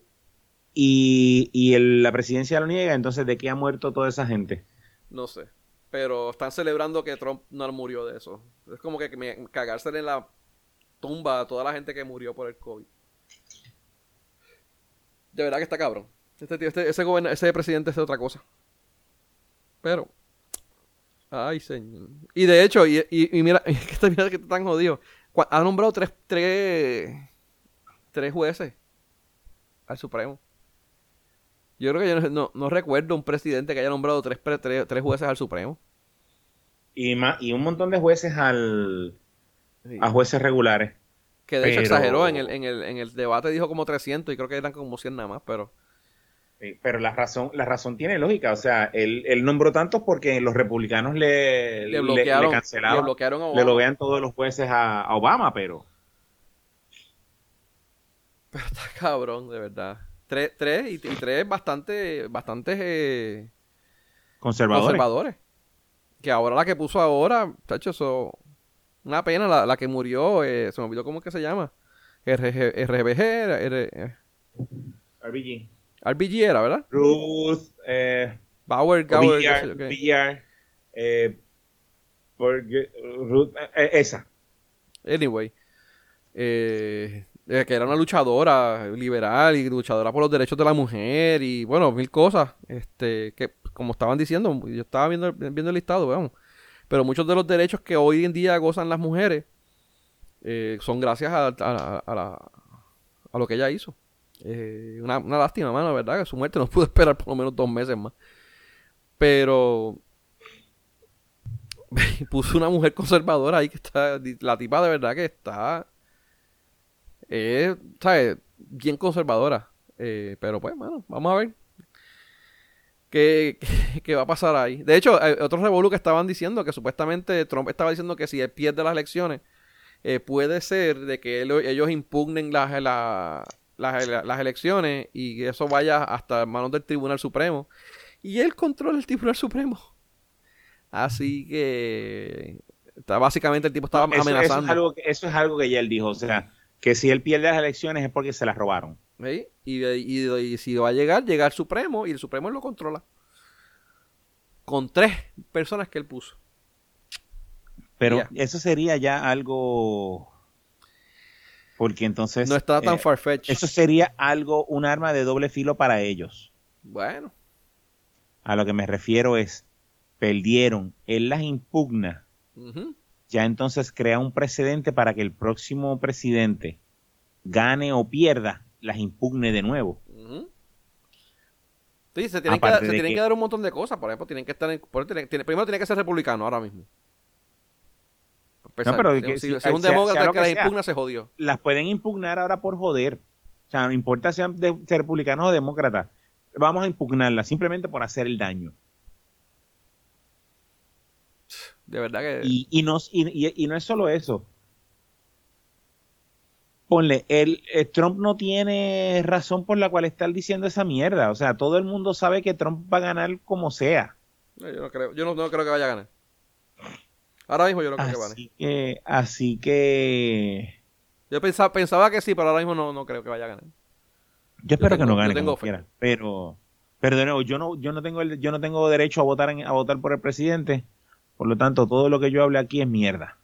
y, y el- la presidencia lo niega. Entonces, ¿de qué ha muerto toda esa gente? No sé. Pero están celebrando que Trump no murió de eso. Es como que me, cagársele en la tumba a toda la gente que murió por el COVID. De verdad que está cabrón. Este, tío- este- ese, ese presidente es otra cosa. Pero. Ay, señor. Y de hecho, y, y- y mira, [LAUGHS] es que está, mira que está tan jodido. Ha nombrado tres, tres, tres jueces al Supremo. Yo creo que yo no, no- no recuerdo un presidente que haya nombrado tres, tres, tres jueces al Supremo. Y, más, y un montón de jueces al, Sí. a jueces regulares. Que de hecho exageró en el, en, el, en el debate, dijo como 300 y creo que eran como 100 nada más, pero... Sí, Pero la razón, la razón tiene lógica. O sea, él, él nombró tantos porque los republicanos le, Le bloquearon, le, bloquearon a le Obama. bloquean todos los jueces a, a Obama, pero Pero está [LAUGHS] cabrón, de verdad. Tres, tres y, y tres bastante, bastante eh, conservadores. conservadores. Que ahora la que puso ahora, chacho, eso... Una pena, la, la que murió, eh, se me olvidó cómo es que se llama. RBG, eh, RBG. RBG era, ¿verdad? Ruth, eh, Bauer, Gower, VR, eh, porque- Ruth, eh, eh, esa. Anyway, eh, que era una luchadora liberal y luchadora por los derechos de la mujer y bueno, mil cosas. Este, que como estaban diciendo, yo estaba viendo, viendo el listado, veamos. Pero muchos de los derechos que hoy en día gozan las mujeres, eh, son gracias a, a- a la- a lo que ella hizo. Eh, una, una lástima, mano, ¿verdad? Que su muerte no [LAUGHS] pudo esperar por lo menos dos meses más. Pero [LAUGHS] puso una mujer conservadora ahí que está, la tipa de verdad que está, eh, ¿sabes? Bien conservadora. Eh, pero pues, mano, vamos a ver qué, [LAUGHS] qué- va a pasar ahí. De hecho, hay otros revolú que estaban diciendo que supuestamente Trump estaba diciendo que si él pierde las elecciones, eh, puede ser de que ellos impugnen la- las, las elecciones y que eso vaya hasta manos del Tribunal Supremo. Y él controla el Tribunal Supremo. Así que está, básicamente el tipo estaba Eso, eso amenazando. es algo, que- eso es algo que ya él dijo. O sea, que si él pierde las elecciones es porque se las robaron. ¿sí? Y, y- y si va a llegar, llega al Supremo y el Supremo lo controla. Con tres personas que él puso. Pero Ya. eso sería ya algo. Porque entonces. No está tan eh, farfetch. Eso sería algo, un arma de doble filo para ellos. Bueno, A lo que me refiero es, perdieron, él las impugna, ya entonces crea un precedente para que el próximo presidente gane o pierda, las impugne de nuevo. Sí, se tienen, que, Aparte se de tienen que- que dar un montón de cosas. Por ejemplo, tienen que estar en, por- primero tiene que ser republicano ahora mismo. Empezar, pero que si- si- si es sea- un sea demócrata lo que que las impugna, se jodió. Las pueden impugnar ahora por joder. O sea, no importa si sean de, republicanos o demócratas. Vamos a impugnarlas simplemente por hacer el daño. De verdad que. Y, y, no, y, y- y no es solo eso. Ponle, el, eh, Trump no tiene razón por la cual estar diciendo esa mierda. O sea, todo el mundo sabe que Trump va a ganar como sea. No, yo no creo, yo no, no creo que vaya a ganar. Ahora mismo yo no creo que gane. Así que, así que Yo pensaba, pensaba que sí, pero ahora mismo no, no creo que vaya a ganar. yo espero tengo- que no gane tengo como fe. quiera. Pero, pero de nuevo, yo no, yo no tengo el, yo no tengo derecho a votar en- a votar por el presidente. Por lo tanto, todo lo que yo hable aquí es mierda.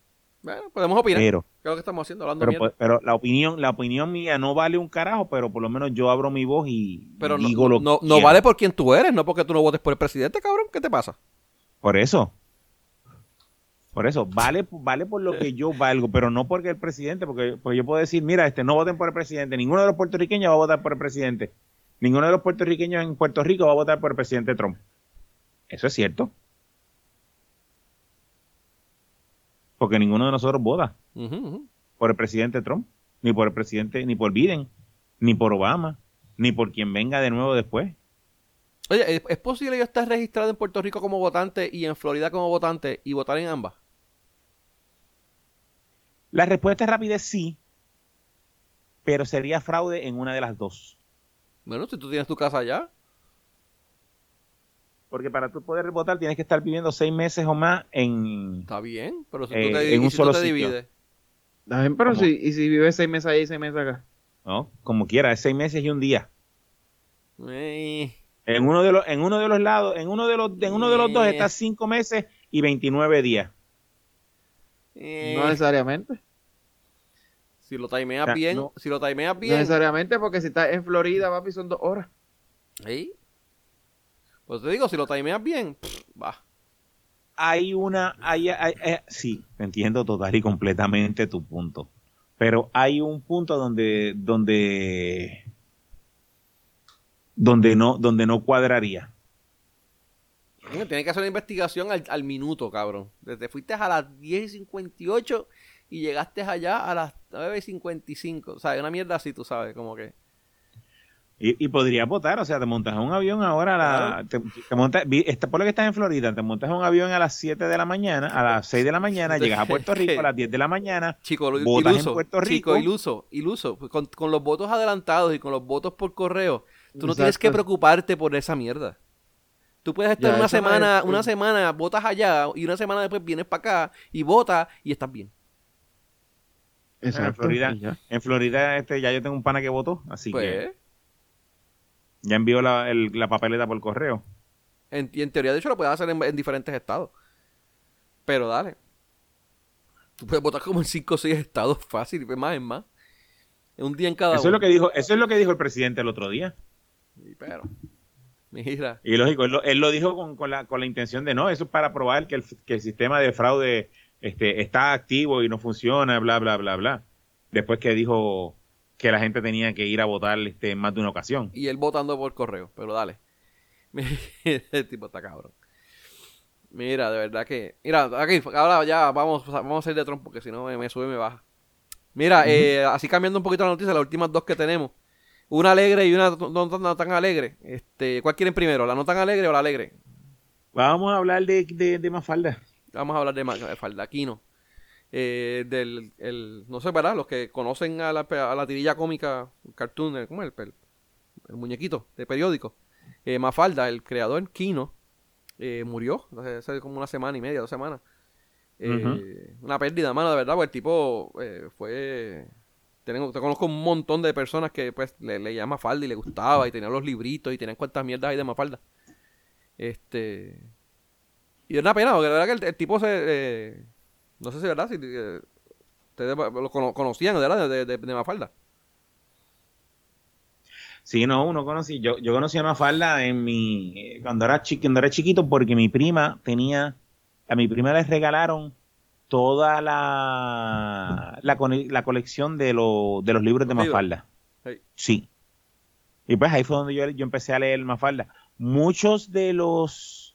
Bueno, podemos opinar. Pero, ¿Qué es lo que estamos haciendo? Hablando pero, mierda. pero la opinión, la opinión mía no vale un carajo, pero por lo menos yo abro mi voz y Pero no, digo lo no, que no quiera. vale por quien tú eres, no porque tú no votes por el presidente, cabrón. ¿Qué te pasa? Por eso. Por eso, vale, vale por lo que yo valgo, pero no porque el presidente, porque, porque yo puedo decir, mira, este no voten por el presidente, ninguno de los puertorriqueños va a votar por el presidente, ninguno de los puertorriqueños en Puerto Rico va a votar por el presidente Trump. Eso es cierto. Porque ninguno de nosotros vota por el presidente Trump, ni por el presidente, ni por Biden, ni por Obama, ni por quien venga de nuevo después. Oye, ¿es, es posible yo estar registrado en Puerto Rico como votante y en Florida como votante y votar en ambas? La respuesta rápida es sí, pero sería fraude en una de las dos. Bueno, si tú tienes tu casa allá. Porque para tú poder votar tienes que estar viviendo seis meses o más en... Está bien, pero si Eh, tú te, en y un si solo tú te sitio. divides. Está bien, pero si, y si vives seis meses allá y seis meses acá. ¿no? Como quiera, es seis meses y un día. Eh, En uno de los, en uno de los lados, en uno de los, en uno de los dos Eh. está cinco meses y 29 días. Eh, No necesariamente. [LAUGHS] si lo timeas O sea, bien, no- si lo timeas No bien. necesariamente porque si estás en Florida, papi, son dos horas. ¿Sí? Pues te digo, si lo timeas bien, va. Hay una, hay, hay- eh, sí, entiendo total y completamente tu punto. Pero hay un punto donde, donde, donde no, donde no cuadraría. Tienes que hacer una investigación al, al minuto, cabrón. Desde fuiste a las 10 y 58 y llegaste allá a las 9 y 55. O sea, una mierda así, tú sabes, como que. Y, y podrías votar, o sea, te montas en un avión ahora, a la, te, te montas, vi- está- por lo que estás en Florida, te montas en un avión a las 7 de la mañana, a las 6 de la mañana, [LAUGHS] llegas a Puerto Rico a las 10 de la mañana, Chico, Votas en iluso. Puerto Rico. Chico, iluso, iluso. Pues Con, con los votos adelantados y con los votos por correo, tú no tienes que preocuparte por esa mierda. Tú puedes estar Ya, una semana, es- una semana, votas allá y una semana después vienes para acá y votas y estás bien. en Florida, en Florida este, ya yo tengo un pana que votó, así pues, que ya envió la, el- la papeleta por correo. en, y en teoría, de hecho, lo puedes hacer en, en diferentes estados. Pero dale. Tú puedes votar como en 5 o 6 estados fácil, y más en más. Un día en cada Eso es uno. lo que dijo, eso es lo que dijo el presidente el otro día. Sí, Pero, mira. Y lógico, él lo, él lo dijo con, con la, con la intención de no, eso es para probar que el, que el sistema de fraude este, está activo y no funciona, bla, bla, bla, bla. Después que dijo que la gente tenía que ir a votar este, en más de una ocasión. Y él votando por correo, pero dale. [LAUGHS] El tipo está cabrón. Mira, de verdad que. Mira, aquí, ahora ya vamos, vamos a salir de Trump porque si no me, sube y me baja. Mira, eh, así cambiando un poquito la noticia, las últimas dos que tenemos. Una alegre y una no, tan alegre. Este, ¿Cuál quieren primero? ¿La no tan alegre o la alegre? Vamos a hablar de, de, Mafalda. Vamos a hablar de Mafalda, Aquino. Eh, del, el, no sé, ¿verdad? Los que conocen a la, a la tirilla cómica, cartoon, ¿cómo es? El, el, muñequito de periódico. Eh, Mafalda, el creador, Kino, eh, murió hace, como una semana y media, dos semanas. Eh, una pérdida, mano, de verdad, porque el tipo eh, fue... Tengo, te conozco un montón de personas que pues le, le y le gustaba y tenían los libritos y tenían cuantas mierdas ahí de Mafalda. Este... Y es una pena, porque la verdad que el, tipo se... no sé si es verdad, si ustedes lo conocían, ¿verdad? De, de, de Mafalda. Sí, no, uno conocí, yo, yo conocí a Mafalda en mi, cuando era, cuando era chiquito porque mi prima tenía, a mi prima le regalaron toda la, la, colección de, lo, de los libros de Mafalda. Sí. Y pues ahí fue donde yo, yo empecé a leer Mafalda. Muchos de los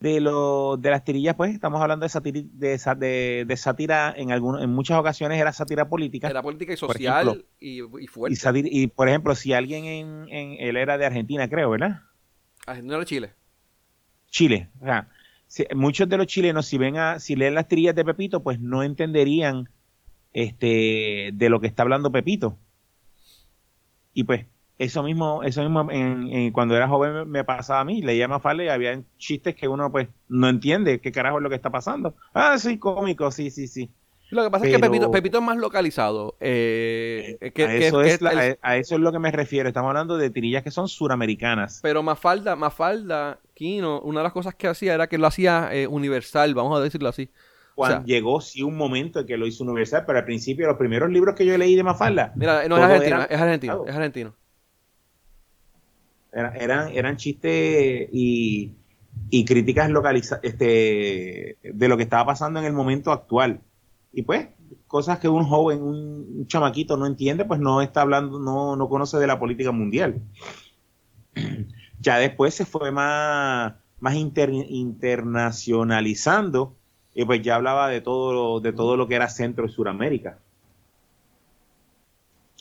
de lo, de las tirillas, pues estamos hablando de sátira, de, de, sátira en algunos, en muchas ocasiones era sátira política. Era política y social y, fuerte. Y, por ejemplo, si alguien en, en, él era de Argentina, creo, ¿verdad? Argentina o Chile. Chile, o sea, muchos de los chilenos, si ven a, si leen las tirillas de Pepito, pues no entenderían este de lo que está hablando Pepito. Y pues, eso mismo, eso mismo en, cuando era joven me pasaba a mí, leía Mafalda y había chistes que uno pues no entiende qué carajo es lo que está pasando. Ah, sí, cómico, sí, sí, sí. Lo que pasa es que Pepito, Pepito, es más localizado. Eh, eh, a, eso es a, eso es lo que me refiero. Estamos hablando de tirillas que son suramericanas. Pero Mafalda, Mafalda, Kino, una de las cosas que hacía era que lo hacía eh, universal, vamos a decirlo así. Cuando llegó sí un momento en que lo hizo universal, pero al principio los primeros libros que yo leí de Mafalda. Mira, no es argentino, es argentino, es argentino eran, eran chistes y, críticas localizadas este, de lo que estaba pasando en el momento actual. Y pues, cosas que un joven, un, chamaquito no entiende, pues no está hablando, no, no conoce de la política mundial. [CLEARS THROAT] Ya después se fue más, más internacionalizando y pues ya hablaba de todo, de todo lo que era Centro y Suramérica.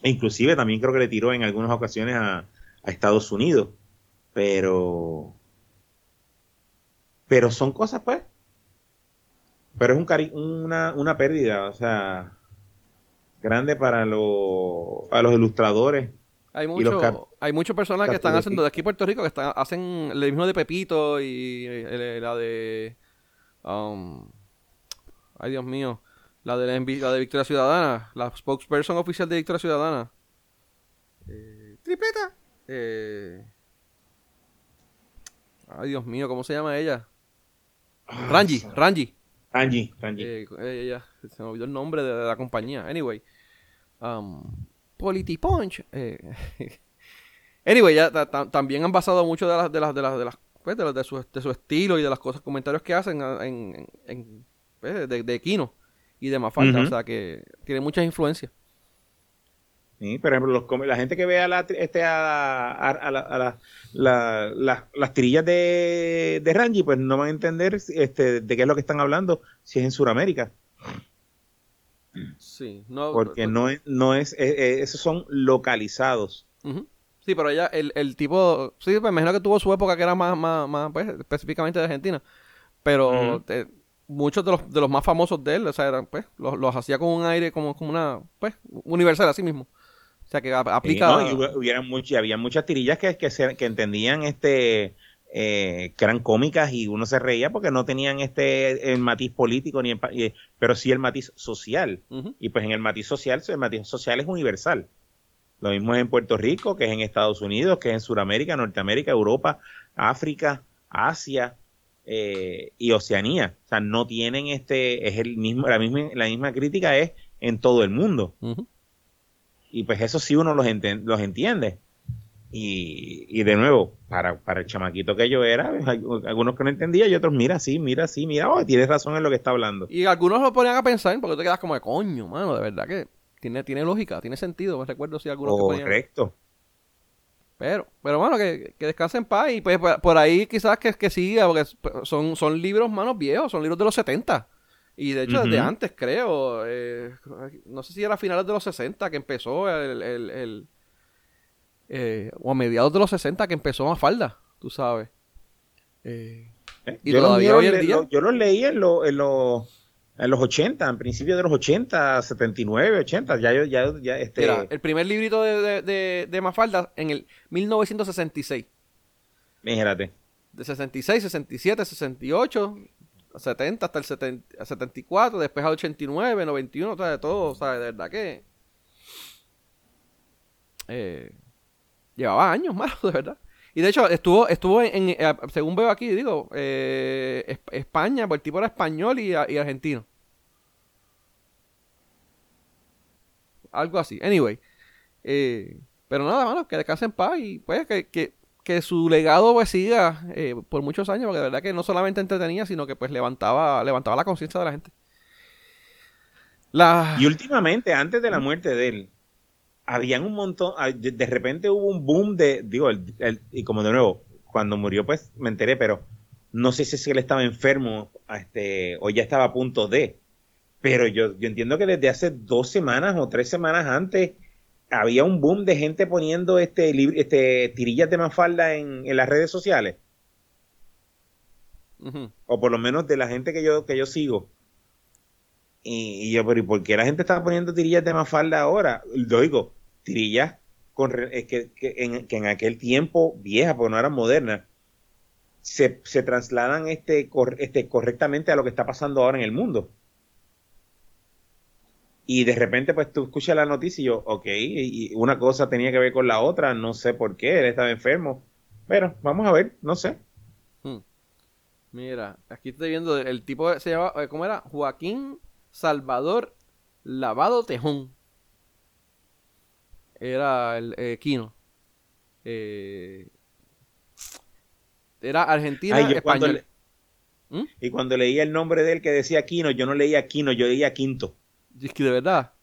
E inclusive también creo que le tiró en algunas ocasiones a, a Estados Unidos. Pero. Pero son cosas, pues. Pero es un cari una, una pérdida, o sea, grande para, los a los ilustradores. Hay, mucho, hay muchas personas que están haciendo de aquí Puerto Rico que están, hacen el mismo de Pepito y la de. Um, ay, Dios mío. La de, la, de Victoria Ciudadana. La spokesperson oficial de Victoria Ciudadana. Eh, tripleta. Eh... Ay, Dios mío, ¿cómo se llama ella? Ah, Ranji, Ranji, Ranji. Eh, ella, se me olvidó el nombre de, la compañía. Anyway. Um, Politipunch. Eh, [LAUGHS] anyway, ya también han basado mucho de las de las de las de las pues, de, su, de, su, estilo y de las cosas comentarios que hacen en, en, pues, de, de, Kino y de Mafalda, o sea que tiene muchas influencias. Sí, por ejemplo, los, la gente que vea la, este, a, a, la, las tirillas de, de Rangi, pues no van a entender este, de qué es lo que están hablando si es en Sudamérica. Sí, no, porque no es, no es, eh, eh, esos son localizados. Sí, pero ella, el, el tipo, sí, pues me imagino que tuvo su época que era más, más, más pues, específicamente de Argentina, pero eh, muchos de los, de los más famosos de él, o sea, eran, pues, los, los hacía con un aire como, como una, pues, universal así mismo. O sea, que aplica... y había muchas tirillas que, que, que entendían este... Eh, que eran cómicas y uno se reía porque no tenían este el matiz político ni pero sí el matiz social. Y pues en el matiz social el matiz social es universal. Lo mismo es en Puerto Rico que es en Estados Unidos que es en Sudamérica Norteamérica Europa África Asia eh, y Oceanía. O sea no tienen este es el mismo la misma la misma crítica es en todo el mundo y pues eso sí uno los, los entiende. Y, y de nuevo, para, para el chamaquito que yo era, hay algunos que no entendía y otros, mira, sí, mira, sí, mira, oh, tienes razón en lo que está hablando. Y algunos lo ponían a pensar porque tú te quedas como de coño, mano, de verdad que tiene, tiene lógica, tiene sentido. Me recuerdo si algunos que ponían. Correcto. Pero, pero mano, que, que descanse en paz. Y pues por, por ahí quizás que, que siga, porque son, son libros, manos viejos, son libros de los 70. Y de hecho, desde Ujú. antes, creo. eh, no sé si era a finales de los 60 que empezó el. el- el- eh, o a mediados de los 60 que empezó Mafalda, tú sabes. Eh, ¿eh? Y yo, los todavía míos hoy en día. lo- yo los leí en, lo- en, lo- en los 80, en principio de los 80, 79, 80. Ya, yo- ya, ya, este. Mira, el primer librito de, de, de- de Mafalda en el 1966. Fíjate. De 66, 67, 68, 70 hasta el 70 74, después al 89, 91, o sea, de todo, o sea, de verdad que eh, llevaba años [LAUGHS] más, de verdad. Y de hecho, estuvo, estuvo en, eh, según veo aquí, digo, eh, Es- España, pues el tipo era español y, argentino. Algo así. Anyway. eh, pero nada, mano, que descanse en paz y pues que, que su legado pues siga eh, por muchos años, porque de verdad que no solamente entretenía, sino que pues levantaba, levantaba la conciencia de la gente. La... Y últimamente, antes de la muerte de él, habían un montón, ah, de repente hubo un boom de, digo, el- el- y como de nuevo, cuando murió pues me enteré, pero no sé si él estaba enfermo este, o ya estaba a punto de, pero yo, yo entiendo que desde hace dos semanas o tres semanas antes había un boom de gente poniendo este, este tirillas de Mafalda en, en las redes sociales, o por lo menos de la gente que yo, que yo sigo. Y, y yo, pero ¿y por qué la gente está poniendo tirillas de Mafalda ahora? Lo digo, tirillas con, que, que en, que en aquel tiempo viejas, porque no eran modernas, se, se trasladan este, cor- este, correctamente a lo que está pasando ahora en el mundo. Y de repente, pues tú escuchas la noticia y yo, ok, y una cosa tenía que ver con la otra, no sé por qué, él estaba enfermo. Pero vamos a ver, no sé. Hmm. Mira, aquí estoy viendo el tipo se llama, eh, ¿cómo era? Joaquín Salvador Lavado Tejón. Era el eh, Quino. Eh, era argentino español. le- ¿Mm? Y cuando leía el nombre de él que decía Quino, yo no leía Quino, yo leía Quinto. Es que de verdad.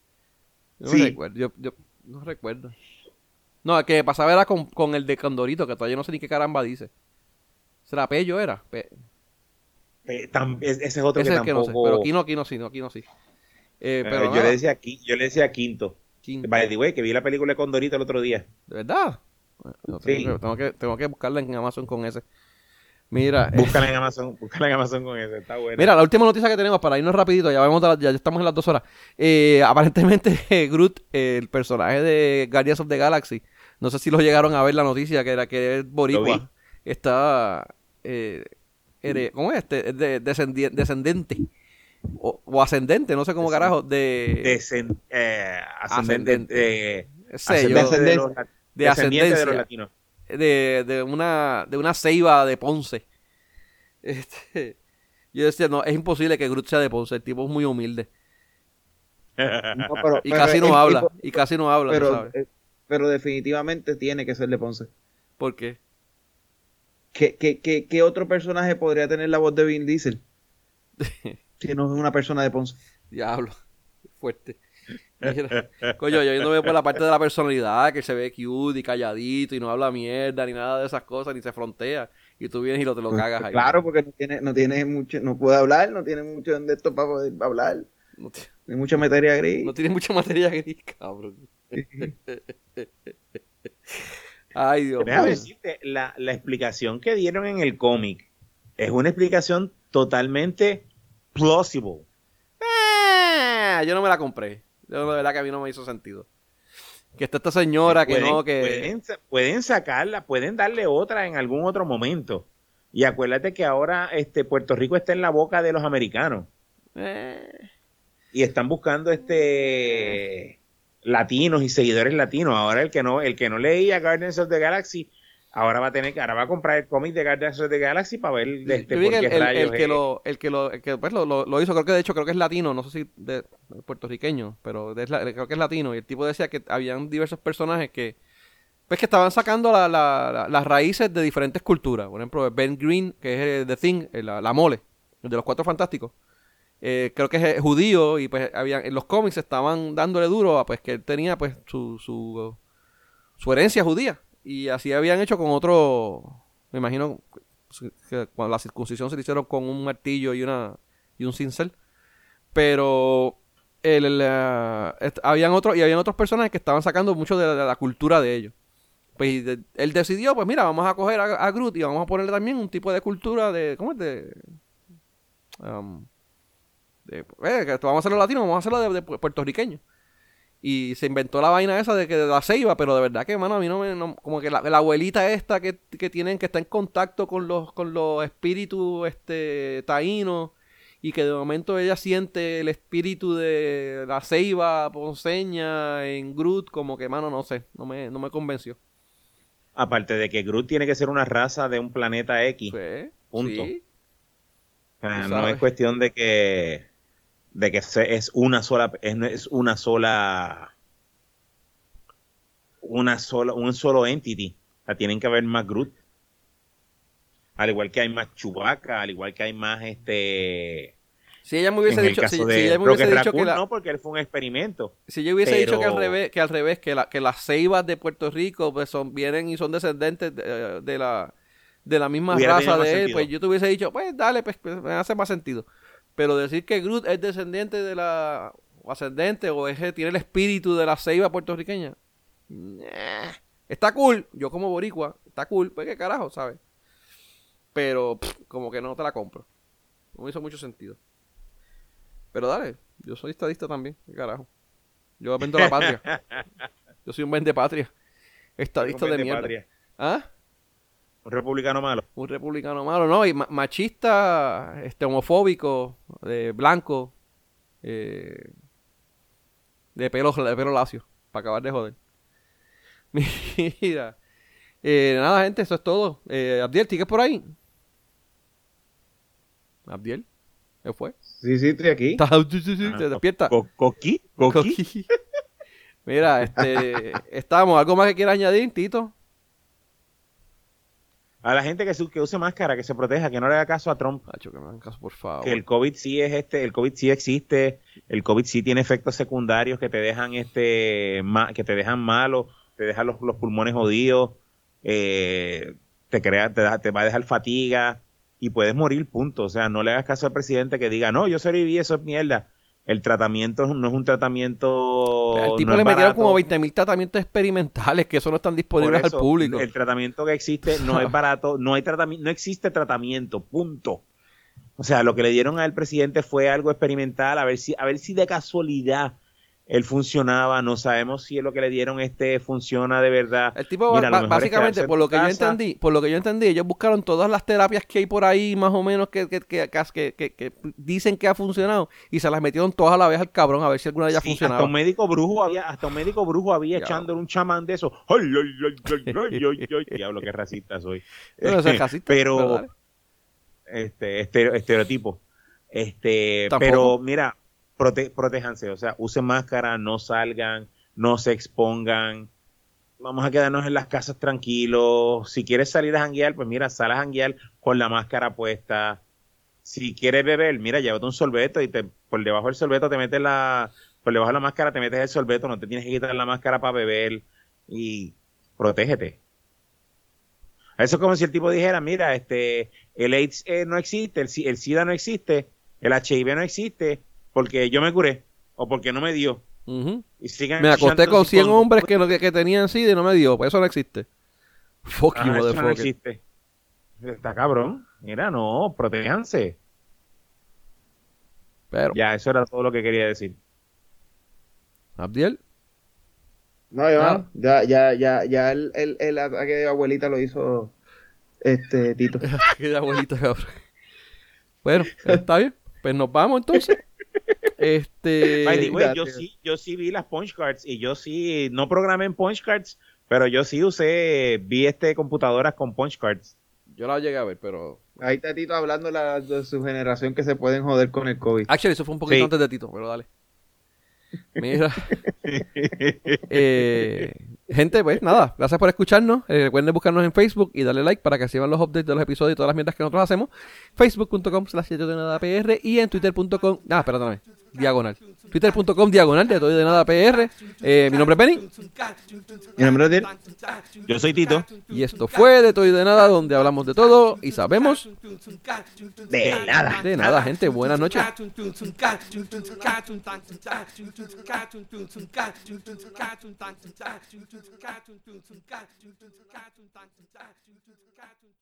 Yo no Sí. recuerdo. Yo, yo no recuerdo. No, el que pasaba era con, con el de Condorito, que todavía no sé ni qué caramba dice. ¿Será Pello era? Pe- Eh, tam- es- ese es otro Ese que es que no sé. tampoco. Pero Quino, Quino sí, no, sí. Eh, Eh, pero yo, le decía, Qui- yo le decía Quinto. Quinto. By the way, que vi la película de Condorito el otro día. ¿De verdad? Bueno, Sí. tengo, que, tengo que buscarla en Amazon con ese. Mira, eh, Búscala en Amazon, [LAUGHS] búscala en Amazon con ese, está bueno. mira, la última noticia que tenemos para irnos rapidito, ya vemos ya, ya estamos en las dos horas. Eh, aparentemente [LAUGHS] Groot, eh, el personaje de Guardians of the Galaxy, no sé si lo llegaron a ver la noticia que era que es boricua, está eh, here- ¿cómo es este? Es de- descendi- descendente o, o ascendente, no sé cómo carajo, de eh, ascendente, yo, ascendente de, los, de descendiente de ascendencia. los latinos. De, de una de una ceiba de Ponce. [LAUGHS] Este, yo decía, no, es imposible que Groot sea de Ponce, el tipo es muy humilde. [LAUGHS] No, pero- Y pero casi no el habla, tipo- y casi no habla, pero definitivamente tiene que ser de Ponce. ¿Por qué? ¿Qué, qué, qué, qué otro personaje podría tener la voz de Vin Diesel? [LAUGHS] si no es una persona de Ponce. Diablo, fuerte. Mira, coño, yo no veo por la parte de la personalidad, que se ve cute y calladito y no habla mierda ni nada de esas cosas, ni se frontea. Y tú vienes y lo, te lo Pues, cagas ahí. Claro, porque no tiene, no tiene mucho, no puede hablar, no tiene mucho de esto para poder hablar. No, ti- Hay mucha materia gris. no tienes mucha materia gris, cabrón. Ay, Dios Déjame mío. decirte, la, la explicación que dieron en el cómic es una explicación totalmente plausible. Ah, yo no me la compré. Yo, de verdad que a mí no me hizo sentido. Que está esta señora que pueden, no, que... Pueden sacarla, pueden darle otra en algún otro momento. Y acuérdate que ahora este Puerto Rico está en la boca de los americanos. Eh, y están buscando este latinos y seguidores latinos. Ahora el que no, el que no leía Guardians of the Galaxy, ahora va a tener que, ahora va a comprar el cómic de Guardians of the Galaxy para ver de este por qué el, el- el que lo, el que lo, el que pues lo, lo- lo hizo, creo que de hecho creo que es latino, no sé si de puertorriqueño, pero la- creo que es latino. Y el tipo decía que habían diversos personajes que Pues que estaban sacando la- la- la- las raíces de diferentes culturas. Por ejemplo, Ben Green, que es el The Thing, la, la mole, el de los cuatro fantásticos. eh, creo que es eh, judío y pues habían, en los cómics estaban dándole duro a pues que él tenía pues su, su, su herencia judía. Y así habían hecho con otro, me imagino que cuando la circuncisión se le hicieron con un martillo y una y un cincel. Pero el, el, eh, habían otros y habían otros personajes que estaban sacando mucho de la, cultura de ellos. Pues él decidió, pues mira, vamos a coger a, a Groot y vamos a ponerle también un tipo de cultura de, ¿cómo es? De, um, eh, vamos a hacerlo latino, vamos a hacerlo de, de pu- puertorriqueño. Y se inventó la vaina esa de que de la ceiba, pero de verdad que, mano, a mí no me. no- como que la, la abuelita esta que, que tienen, que está en contacto con los, con los espíritus este, taínos, y que de momento ella siente el espíritu de la ceiba ponceña en Groot, como que, mano, no sé, no me, no me convenció. Aparte de que Groot tiene que ser una raza de un planeta X. Pues, Punto. sí. O sea, no es cuestión de que de que es una sola es, una sola una sola un solo entity. O sea, tienen que haber más Groot. Al igual que hay más Chewbacca, al igual que hay más este Si ella me hubiese en dicho, si, si ella me hubiese dicho Raccoon, que la, no porque él fue un experimento. Si yo hubiese dicho que al revés, que al revés, que, la, que las ceibas de Puerto Rico pues son, vienen y son descendentes de, de la de la misma Hubiera raza de él, sentido. pues yo te hubiese dicho, pues dale, pues, pues, me hace más sentido. Pero decir que Groot es descendiente de la o ascendente o es tiene el espíritu de la ceiba puertorriqueña. nah. Está cool, yo como boricua, está cool, pues qué carajo, ¿sabes? Pero pff, como que no te la compro. No me hizo mucho sentido. Pero dale, yo soy estadista también, qué carajo. Yo vendo la patria. [LAUGHS] Yo soy un vende patria. Estadista de mierda. patria. ¿Ah? Un republicano malo. Un republicano malo, no, y ma- machista, este, homofóbico, eh, blanco, eh, de pelo, de pelo lacio, para acabar de joder. [LAUGHS] Mira, eh, nada, gente, eso es todo. Eh, Abdiel, ¿sigues por ahí? Abdiel, ¿qué fue? Sí, sí, estoy aquí. Está- [LAUGHS] sí, sí, sí, te despierta. Co- ¿Coqui? ¿Coqui? Coqui. [LAUGHS] Mira, este, estamos, ¿algo más que quieras añadir, Tito? A la gente que, su- que use máscara, que se proteja, que no le haga caso a Trump. Que me hagan caso, por favor. que el COVID sí es este, el COVID sí existe, el COVID sí tiene efectos secundarios que te dejan este, ma- que te dejan malo, te dejan los, los pulmones jodidos, eh, te crea, te, da- te va a dejar fatiga y puedes morir, punto. O sea, no le hagas caso al presidente que diga, no, yo sobreviví, eso es mierda. El tratamiento no es un tratamiento. Al tipo no le metieron barato. como 20.000 tratamientos experimentales que eso no están disponibles eso, al público. El tratamiento que existe no es [LAUGHS] barato, no hay tratamiento, no existe tratamiento, punto. O sea, lo que le dieron al presidente fue algo experimental, a ver si, a ver si de casualidad él funcionaba, no sabemos si lo que le dieron este funciona de verdad. El tipo, Mira, es básicamente, por lo que yo entendí, por lo que yo entendí, ellos buscaron todas las terapias que hay por ahí, más o menos, que, que, que, que, que- que dicen que ha funcionado, y se las metieron todas a la vez al cabrón a ver si alguna de ellas Sí, funcionaba. hasta un médico brujo había, hasta un médico brujo había Ya. echándole un chamán de eso. Ay, ay, ay, ay, ay, ay, ay. [LAUGHS] Diablo, qué racista soy. No soy racista, pero pero este estere- estereotipo. Este, Tampoco. pero mira, prote, protéjanse, o sea, usen máscara, no salgan, no se expongan. Vamos a quedarnos en las casas tranquilos. Si quieres salir a janguear, pues mira, sal a janguear con la máscara puesta. Si quieres beber, mira, llévate un sorbeto y te, por debajo del sorbeto te metes la, por debajo de la máscara te metes el sorbeto, no te tienes que quitar la máscara para beber y protégete. Eso es como si el tipo dijera, mira, este, el AIDS eh, no existe, el, el SIDA no existe, el HIV no existe, porque yo me curé o porque no me dio. Ujú. Y sigan Me acosté con 100 hombres que, que, que tenían SIDA y no me dio, pues eso no existe. Fuck Ah, you, eso no existe. Está cabrón. Mira, no, protéjanse. Pero, Ya, eso era todo lo que quería decir. Abdiel, No, ya, Nada. ya, ya, ya, ya el, el, el ataque de abuelita lo hizo este Tito. [LAUGHS] Qué abuelita, cabrón. Bueno, está bien. Pues nos vamos entonces. [LAUGHS] Este. By the way, yo sí, yo sí vi las punch cards y yo sí, no programé en punch cards, pero yo sí usé, vi este computadoras con punch cards. Yo la llegué a ver, pero. Ahí está Tito hablando la- de su generación que se pueden joder con el COVID. Actually, eso fue un poquito Sí. antes de Tito, pero dale. Mira. [LAUGHS] eh, Gente, pues nada, gracias por escucharnos. Eh, recuerden buscarnos en Facebook y darle like para que reciban los updates de los episodios y todas las mierdas que nosotros hacemos. Facebook.com slash y en Twitter.com. Ah, perdóname. Diagonal. Twitter.com diagonal de todo y de nada PR. Eh, mi nombre es Penny. Mi nombre es Diel. Yo soy Tito. Y esto fue de todo y de nada, donde hablamos de todo y sabemos De nada. de nada, gente. Buenas noches.